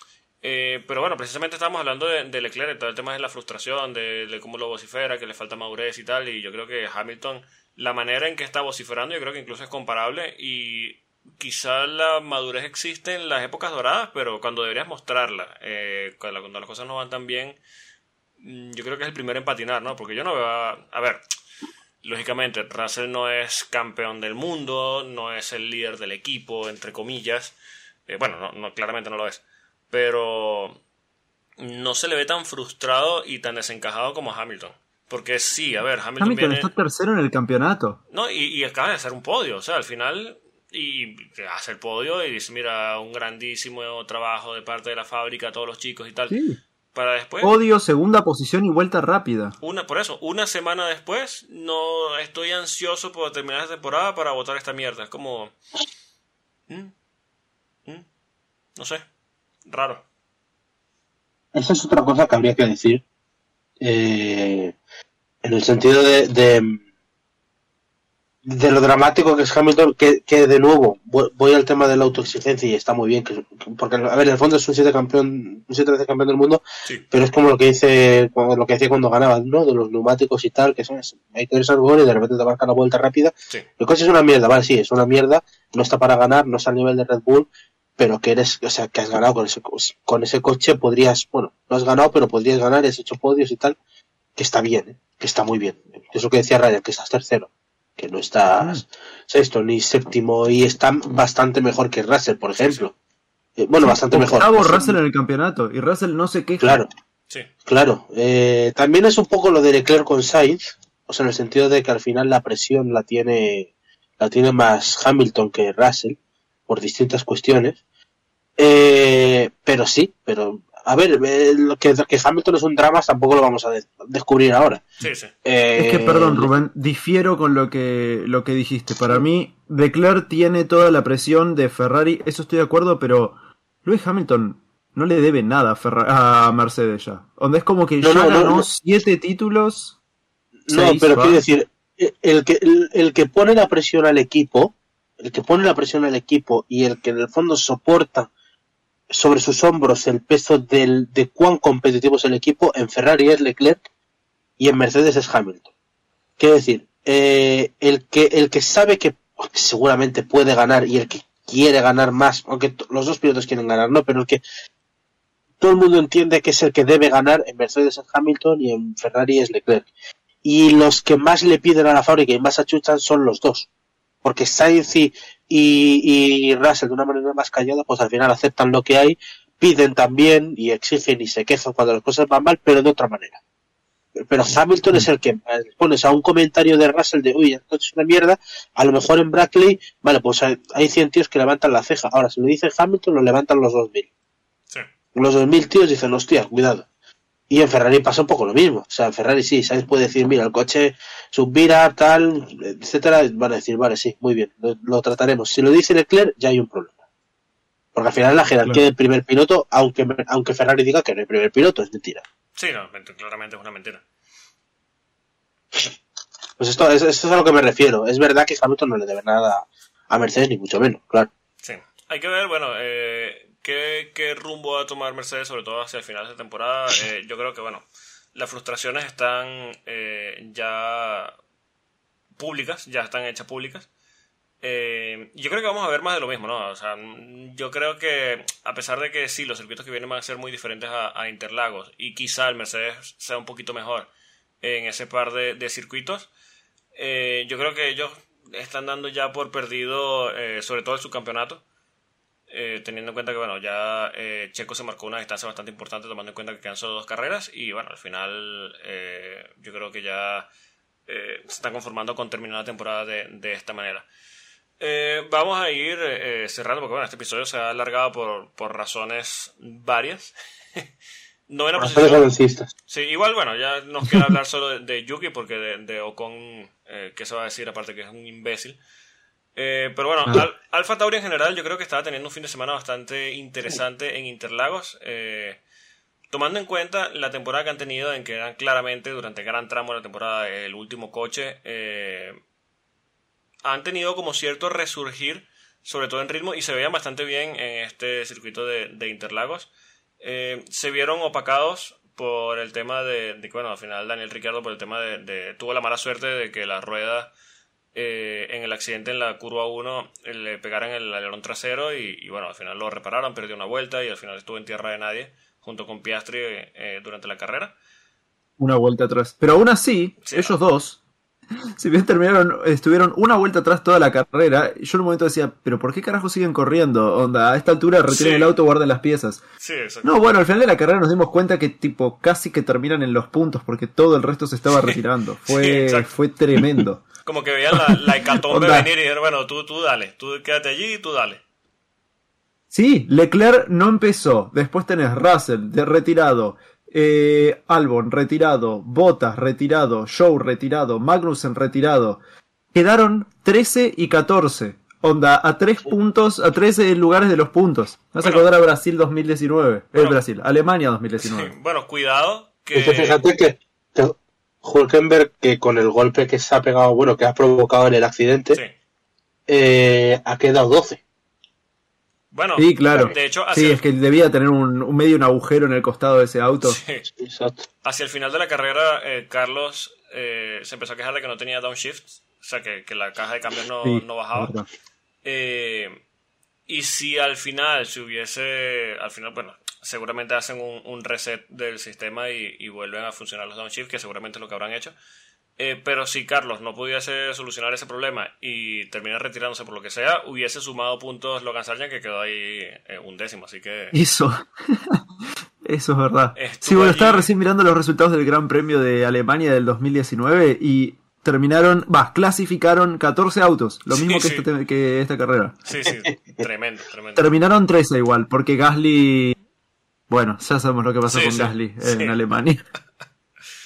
eh, pero bueno, precisamente estamos hablando de, Leclerc, todo el tema de la frustración, de, cómo lo vocifera, que le falta madurez y tal, y yo creo que Hamilton, la manera en que está vociferando, yo creo que incluso es comparable, y quizá la madurez existe en las épocas doradas, pero cuando deberías mostrarla, eh, cuando, las cosas no van tan bien, mm, yo creo que es el primero en patinar, ¿no? Porque yo no veo a... A ver, Lógicamente, Russell no es campeón del mundo, no es el líder del equipo, entre comillas. Eh, bueno, no, no, claramente no lo es. Pero no se le ve tan frustrado y tan desencajado como Hamilton. Porque sí, a ver, Hamilton, Hamilton viene... está tercero en el campeonato. No, y, y acaba de hacer un podio. O sea, al final y hace el podio y dice, mira, un grandísimo trabajo de parte de la fábrica, todos los chicos y tal. Sí. Para después, Podio, segunda posición y vuelta rápida. una, por eso, una semana después, no estoy ansioso por terminar la temporada para votar esta mierda. Es como... ¿Mm? ¿Mm? No sé, raro. Esa es otra cosa que habría que decir. eh, en el sentido de, de, de lo dramático que es Hamilton, que, que de nuevo voy, voy al tema de la autoexigencia y está muy bien, que, porque a ver, en el fondo es un siete campeón, un siete veces campeón del mundo, Sí. pero es como lo que dice, como lo que decía cuando ganaban, ¿no? De los neumáticos y tal, que son, hay que ser bueno y de repente te marcan la vuelta rápida. Sí. El coche es una mierda, vale, sí, es una mierda, no está para ganar, no está al nivel de Red Bull, pero que eres, o sea, que has ganado con ese, co- con ese coche, podrías, bueno, no has ganado, pero podrías ganar, has hecho podios y tal, que está bien, ¿eh? que está muy bien. Es lo que decía Ryan, que estás tercero, que no estás sexto ni séptimo y está bastante mejor que Russell, por ejemplo. Eh, bueno, bastante mejor. Ojo, Russell en el campeonato. Y Russell no se queja. Claro, Sí, Claro, eh, también es un poco lo de Leclerc con Sainz, o sea, en el sentido de que al final la presión la tiene, la tiene más Hamilton que Russell, por distintas cuestiones. Eh, pero sí, pero, a ver, eh, lo que, que Hamilton es un drama tampoco lo vamos a de- descubrir ahora. sí, sí. Eh, Es que, perdón, Rubén, difiero con lo que, lo que dijiste. Para mí, Leclerc tiene toda la presión de Ferrari, eso estoy de acuerdo, pero Lewis Hamilton no le debe nada a, Ferra- a Mercedes ya. Donde es como que No, ya no, ganó no. siete títulos. No, seis, pero ¿va? quiero decir, el que, el, el que pone la presión al equipo, el que pone la presión al equipo y el que en el fondo soporta sobre sus hombros el peso del, de cuán competitivo es el equipo, en Ferrari es Leclerc y en Mercedes es Hamilton. Quiero decir, eh, el, que, el que sabe que seguramente puede ganar y el que quiere ganar más, aunque los dos pilotos quieren ganar, ¿no? Pero el que todo el mundo entiende que es el que debe ganar en Mercedes es Hamilton y en Ferrari es Leclerc y los que más le piden a la fábrica y más achuchan son los dos. Porque Sainz y, y, y Russell de una manera más callada, pues al final aceptan lo que hay, piden también y exigen y se quejan cuando las cosas van mal, pero de otra manera. Pero Hamilton es el que pones a un comentario de Russell de, uy, esto es una mierda, a lo mejor en Brackley, vale, pues hay, hay 100 tíos que levantan la ceja. Ahora, si lo dice Hamilton, lo levantan los 2000 Sí. los 2000 tíos dicen, hostia, cuidado. Y en Ferrari pasa un poco lo mismo. O sea, en Ferrari sí, Sainz puede decir, mira, el coche subvira, tal, etcétera. Van a decir, vale, sí, muy bien, lo, lo trataremos. Si lo dice Leclerc, ya hay un problema. Porque al final la jerarquía Claro. del primer piloto, aunque, aunque Ferrari diga que no hay primer piloto, es mentira. Sí, no, ment- claramente es una mentira. Pues esto, es- esto es a lo que me refiero. Es verdad que Hamilton no le debe nada a Mercedes, ni mucho menos, claro. Sí. Hay que ver, bueno, eh, qué, qué rumbo va a tomar Mercedes, sobre todo hacia el final de temporada. Eh, yo creo que, bueno, las frustraciones están eh, ya públicas, ya están hechas públicas. Eh, yo creo que vamos a ver más de lo mismo, ¿no? O sea, yo creo que a pesar de que sí, los circuitos que vienen van a ser muy diferentes a, a Interlagos y quizá el Mercedes sea un poquito mejor en ese par de, de circuitos, eh, yo creo que ellos están dando ya por perdido, eh, sobre todo el subcampeonato, eh, teniendo en cuenta que, bueno, ya eh, Checo se marcó una distancia bastante importante, tomando en cuenta que quedan solo dos carreras, y bueno, al final eh, yo creo que ya eh, se están conformando con terminar la temporada de, de esta manera. Eh, vamos a ir eh, cerrando, porque bueno, este episodio se ha alargado por, por razones varias. Novena Razones posición. Sí, igual, bueno, ya nos queda hablar solo de, de Yuki, porque de, de Ocon, ¿qué se va a decir? Aparte que es un imbécil. Eh, pero bueno, Ah. Al- Alfa Tauri en general yo creo que estaba teniendo un fin de semana bastante interesante en Interlagos. eh, tomando en cuenta la temporada que han tenido, en que eran claramente durante gran tramo de la temporada el último coche, eh, han tenido como cierto resurgir, sobre todo en ritmo, y se veían bastante bien en este circuito de, de Interlagos. Eh, se vieron opacados por el tema de, bueno, al final Daniel Ricciardo por el tema de, de- tuvo la mala suerte de que la rueda eh, en el accidente en la curva 1 eh, le pegaran el alerón trasero y, y, bueno, al final lo repararon, perdió una vuelta y al final estuvo en tierra de nadie junto con Piastri eh, durante la carrera. Una vuelta atrás. Pero aún así, Sí. ellos dos si bien terminaron, estuvieron una vuelta atrás toda la carrera, yo en un momento decía, pero ¿por qué carajo siguen corriendo? Onda, a esta altura retiren Sí. el auto, guarden las piezas. Sí. No, bueno, al final de la carrera nos dimos cuenta que tipo casi que terminan en los puntos porque todo el resto se estaba retirando. Fue, fue tremendo. Como que veían la, la hecatombe venir y dijeron, bueno, tú, tú dale, tú quédate allí y tú dale. Sí, Leclerc no empezó. Después tenés Russell de retirado, eh, Albon retirado, Bottas retirado, Show retirado, Magnussen retirado. Quedaron 13 y 14. Onda, a 3 puntos, a 13 lugares de los puntos. Vas a acordar a Brasil 2019. Eh, Bueno. Brasil, Alemania Sí, 2019. Bueno, cuidado, que... Es que fíjate que Hulkenberg, que con el golpe que se ha pegado, bueno, que ha provocado en el accidente, Sí. eh, ha quedado 12. Bueno, Sí, claro. de hecho, hacia, Sí, el- es que debía tener un, un medio un agujero en el costado de ese auto. sí, Exacto. hacia el final de la carrera, eh, Carlos eh, se empezó a quejar de que no tenía downshift, o sea, que, que la caja de cambios no, Sí, no bajaba. Eh, y si al final se hubiese, al final, bueno, seguramente hacen un, un reset del sistema y, y vuelven a funcionar los downshift, que seguramente es lo que habrán hecho. Eh, pero si Carlos no pudiese solucionar ese problema y termina retirándose por lo que sea, hubiese sumado puntos Logan Sargent, que quedó ahí eh, un décimo. Así que Eso. Eso es verdad. Estuvo sí, bueno, allí- estaba recién mirando los resultados del Gran Premio de Alemania del 2019 y terminaron, va, clasificaron 14 autos, lo Sí, mismo que, sí. este- que esta carrera. sí, sí, tremendo, tremendo. Terminaron 13 igual, porque Gasly, bueno, ya sabemos lo que pasó Sí, con sí, Gasly en sí. Alemania.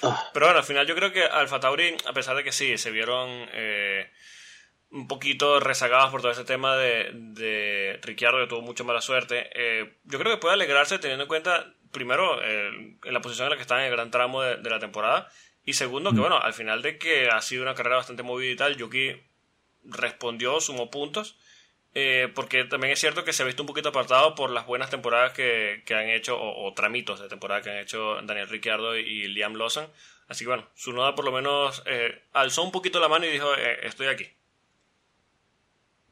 Pero bueno, al final yo creo que Alfa Tauri, a pesar de que sí, se vieron eh, un poquito rezagados por todo ese tema de, de Ricciardo, que tuvo mucha mala suerte, eh, yo creo que puede alegrarse teniendo en cuenta, primero, eh, en la posición en la que está en el gran tramo de, de la temporada, y segundo, que bueno, al final de que ha sido una carrera bastante movida y tal, Yuki respondió, sumó puntos. Eh, porque también es cierto que se ha visto un poquito apartado por las buenas temporadas que, que han hecho, o, o tramitos de temporada que han hecho Daniel Ricciardo y Liam Lawson. Así que bueno, su noda por lo menos eh, alzó un poquito la mano y dijo, eh, estoy aquí.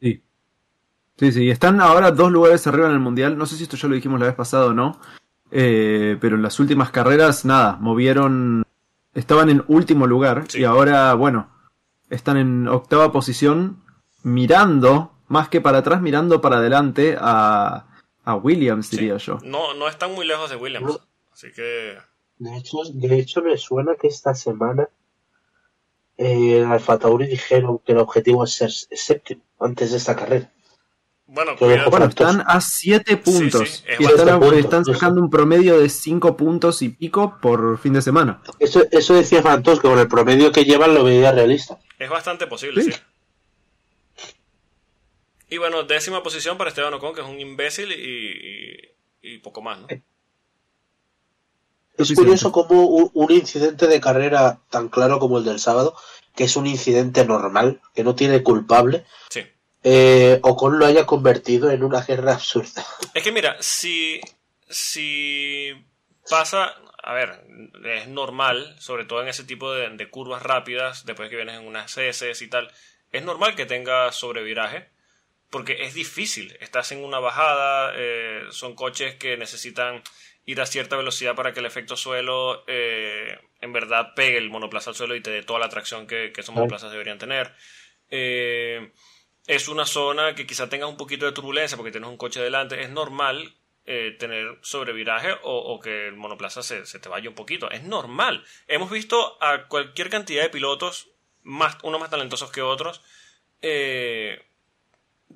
Sí. Sí, sí, están ahora dos lugares arriba en el Mundial. No sé si esto ya lo dijimos la vez pasada o no. eh, pero en las últimas carreras, nada, movieron. Estaban en último lugar Sí. y ahora, bueno, están en octava posición, mirando, más que para atrás, mirando para adelante a, a Williams, Sí. diría yo. No, no están muy lejos de Williams. Así que... De hecho, de hecho, me suena que esta semana eh, Alfa Tauri dijeron que el objetivo es ser séptimo antes de esta carrera. Bueno. Bueno, están a 7 puntos. sí, es y están, están sacando un promedio de 5 puntos y pico por fin de semana. Eso, eso decía Fantos, que con el promedio que llevan lo veía realista. Es bastante posible, Sí. Y bueno, décima posición para Esteban Ocon, que es un imbécil y, y, y poco más, ¿no? Es curioso sí. cómo un, un incidente de carrera tan claro como el del sábado, que es un incidente normal, que no tiene culpable, Sí. eh, Ocon lo haya convertido en una guerra absurda. Es que mira, si, si pasa, a ver, es normal, sobre todo en ese tipo de, de curvas rápidas, después que vienes en unas heces y tal, es normal que tengas sobreviraje, porque es difícil, estás en una bajada, eh, son coches que necesitan ir a cierta velocidad para que el efecto suelo eh, en verdad pegue el monoplaza al suelo y te dé toda la tracción que, que esos monoplazas deberían tener. Eh, es una zona que quizá tengas un poquito de turbulencia porque tienes un coche delante. Es normal eh, tener sobreviraje o, o que el monoplaza se, se te vaya un poquito. Es normal. Hemos visto a cualquier cantidad de pilotos, más, unos más talentosos que otros, eh,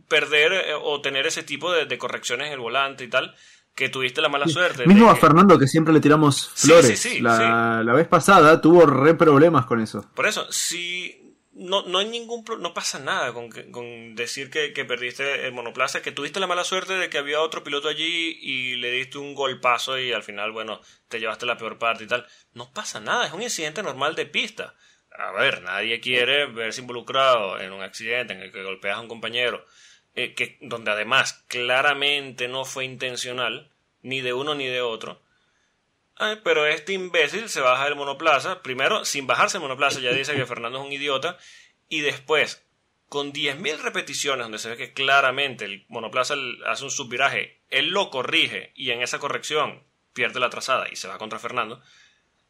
perder eh, o tener ese tipo de, de correcciones en el volante y tal, que tuviste la mala suerte. Mismo a que- Fernando, que siempre le tiramos flores. sí, sí, la, la vez pasada tuvo re problemas con eso. Por eso, si no, no hay ningún no pasa nada con, que- con decir que, que perdiste el monoplaza, que tuviste la mala suerte de que había otro piloto allí y le diste un golpazo y al final, bueno, te llevaste la peor parte y tal. No pasa nada, es un incidente normal de pista. A ver, nadie quiere verse involucrado en un accidente en el que golpeas a un compañero, eh, que, donde además claramente no fue intencional, ni de uno ni de otro. Ay, pero este imbécil se baja del monoplaza. Primero, sin bajarse del monoplaza, ya dice que Fernando es un idiota. Y después, con 10.000 repeticiones, donde se ve que claramente el monoplaza hace un subviraje, él lo corrige y en esa corrección pierde la trazada y se va contra Fernando.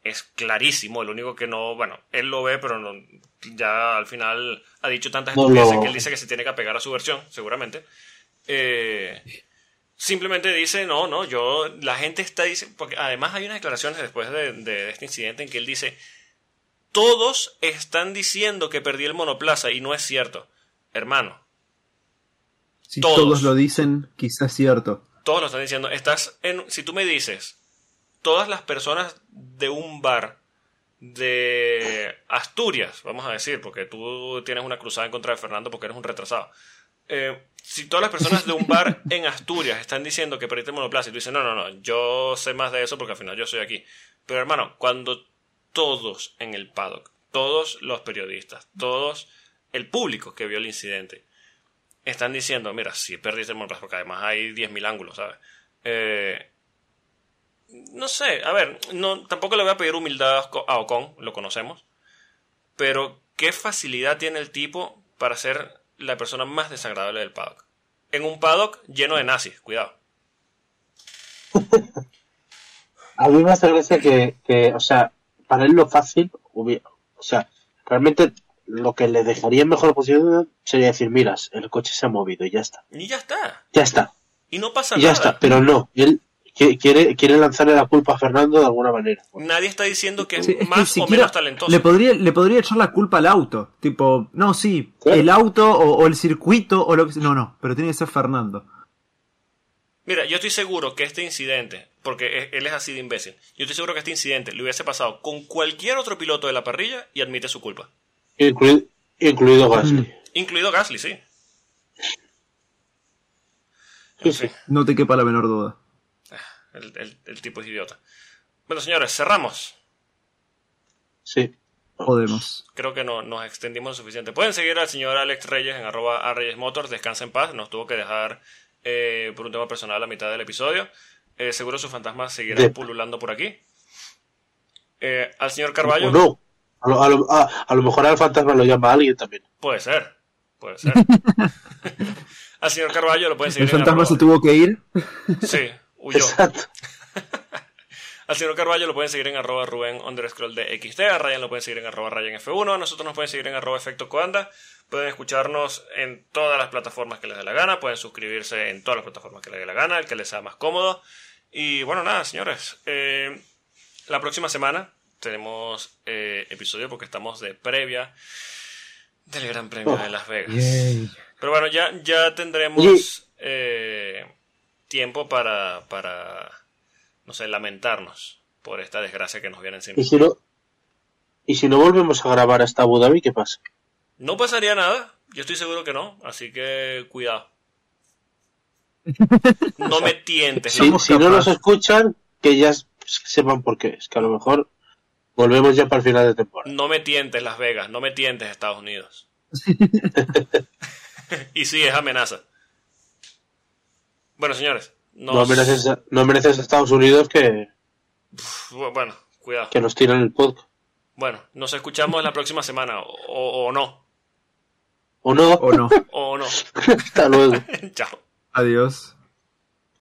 Es clarísimo. El único que no, bueno, él lo ve, pero no, ya al final ha dicho tantas No estupideces lo- que él dice que se tiene que apegar a su versión, seguramente. Eh, simplemente dice, no, no, yo, la gente está diciendo, porque además hay unas declaraciones después de, de este incidente en que él dice, todos están diciendo que perdí el monoplaza y no es cierto. Hermano, Si Todos. todos. lo dicen, quizás es cierto. todos lo están diciendo. Estás en, si tú me dices, todas las personas de un bar de Asturias, vamos a decir, porque tú tienes una cruzada en contra de Fernando porque eres un retrasado. Eh, si todas las personas de un bar en Asturias están diciendo que perdiste el monoplaza y tú dices, no, no, no, yo sé más de eso porque al final yo soy aquí. Pero hermano, cuando todos en el paddock, todos los periodistas, todos el público que vio el incidente, están diciendo, mira, si perdiste el monoplaza, porque además hay 10.000 ángulos, ¿sabes? Eh, no sé, a ver, no, tampoco le voy a pedir humildad a Ocon- lo conocemos, pero qué facilidad tiene el tipo para ser la persona más desagradable del paddock. En un paddock lleno de nazis, cuidado. A mí me hace gracia que, que, o sea, para él lo fácil, o sea, realmente lo que le dejaría en mejor posición sería decir, miras, el coche se ha movido y ya está. Y ya está. Ya está. Y no pasa Y ya nada. está. Pero no, él quiere, quiere lanzarle la culpa a Fernando de alguna manera. Nadie está diciendo que es Sí, es que más o menos talentoso. Le podría, le podría echar la culpa al auto. Tipo, no, sí, el auto o, o el circuito o lo que sea. No, no, pero tiene que ser Fernando. Mira, yo estoy seguro que este incidente, porque e- él es así de imbécil, yo estoy seguro que este incidente le hubiese pasado con cualquier otro piloto de la parrilla y admite su culpa. Incluido, incluido Gasly. Mm. Incluido Gasly, sí. Sí, En sí. fin, No te quepa la menor duda. El, el- el tipo es idiota. Bueno, señores, cerramos. Sí. Podemos. Creo que no, nos extendimos lo suficiente. Pueden seguir al señor Alex Reyes en arroba a Reyes Motors. Descansa en paz. Nos tuvo que dejar eh, por un tema personal a mitad del episodio. Eh, seguro su fantasma seguirá De- pululando por aquí. Eh, al señor Carballo. No. A lo, a, lo, a- a lo mejor al fantasma lo llama alguien también. Puede ser. Puede ser. al señor Carballo lo pueden seguir El fantasma se tuvo que ir. Sí, huyó. Exacto. Al señor Carballo lo pueden seguir en arroba Rubén underscroll de XT, a Ryan lo pueden seguir en arroba Ryan F1, a nosotros nos pueden seguir en arroba Efecto Coanda, pueden escucharnos en todas las plataformas que les dé la gana, pueden suscribirse en todas las plataformas que les dé la gana, el que les sea más cómodo. Y bueno, nada, señores, eh, la próxima semana tenemos eh, episodio porque estamos de previa del Gran Premio Oh, de Las Vegas. Pero bueno, ya, ya tendremos eh, tiempo para, para, no sé, lamentarnos por esta desgracia que nos viene encima. Y si no, y si no volvemos a grabar hasta Abu Dhabi, ¿qué pasa? No pasaría nada, yo estoy seguro que no, así que cuidado. No me tientes. Si, Somos si no nos escuchan, que ya sepan por qué. Es que a lo mejor volvemos ya para el final de temporada. No me tientes Las Vegas, no me tientes Estados Unidos. y sí, es amenaza. Bueno, señores, nos- No mereces, a- no mereces a Estados Unidos que, bueno, cuidado. que nos tiran el podcast. Bueno, nos escuchamos la próxima semana, o, o- o no, ¿O no? ¿O no? o no. Hasta luego. Chao. Adiós.